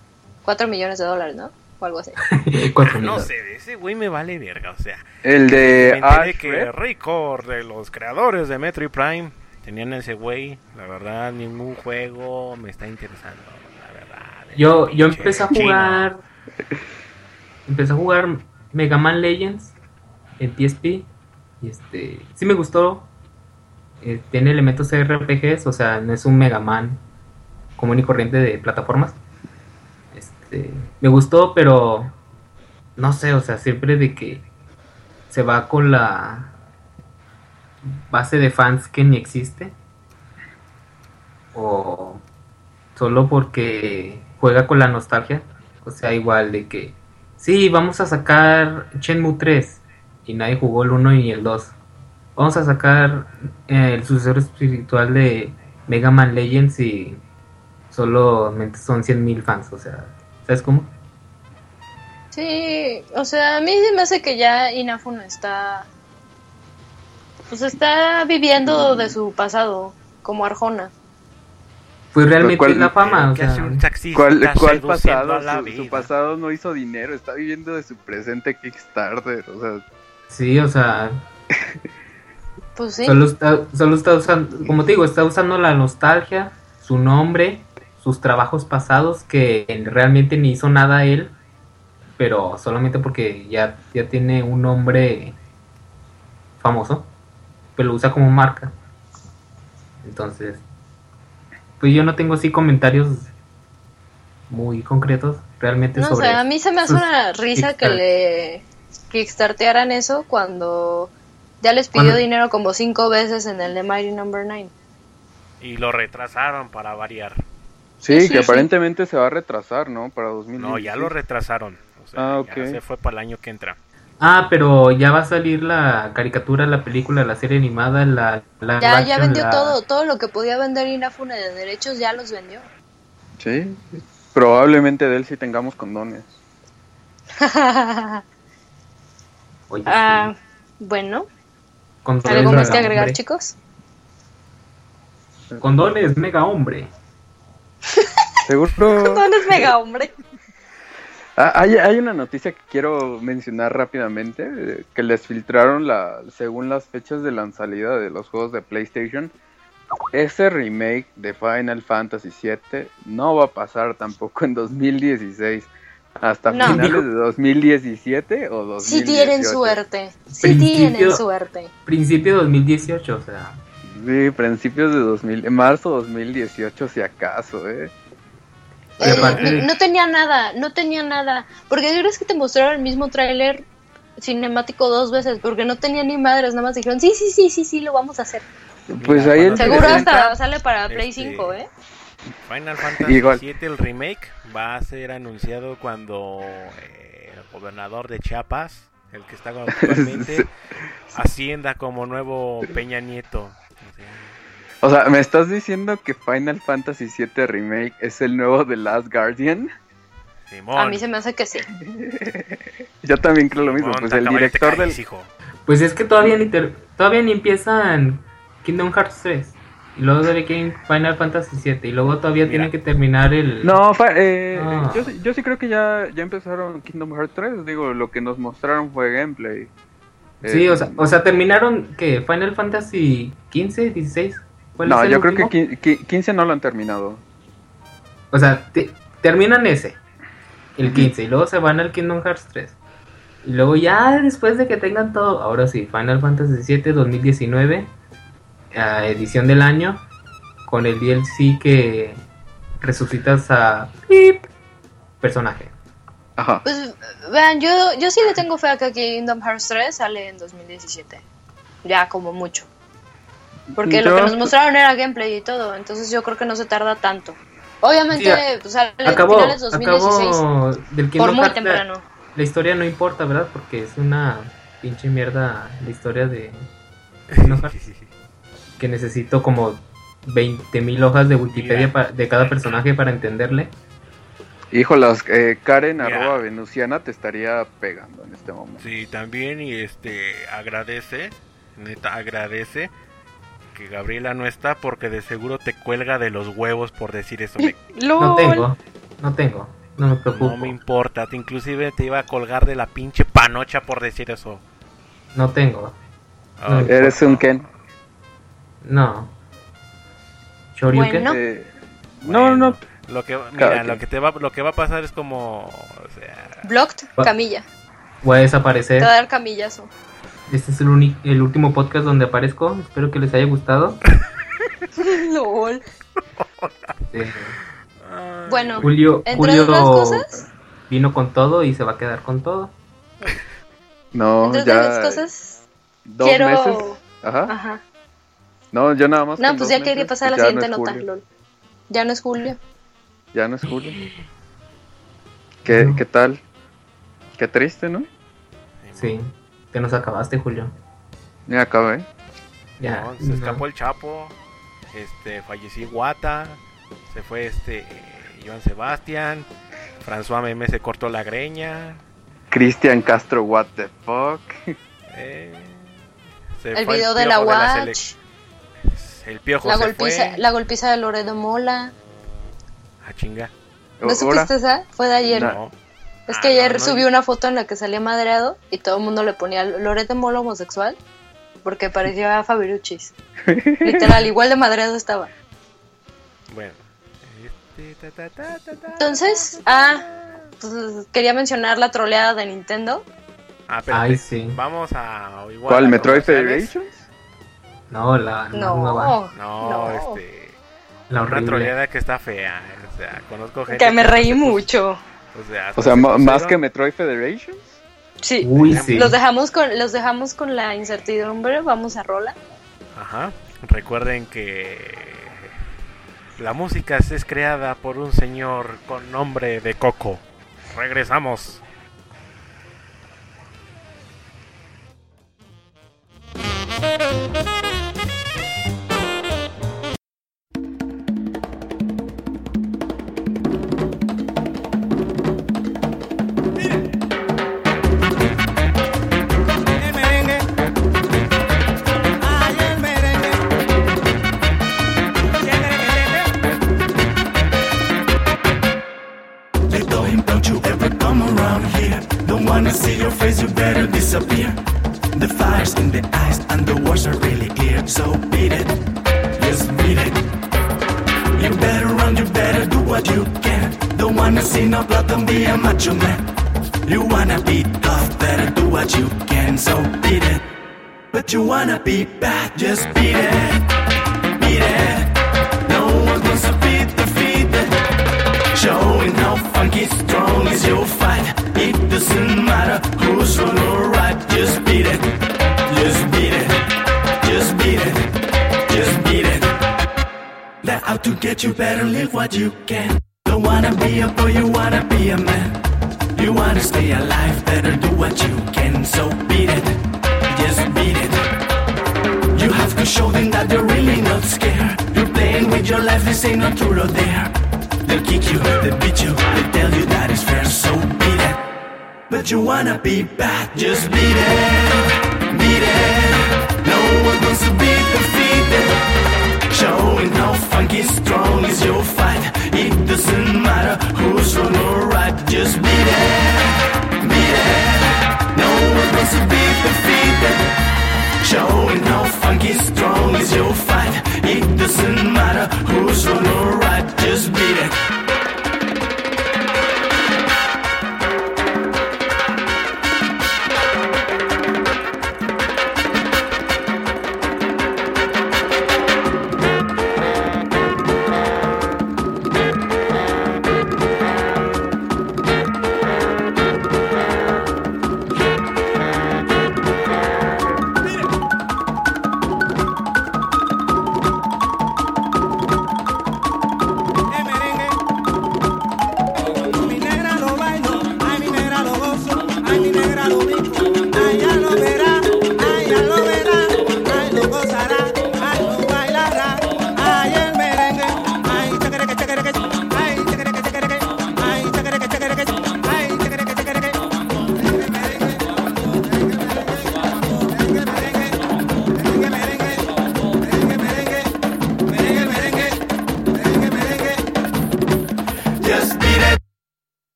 4 millones de dólares, ¿no? O algo así. 4 no sé, de ese güey me vale verga, o sea. El me de Ash que Record de los creadores de Metroid Prime tenían ese güey. La verdad, ningún juego me está interesando. La verdad. Yo, yo empecé a chino. jugar... Empecé a jugar Mega Man Legends en PSP y este... Sí me gustó. Eh, tiene elementos RPGs, o sea, no es un Mega Man común y corriente de plataformas. Este, me gustó, pero no sé, o sea, siempre de que se va con la base de fans que ni existe. O solo porque juega con la nostalgia. O sea, igual de que sí, vamos a sacar Shenmue 3 y nadie jugó el 1 y el 2. Vamos a sacar eh, el sucesor espiritual de Mega Man Legends y solamente son 100.000 fans, o sea, ¿sabes cómo? Sí, o sea, a mí se me hace que ya Inafune está. Pues está viviendo de su pasado, como Arjona. Pues realmente ¿Cuál- es la fama, o ¿Qué hace sea, ¿Cuál, cuál pasado? Su, pasado no hizo dinero, está viviendo de su presente Kickstarter. O sea, sí, o sea, Pues sí. solo está, solo está usando, como te digo, está usando la nostalgia, su nombre, sus trabajos pasados, que realmente ni hizo nada él, pero solamente porque ya, ya tiene un nombre famoso, pues lo usa como marca. Entonces, pues yo no tengo así comentarios muy concretos realmente No sobre sé, a mí se me hace una risa que le kickstartearan eso cuando ya les pidió dinero como cinco veces en el de Mighty Number 9. Y lo retrasaron para variar. Sí, Sí, que sí. aparentemente se va a retrasar, ¿no? Para 2016. No, ya lo retrasaron. O sea, Ah, ya ok. se fue para el año que entra. Ah, pero ya va a salir la caricatura, la película, la serie animada, la... la Ya, ya vendió la- todo, todo lo que podía vender Inafune de derechos ya los vendió. Sí, probablemente de él sí tengamos condones. Oye, Ah, sí, bueno, ¿algo más que agregar, hombre. chicos? Condones mega hombre. Seguro. ¿Dónde es mega hombre? Ah, hay, hay una noticia que quiero mencionar rápidamente, eh, que les filtraron la, según las fechas de la salida de los juegos de PlayStation. Ese remake de Final Fantasy VII no va a pasar tampoco en 2016. Hasta No. finales de 2017 o 2018. Sí tienen suerte, sí Principio- tienen suerte. Principio de 2018, o sea... Sí, principios de 2000, en marzo 2018 si acaso, ¿eh? Eh, aparte- no, no tenía nada, no tenía nada. Porque crees que te mostraron el mismo tráiler cinemático dos veces? Porque no tenía ni madres, nada más dijeron, sí, sí, sí, sí, sí, lo vamos a hacer. Pues ahí el Seguro hasta sale para Play este, 5, ¿eh? Final Fantasy Igual. VII, el remake, va a ser anunciado cuando eh, el gobernador de Chiapas, el que está actualmente, ascienda como nuevo Peña Nieto. O sea, ¿me estás diciendo que Final Fantasy VII Remake es el nuevo The Last Guardian? Simón, A mí se me hace que sí. Yo también creo lo mismo, Simón, pues el director del... hijo. Pues es que todavía ni, ter- todavía ni empiezan Kingdom Hearts 3. Y luego de que Final Fantasy 7. Y luego todavía Mira. tiene que terminar el... No, fa- eh, Ah. yo, sí- yo sí creo que ya, ya empezaron Kingdom Hearts 3, digo, lo que nos mostraron fue gameplay. Sí, Eh, o sea, o sea, terminaron que Final Fantasy 15, 16. ¿Cuál No, es el yo creo último? que qui- qui- 15 no lo han terminado. O sea, te- terminan ese, el 15, y luego se van al Kingdom Hearts 3. Y luego ya después de que tengan todo, ahora sí, Final Fantasy 7 2019, ah, edición del año, con el DLC que resucitas a Pip, personaje. Ajá. Pues vean, yo, yo sí le tengo fe a que Kingdom Hearts 3 sale en 2017. Ya, como mucho. Porque lo que nos mostraron era gameplay y todo, entonces yo creo que no se tarda tanto. Obviamente, pues, sale en Acabó, finales 2016. acabó del por Kingdom muy Hearts. La, temprano. la historia no importa, ¿verdad? Porque es una pinche mierda la historia de Kingdom Hearts. que necesito como 20.000 hojas de Wikipedia de cada personaje para entenderle. Híjolas, eh, Karen arroba venusiana te estaría pegando en este momento. Sí, también y este agradece, neta agradece que Gabriela no está porque de seguro te cuelga de los huevos por decir eso. Me- No tengo, no tengo, no me preocupo. no me importa, te, inclusive te iba a colgar de la pinche panocha por decir eso. No tengo, Ah, No. Eres un Ken. no. Shoryuken. Bueno. Eh, bueno, no, no, Lo que mira, lo que te va lo que va a pasar es como o sea, Blocked, Va- camilla. Voy a Te desaparecer. va a dar camillazo. Este es el, uni- el último podcast donde aparezco. Espero que les haya gustado. LOL. Eh, Bueno, Julio, entre Julio otras cosas, vino con todo y se va a quedar con todo. no, entre ya. otras cosas, dos quiero... meses. Ajá. Ajá. No, yo nada más. No, pues ya quería pasar a la siguiente no nota, julio. LOL. Ya no es Julio. Ya no es julio. ¿Qué, No. ¿Qué tal? Qué triste, ¿no? Sí, te nos acabaste, Julio. Ya acabé. Ya. No, se no. escapó el Chapo, este, falleció Guata, se fue este eh, Iván Sebastián, François Meme se cortó la greña, Cristian Castro, what the fuck. eh, se El fue video de la Watch. el piojo La se golpiza, fue, la golpiza de Loredo Mola. A chinga. ¿No supiste esa? Fue de ayer. No. Es Ah, que ayer no, no, subí yo- una foto en la que salía madreado y todo el mundo le ponía Loret de Molo homosexual porque parecía a Fabiruchis. Literal, igual de madreado estaba. Bueno. Este, ta, ta, ta, ta, ta. Entonces, ah, pues, quería mencionar la troleada de Nintendo. Ah, espérate. Ay, sí. Vamos a. Igual ¿Cuál? a ¿Metroid comerciales. Federation? No, la No. No, No. este. La Una troleada que está fea. O sea, conozco gente. que me reí mucho. O sea, O sea, se ma- más que Metroid Federation. Sí. Uy, sí. Los dejamos con los dejamos con la incertidumbre, vamos a rola. Ajá. Recuerden que la música es creada por un señor con nombre de Coco. Regresamos. Around here. Don't wanna see your face, you better disappear. The fire's in the eyes and the words are really clear. So beat it, just beat it. You better run, you better do what you can. Don't wanna see no blood, don't be a macho man. You wanna be tough, better do what you can. So beat it. But you wanna be bad, just beat it. Beat it. No one wants funky strong as your fight. It doesn't matter who's wrong or right. Just beat it. Just beat it. Just beat it. Just beat it. They're out to get you better live what you can. Don't wanna be a boy, you wanna be a man. You wanna stay alive, better do what you can. So beat it. Just beat it. You have to show them that you're really not scared. You're playing with your life, this ain't no truth or dare. They'll kick you, they'll beat you, they'll tell you that it's fair, so beat it. But you wanna be bad, just beat it, beat it. No one wants to be defeated. Showing how funky strong is your fight. It doesn't matter who's wrong or right, just beat it, beat it. No one wants to be defeated. Showing how funky strong is your fight. It doesn't matter who's wrong or right, just beat it.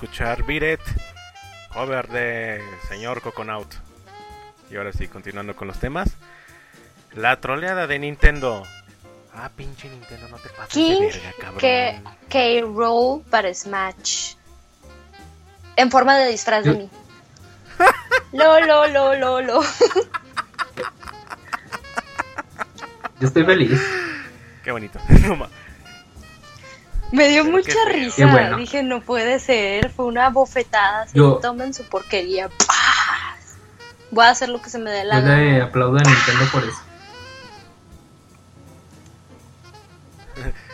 Escuchar Beat It, cover de señor Coconaut. Y ahora sí, continuando con los temas. La troleada de Nintendo. Ah, pinche Nintendo, no te pases de verga, cabrón. que K-Roll para Smash. En forma de disfraz de mí. Lo, lo, lo, lo, lo. Yo estoy feliz. Qué bonito. Me dio Pero mucha risa. Bueno. Dije, no puede ser. Fue una bofetada. así, Yo- Tomen su porquería. ¡Paz! Voy a hacer lo que se me dé la Yo le gana. aplaudo a Nintendo por eso.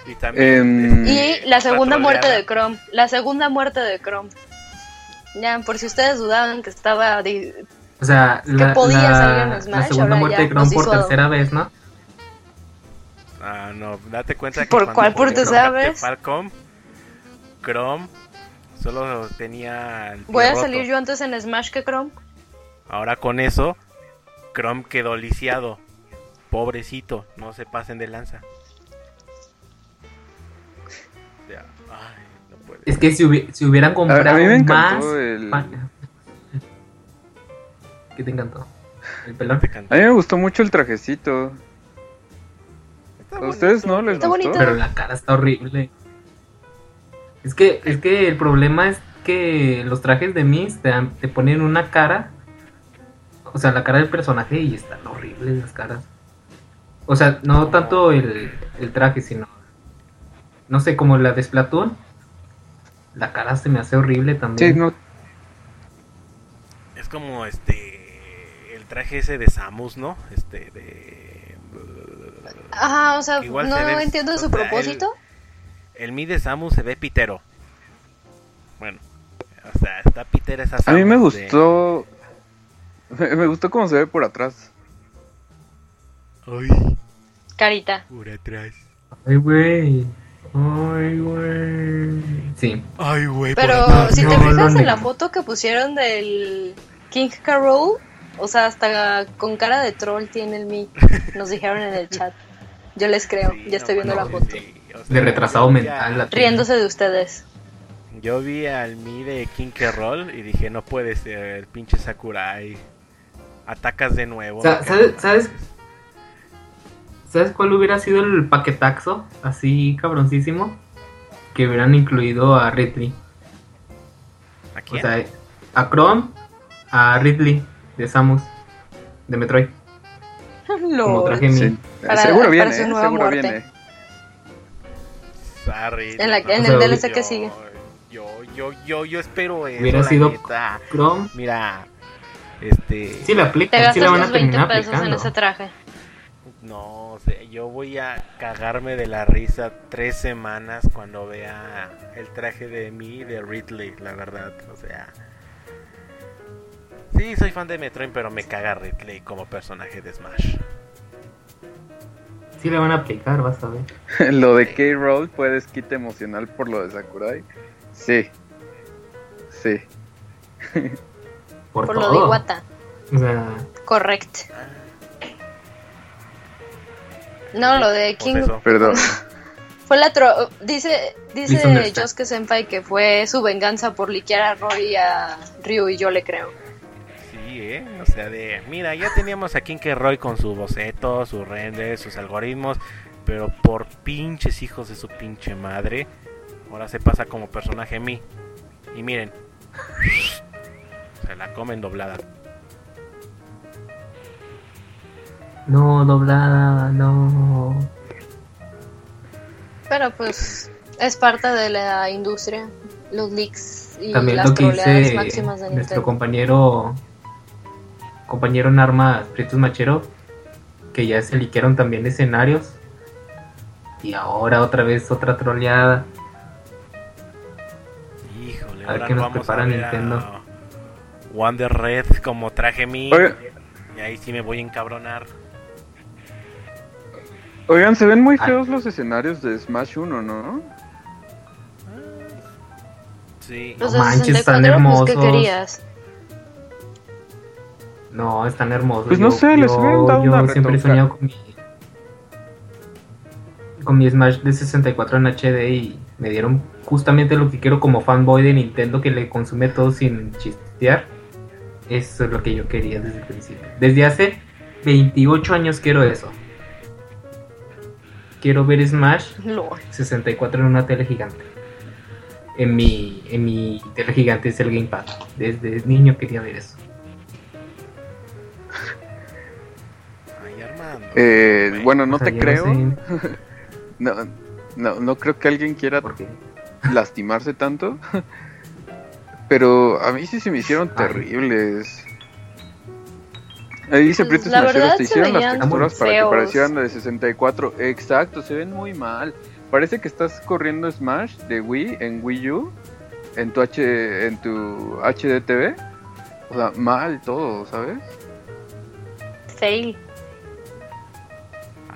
Y también. Em, Y la segunda muerte de Chrome. La segunda muerte de Chrome. Ya, por si ustedes dudaban que estaba. de- O sea, la, podía la- salir en la Smash, segunda ahora muerte ya de Chrome por tercera vez, ¿no? Ah, no, date cuenta que ¿Por cuál por Captain vez? Falcon, Chrome solo tenía el pie Voy a roto. salir yo antes en Smash que Chrome. Ahora con eso, Chrome quedó lisiado. Pobrecito, no se pasen de lanza. Ya, ay, no puede. Es que si, hubi- si hubieran comprado a mí me más... el... ¿Qué te encantó? ¿El pelón? A mí me gustó mucho el trajecito. Está ¿A ustedes bonito, no les Está gustó? bonito. Pero la cara está horrible. Es que, es que el problema es que los trajes de Miss te, te ponen una cara. O sea, la cara del personaje y están horribles las caras. O sea, no tanto el, el traje, sino. No sé, como la de Splatoon. La cara se me hace horrible también. Sí, no, Es como este. El traje ese de Samus, ¿no? Este, de. Ajá, o sea, Igual no se ve- entiendo o su sea, propósito. El Mi de Samus se ve pitero. Bueno, o sea, está pitera esa a mí me Samus de- gustó... Me, me gustó cómo se ve por atrás. Ay, Carita. por atrás. Ay, güey. Ay, güey. Sí. Ay, güey, Pero si te No, fijas no, en la foto que pusieron del King Carol, o sea, hasta con cara de troll tiene el Mi. Nos dijeron en el chat. Yo les creo, Sí, ya estoy no viendo la foto. sí, o sea, De retrasado mental. a-. Riéndose de ustedes. Yo vi al Mi de King Roll y dije, no puede ser, el pinche Sakurai. Atacas de nuevo. Sa- ¿sabes- cago. sabes? ¿Sabes cuál hubiera sido el paquetaxo? Así cabroncísimo. Que hubieran incluido a Ridley. ¿A O quién? sea, a Chrome, a Ridley de Samus, de Metroid. Como traje mi. Para- seguro para viene, su ¿eh? nueva seguro muerte. viene. Sorry, En la- en no, el DLC que sigue. Yo, yo, yo, yo espero eso, Hubiera la sido neta. Chrome. Mira, este... Sí, la Te aplican, sí la gastas van a tus 20 terminar pesos en ese traje. No, o sea, yo voy a cagarme de la risa tres semanas cuando vea el traje de mí de Ridley, la verdad, o sea... Sí, soy fan de Metroid, pero me caga Ridley como personaje de Smash. Sí la van a aplicar, vas a ver. lo de K-Roll fue desquite emocional por lo de Sakurai. Sí. Sí. Por, lo de Iwata. O sea, Correcto. No, lo de Pues King eso. Perdón. fue la tro dice dice. Josuke Senpai que fue su venganza por liquear a Roy y a Ryu y yo le creo. ¿Eh? O sea, de... Mira, ya teníamos a Kinker Roy con su boceto, su render, sus algoritmos, pero por pinches hijos de su pinche madre, ahora se pasa como personaje mí. Y miren, se la comen doblada. no, doblada, no. Pero pues es parte de la industria, los leaks y También las lo que troleadas dice máximas de nuestro Nintendo. compañero compañero en armas Prietos Machero que ya se liquearon también escenarios y ahora otra vez otra troleada Híjole, A ver qué nos vamos prepara Nintendo. a Wonder Red como traje mí. Oiga- Y ahí sí me voy a encabronar. Oigan, se ven muy Ah. feos los escenarios de Smash 1, ¿no? Sí. Los No manches, están 64, pues, ¿qué hermosos. querías? No están hermosos Pues no sé, les hubieran dado yo una siempre he soñado con mi con mi Smash de 64 en HD y me dieron justamente lo que quiero como fanboy de Nintendo que le consume todo sin chistear eso es lo que yo quería desde el principio desde hace 28 años quiero eso quiero ver Smash Lol. 64 en una tele gigante. En mi, en mi tele gigante es el Gamepad. Desde niño quería ver eso. Eh, bueno, no O sea, te creo. sé. No, No, no creo que alguien quiera lastimarse tanto. Pero a mí sí se me hicieron Ay. terribles. Ahí dice Pues, Prietos la verdad te hicieron las texturas para que parecieran de 64. Exacto, se ven muy mal. Parece que estás corriendo Smash de Wii en Wii U en tu H en tu HDTV. O sea, mal todo, ¿sabes? Fail.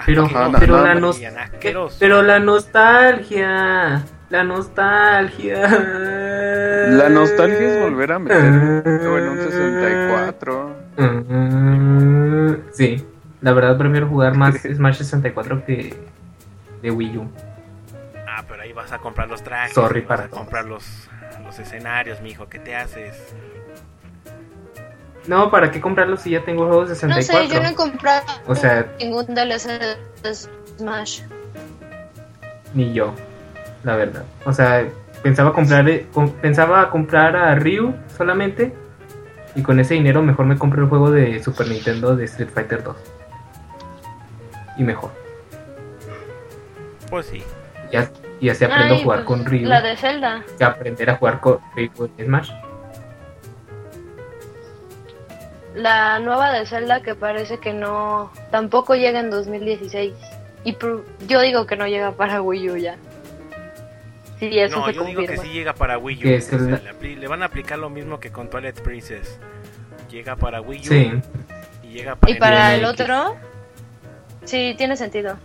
Pero, Ajá, pero nada la Asqueroso. pero la nostalgia, la nostalgia. La nostalgia es volver a meter en un 64. Mm, Sí, la verdad prefiero jugar más Smash 64 que de Wii U. Ah, pero ahí vas a comprar los trajes. Sorry vas para a comprar los, los escenarios, mijo. ¿Qué te haces? No, ¿para qué comprarlo si ya tengo juegos de No 64? sé, yo no he comprado O sea- ningún DLC de Smash. Ni yo, la verdad. O sea, pensaba comprar eh, pensaba comprar a Ryu solamente y con ese dinero mejor me compro el juego de Super Nintendo de Street Fighter 2. Y mejor. Pues sí. Ya, y así aprendo Ay, a jugar pues, con Ryu. La de Zelda. Que aprender a jugar con Ryu en Smash. La nueva de Zelda que parece que no. Tampoco llega en 2016. Y pr- yo digo que no llega para Wii U ya. Sí, eso no, se yo digo que sí llega para Wii U. Que es O sea, el- le, van a aplicar lo mismo que con Twilight Princess. Llega para Wii U Sí. y llega para, Y para el otro. Sí, tiene sentido.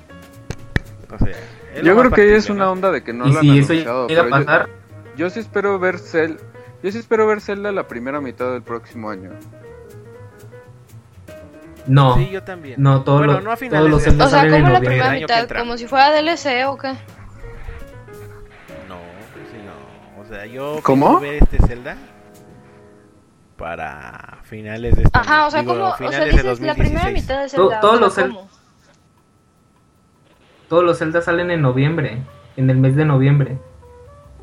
O sea, es Yo creo que ahí es una ¿no? onda de que no lo han si eso anunciado. llega a pero yo- pasar, Yo sí espero ver Cel yo sí espero ver Zelda la primera mitad del próximo año. No. Sí, yo también. No, todos Bueno, los- no a todos finales los de Zelda O sea, salen en como la noviembre. primera mitad, como si fuera DLC o qué. No, sí, no. O sea, yo ¿Cómo? ver este Zelda para finales de este Ajá, año. o sea, Digo, como. O sea, dices la primera 2016. mitad de Zelda. todos los Zel- ¿cómo? Todos los Zelda salen en noviembre, en el mes de noviembre.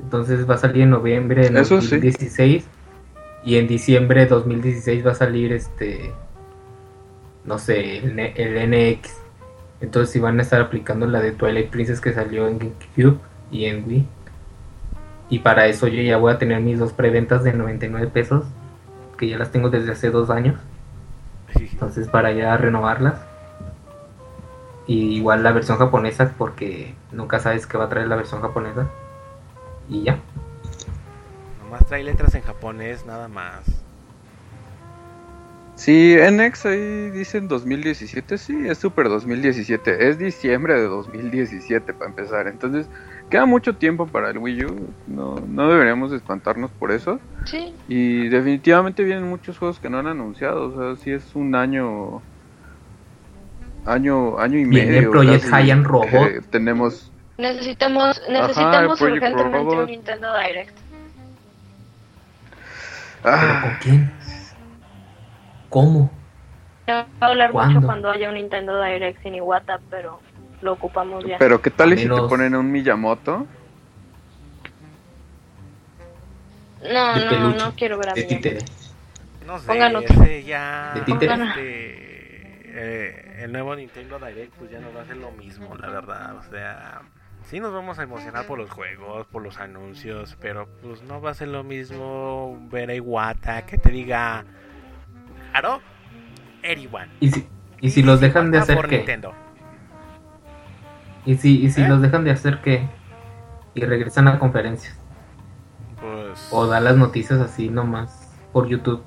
Entonces va a salir en noviembre de Eso sí. 2016 y en diciembre de 2016 va a salir este no sé, el, el NX. Entonces si van a estar aplicando la de Twilight Princess que salió en GameCube y en Wii. Y para eso yo ya voy a tener mis dos preventas de 99 pesos, que ya las tengo desde hace dos años. Entonces para ya renovarlas. Y igual la versión japonesa porque nunca sabes qué va a traer la versión japonesa. Y ya. Nomás trae letras en japonés, nada más. Sí, NX ahí dicen 2017, sí, es super 2017, es diciembre de 2017 para empezar, entonces queda mucho tiempo para el Wii U, no, no deberíamos espantarnos por eso, Sí. y definitivamente vienen muchos juegos que no han anunciado, o sea, sí es un año, año, año y Viene medio. Project High and Robot. que tenemos, Necesitamos, necesitamos urgentemente Robot. un Nintendo Direct. ¿Pero ah, con quién? ¿Cómo? Se va a hablar ¿Cuándo? mucho cuando haya un Nintendo Direct sin Iwata, pero lo ocupamos ya. pero qué tal si te ponen un Miyamoto, no, de no, peluche, no quiero ver a de títere. No sé, Pongan otro. ese ya... ¿De títere? este, eh, el nuevo Nintendo Direct pues ya no va a ser lo mismo, la verdad. O sea, sí nos vamos a emocionar por los juegos, por los anuncios, pero pues no va a ser lo mismo ver a Iwata que te diga... Claro, Eriwan. ¿Y si, y si los dejan de hacer por qué? Nintendo. ¿Y si, y si ¿Eh? los dejan de hacer qué? Y regresan a conferencias. Pues... O dan las noticias así nomás por YouTube.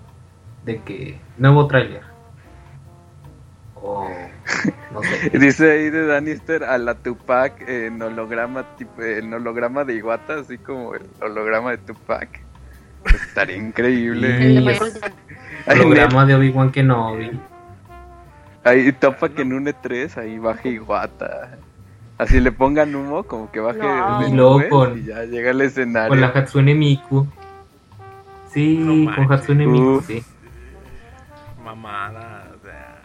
De que nuevo tráiler. O no sé. Dice ahí de Danister a la Tupac en holograma tipo en holograma de Iwata, así como el holograma de Tupac. Estaría increíble. El de Sí. Ahí, Programa de Obi-Wan Kenobi. ahí topa que en un E3 ahí baje Iwata. Así le pongan humo, como que baje No. de Y con- y ya llega al escenario. Con la Hatsune Miku. Sí, No con. Hatsune Miku, Uf. sí. Mamada, o sea...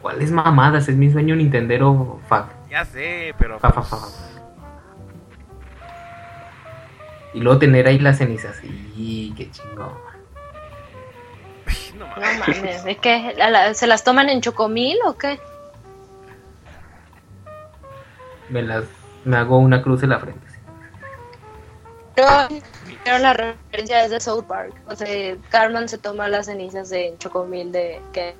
¿Cuáles mamadas? Es mi sueño Nintendero fa- Ya sé, pero... fa- fa- pues, fa- Y luego tener ahí las cenizas. Y qué chingón. no mames. ¿A la- ¿Se las toman en chocomil o qué? Me las Me hago una cruz en la frente. sí. Pero, pero la referencia es de South Park. O sea, Carmen se toma las cenizas de Chocomil de que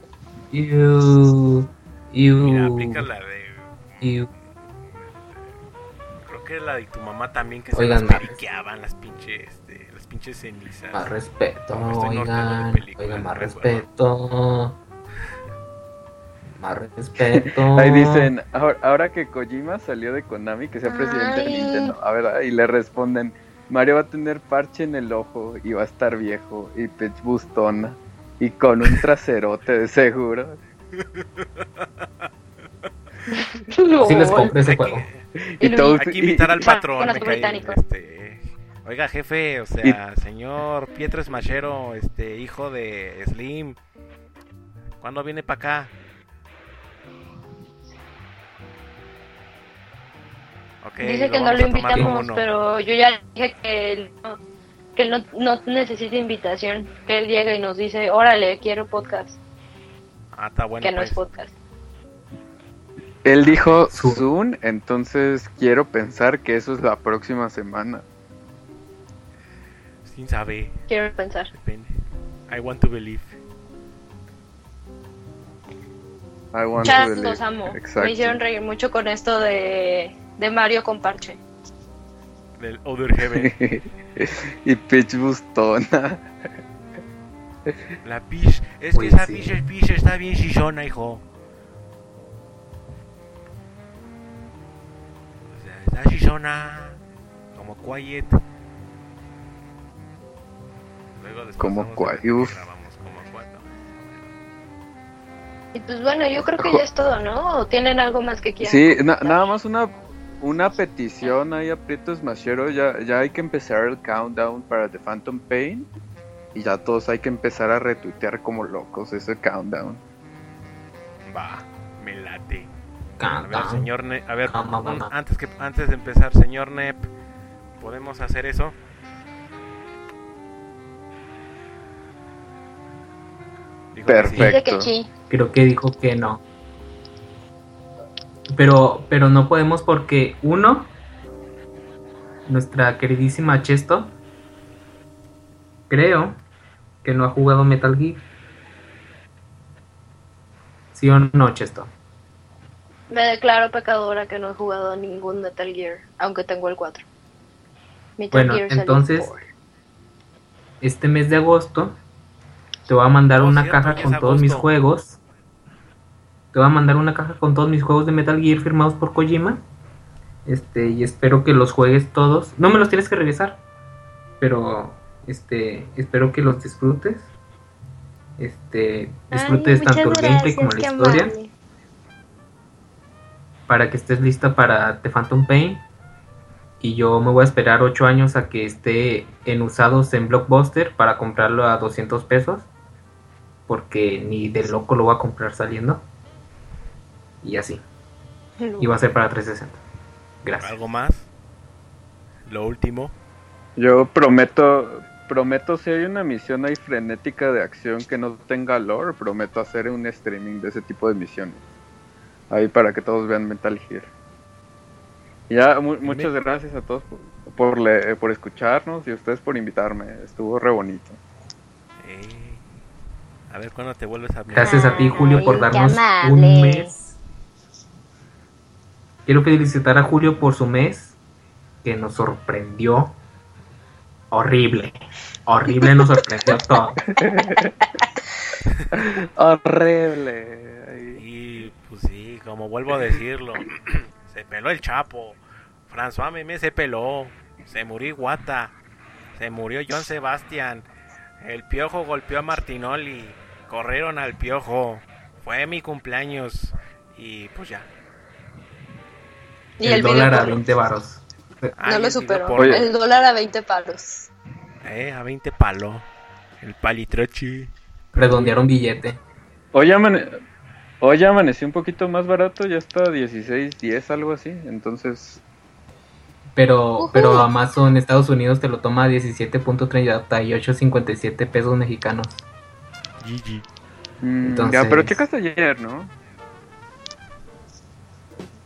Iu, iu, Mira, aplica la de. iu. Creo que la de tu mamá también, que se las más- periqueaban las pinches, este, las pinches cenizas. Más respeto, oigan, película, oigan, más respeto. Más respeto. Ahí dicen, ahora, ahora que Kojima salió de Konami, que sea presidente de. Nintendo. A ver, y le responden, Mario va a tener parche en el ojo y va a estar viejo y pech bustona y con un traserote de seguro. Sí les compré ese juego. que, Y todos- hay que invitar al patrón. Con británico. este, oiga, jefe, o sea, señor Pietro Smashero, este, hijo de Slim. ¿Cuándo viene para acá? Ok, dice que no lo invitamos, pero yo ya dije que él no, que él no, no necesita invitación. Que él llega y nos dice, órale, quiero podcast. Ah, está bueno. que no pues. es podcast. Él dijo soon, entonces quiero pensar que eso es la próxima semana. Sin saber, Quiero pensar. depende. I want to believe. I want to believe. los amo. Exacto. Me hicieron reír mucho con esto de, de Mario con parche. Del Other Heaven. y Peach Bustona. La Peach, es Pues que esa sí. Peach, Peach está bien chillona, hijo. Está chillona. Como Quiet. Luego después Como Quiet, grabamos, como. Y pues bueno, yo creo que ya es todo, ¿no? ¿O tienen algo más que quieran? Sí, na- nada más una, una petición ahí a Prieto Smashero. Ya, ya hay que empezar el countdown para The Phantom Pain. Y ya todos hay que empezar a retuitear como locos ese countdown. Va, me late. A ver, señor Nep, a ver, un- antes que antes de empezar, señor Nep, ¿podemos hacer eso? Dijo. Perfecto. Dice que sí. Creo que dijo que no. Pero, pero no podemos porque uno, nuestra queridísima Chesto, creo que no ha jugado Metal Gear. ¿Sí o no, Chesto? Me declaro pecadora que no he jugado ningún Metal Gear, aunque tengo el 4. Metal Bueno, Gear entonces, este mes de agosto te voy a mandar Oh, una cierto, caja con todos mis juegos. Te voy a mandar una caja con todos mis juegos de Metal Gear firmados por Kojima. Este, y espero que los juegues todos. No me los tienes que regresar. Pero este, espero que los disfrutes. Este, disfrutes Ay, tanto el gameplay como la historia. amable. Para que estés lista para The Phantom Pain. Y yo me voy a esperar 8 años a que esté en usados en Blockbuster para comprarlo a 200 pesos. Porque ni de loco lo voy a comprar saliendo. Y así. Y va a ser para 360. Gracias. ¿Algo más? Lo último. Yo prometo, prometo si hay una misión ahí frenética de acción que no tenga lore, prometo hacer un streaming de ese tipo de misiones. Ahí para que todos vean Metal Gear. Y Ya, mu- muchas gracias a todos por, por, le- por escucharnos y a ustedes por invitarme. Estuvo re bonito. Eh, a ver cuándo te vuelves a hablar. Gracias a ti, Julio, por Ay, darnos un mes. Quiero felicitar a Julio por su mes, que nos sorprendió. Horrible. Horrible nos sorprendió todo. Horrible. Ay. Y pues sí, como vuelvo a decirlo, se peló el Chapo. François Memé se peló. Se murió Iguata. Se murió John Sebastián. El Piojo golpeó a Martinoli. Corrieron al Piojo. Fue mi cumpleaños. Y pues ya. Y el, el dólar a videoporno. 20 varos. No lo el superó. El dólar a 20 palos. Eh, a 20 palo. El palitrochi. Redondearon billete. Hoy, amane- hoy amaneció un poquito más barato, ya está 16, 10, algo así. Entonces, Pero, Ujú. pero Amazon Estados Unidos te lo toma a 17.3857 pesos mexicanos. GG. mm, Entonces- ya, pero checaste ayer, ¿no?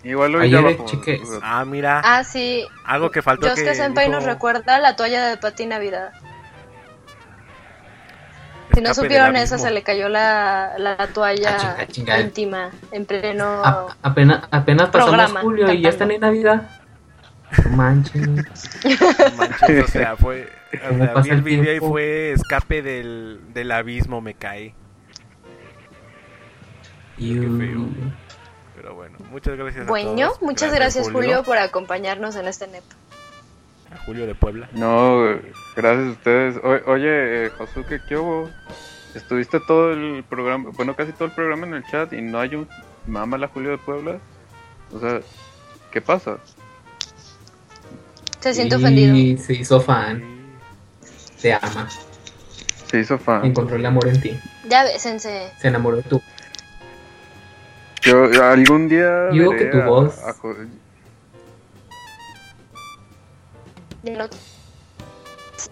Igual hoy ya Ayer bajó. chequé. Ah, mira, Ah, sí. algo que faltó Yosuke que Senpai nos dijo recuerda la toalla de Pati Navidad. Si no supieron eso, se le cayó la, la toalla Ah, chinga, chinga. íntima en pleno... A- apenas, apenas pasamos Programa, julio y ya están en Navidad. No manches. No manches, o sea, fue. O ¿Cómo sea, vi el el video y fue escape del, del abismo, me cae. You- Pero bueno, muchas gracias a Bueno, todos. muchas gracias Julio por acompañarnos en este NEP. A Julio de Puebla. No, gracias a ustedes. O- oye, eh, Josuke, ¿qué hubo? Estuviste todo el programa, bueno, casi todo el programa en el chat y no hay un mama la Julio de Puebla. O sea, ¿qué pasa? Se siente ofendido. Y se hizo fan. Te ama. Se hizo fan. Encontró el amor en ti. Ya bésense. Se enamoró de tú. Yo algún día. Digo que tu a- voz- a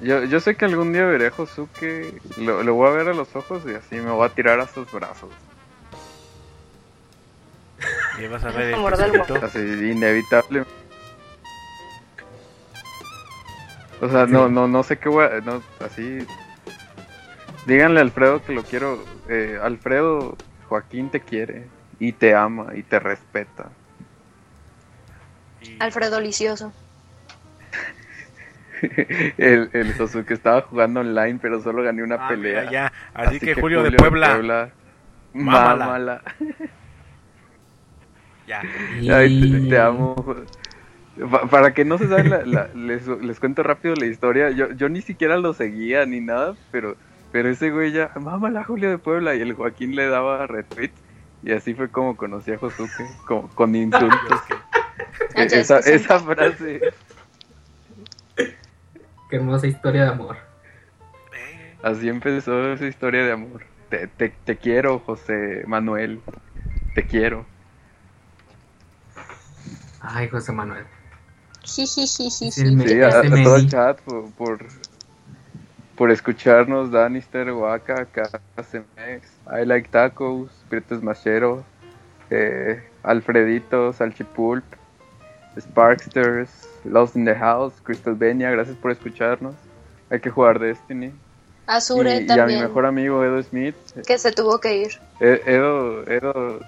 Yo, yo sé que algún día veré a Josuke. Lo, lo voy a ver a los ojos y así me voy a tirar a sus brazos. Y vas a ver el. Así, inevitable. O sea, no, no, no sé qué voy a. No, así. Díganle a Alfredo que lo quiero. eh, Alfredo, Joaquín te quiere. Y te ama y te respeta. Y- Alfredo Licioso. el, el Josuke estaba jugando online, pero solo gané una Ah, pelea. mira, ya. Así, que, Julio, de Puebla. Mámala. mámala. Ya. Ay, te, te amo. Pa- Para que no se saben, la- la- les, les cuento rápido la historia. Yo, yo ni siquiera lo seguía ni nada, pero, pero ese güey ya, mámala Julio de Puebla, y el Joaquín le daba retweet. Y así fue como conocí a Josuke, con, con insultos. Ah, esa, esa frase. Qué hermosa historia de amor. Así empezó esa historia de amor. Te, te, te quiero, José Manuel. Te quiero. Ay, José Manuel. Jijijijiji. Sí, me- Sí, a, a me todo el chat por, por, por escucharnos, Danister, Waka, Casemex, I Like Tacos, Prieto Machero, eh, Alfredito, Salchipulp, Sparksters, Lost in the House, Crystal Benia, gracias por escucharnos. Hay que jugar Destiny. Azure y, y a mi también. mejor amigo Edo Smith. Que se tuvo que ir. E- Edo, Edo,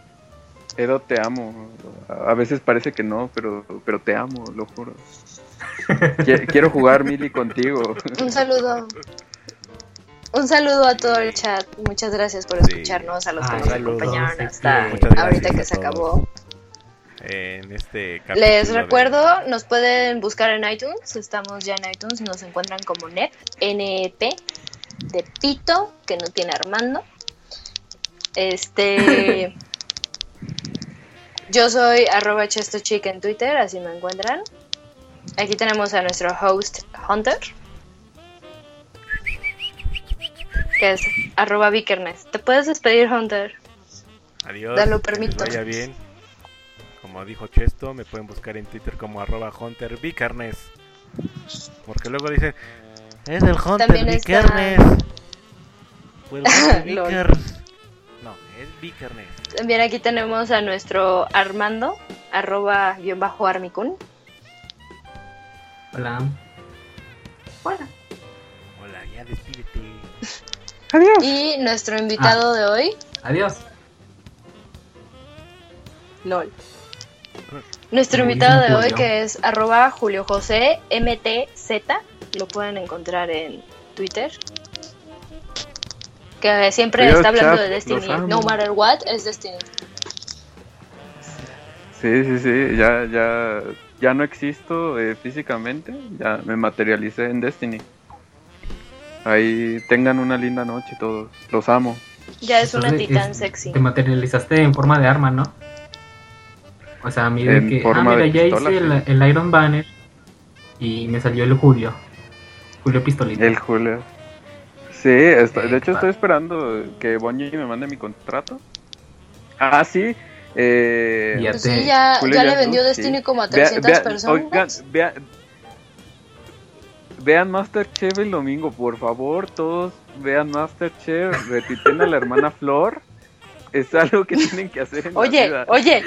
Edo, te amo. A veces parece que no, pero, pero te amo, lo juro. Qui- Quiero jugar Mili contigo. Un saludo. Un saludo a todo el chat. Muchas gracias por Sí. escucharnos, a los que Ay, nos saludos, acompañaron hasta ahorita que se todos. acabó. En este capítulo Les de- recuerdo, nos pueden buscar en iTunes. Estamos ya en iTunes. Nos encuentran como NEP, NEP, de Pito, que no tiene Armando. Este. Yo soy arroba chestochick en Twitter, así me encuentran. Aquí tenemos a nuestro host Hunter. Que es arroba Vikernes. ¿Te puedes despedir, Hunter? Adiós. Te lo que les permito. vaya bien. Como dijo Chesto, me pueden buscar en Twitter como arroba Hunter Vicarnes. Porque luego dicen, es el Hunter está- Vicarnes. Vickers. No, es Vicarnes. También aquí tenemos a nuestro Armando, arroba guion bajo Armicun. Hola. Hola. Hola, ya despídete. Y nuestro invitado de hoy, Adiós. LOL. Nuestro invitado de hoy que es arroba Julio José MTZ, lo pueden encontrar en Twitter. Que siempre está hablando chat, de Destiny. No matter what, es Destiny. Sí, sí, sí, ya, ya, ya no existo eh, físicamente, ya me materialicé en Destiny. Ahí tengan una linda noche todos, los amo. Ya es una Entonces, titán es- sexy. Te materializaste en forma de arma, ¿no? O sea, mira En que. Ah, mira, de ya pistola, hice el, el Iron Banner y me salió el Julio. Julio Pistolita. El Julio. Sí, está- de hecho estoy esperando que Bonnie me mande mi contrato. Ah, sí. Eh, Ya Pues te- sí, ya, Julio ya ya le vendió sí. Destiny como a Vea- 300 vea- personas. oigan, vea- vean Masterchef el domingo, por favor, todos vean Masterchef, retuiten a la hermana Flor. Es algo que tienen que hacer en oye, vida. Oye,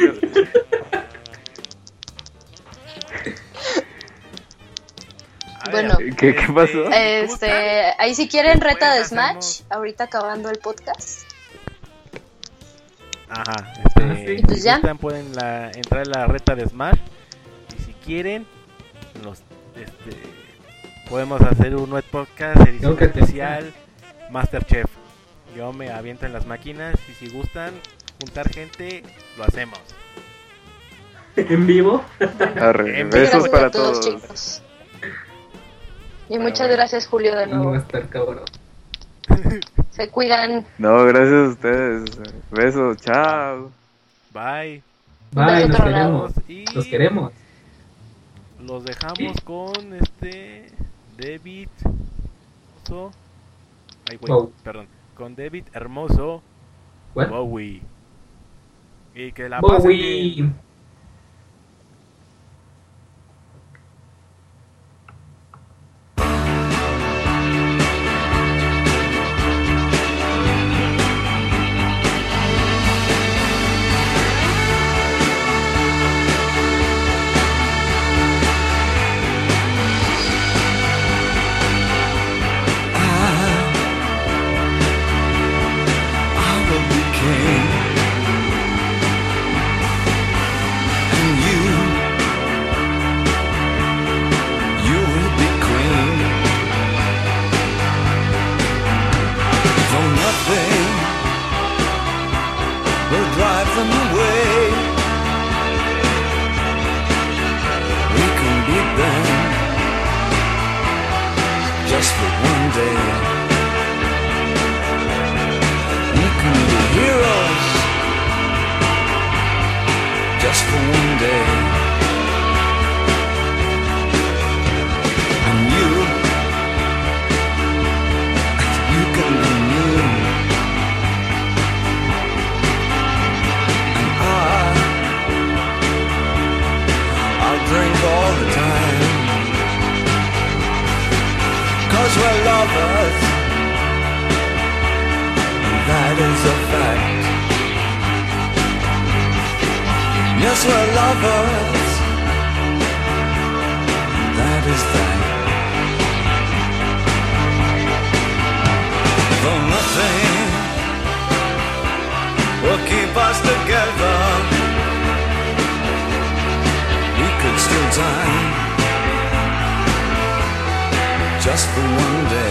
bueno, ¿Qué, ¿qué, este, pasó? Este, ahí si quieren reta de Smash, ahorita acabando el podcast. Ajá, este, ah, pues ya? Pueden la, entrar en la reta de Smash y si quieren los este, podemos hacer un web podcast edición especial Masterchef. Yo me aviento en las máquinas y si gustan juntar gente, lo hacemos. en vivo. Arre, En besos Gracias para a todos, todos. chicos. Y muchas bueno. gracias, Julio, de No va a nuevo. estar cabrón. Se cuidan. No, gracias a ustedes. Besos, chao. Bye. Bye, los otro queremos. Y Los queremos. los dejamos con este David. Ay, güey, Wow. perdón. Con David Hermoso What? Bowie. Y que la pasen bien. For day. And you, you can be me. And I, I'll drink all the time. Cause we're lovers And that is a fact. Yes, we're lovers. That is that. Though nothing will keep us together, we could still die just for one day.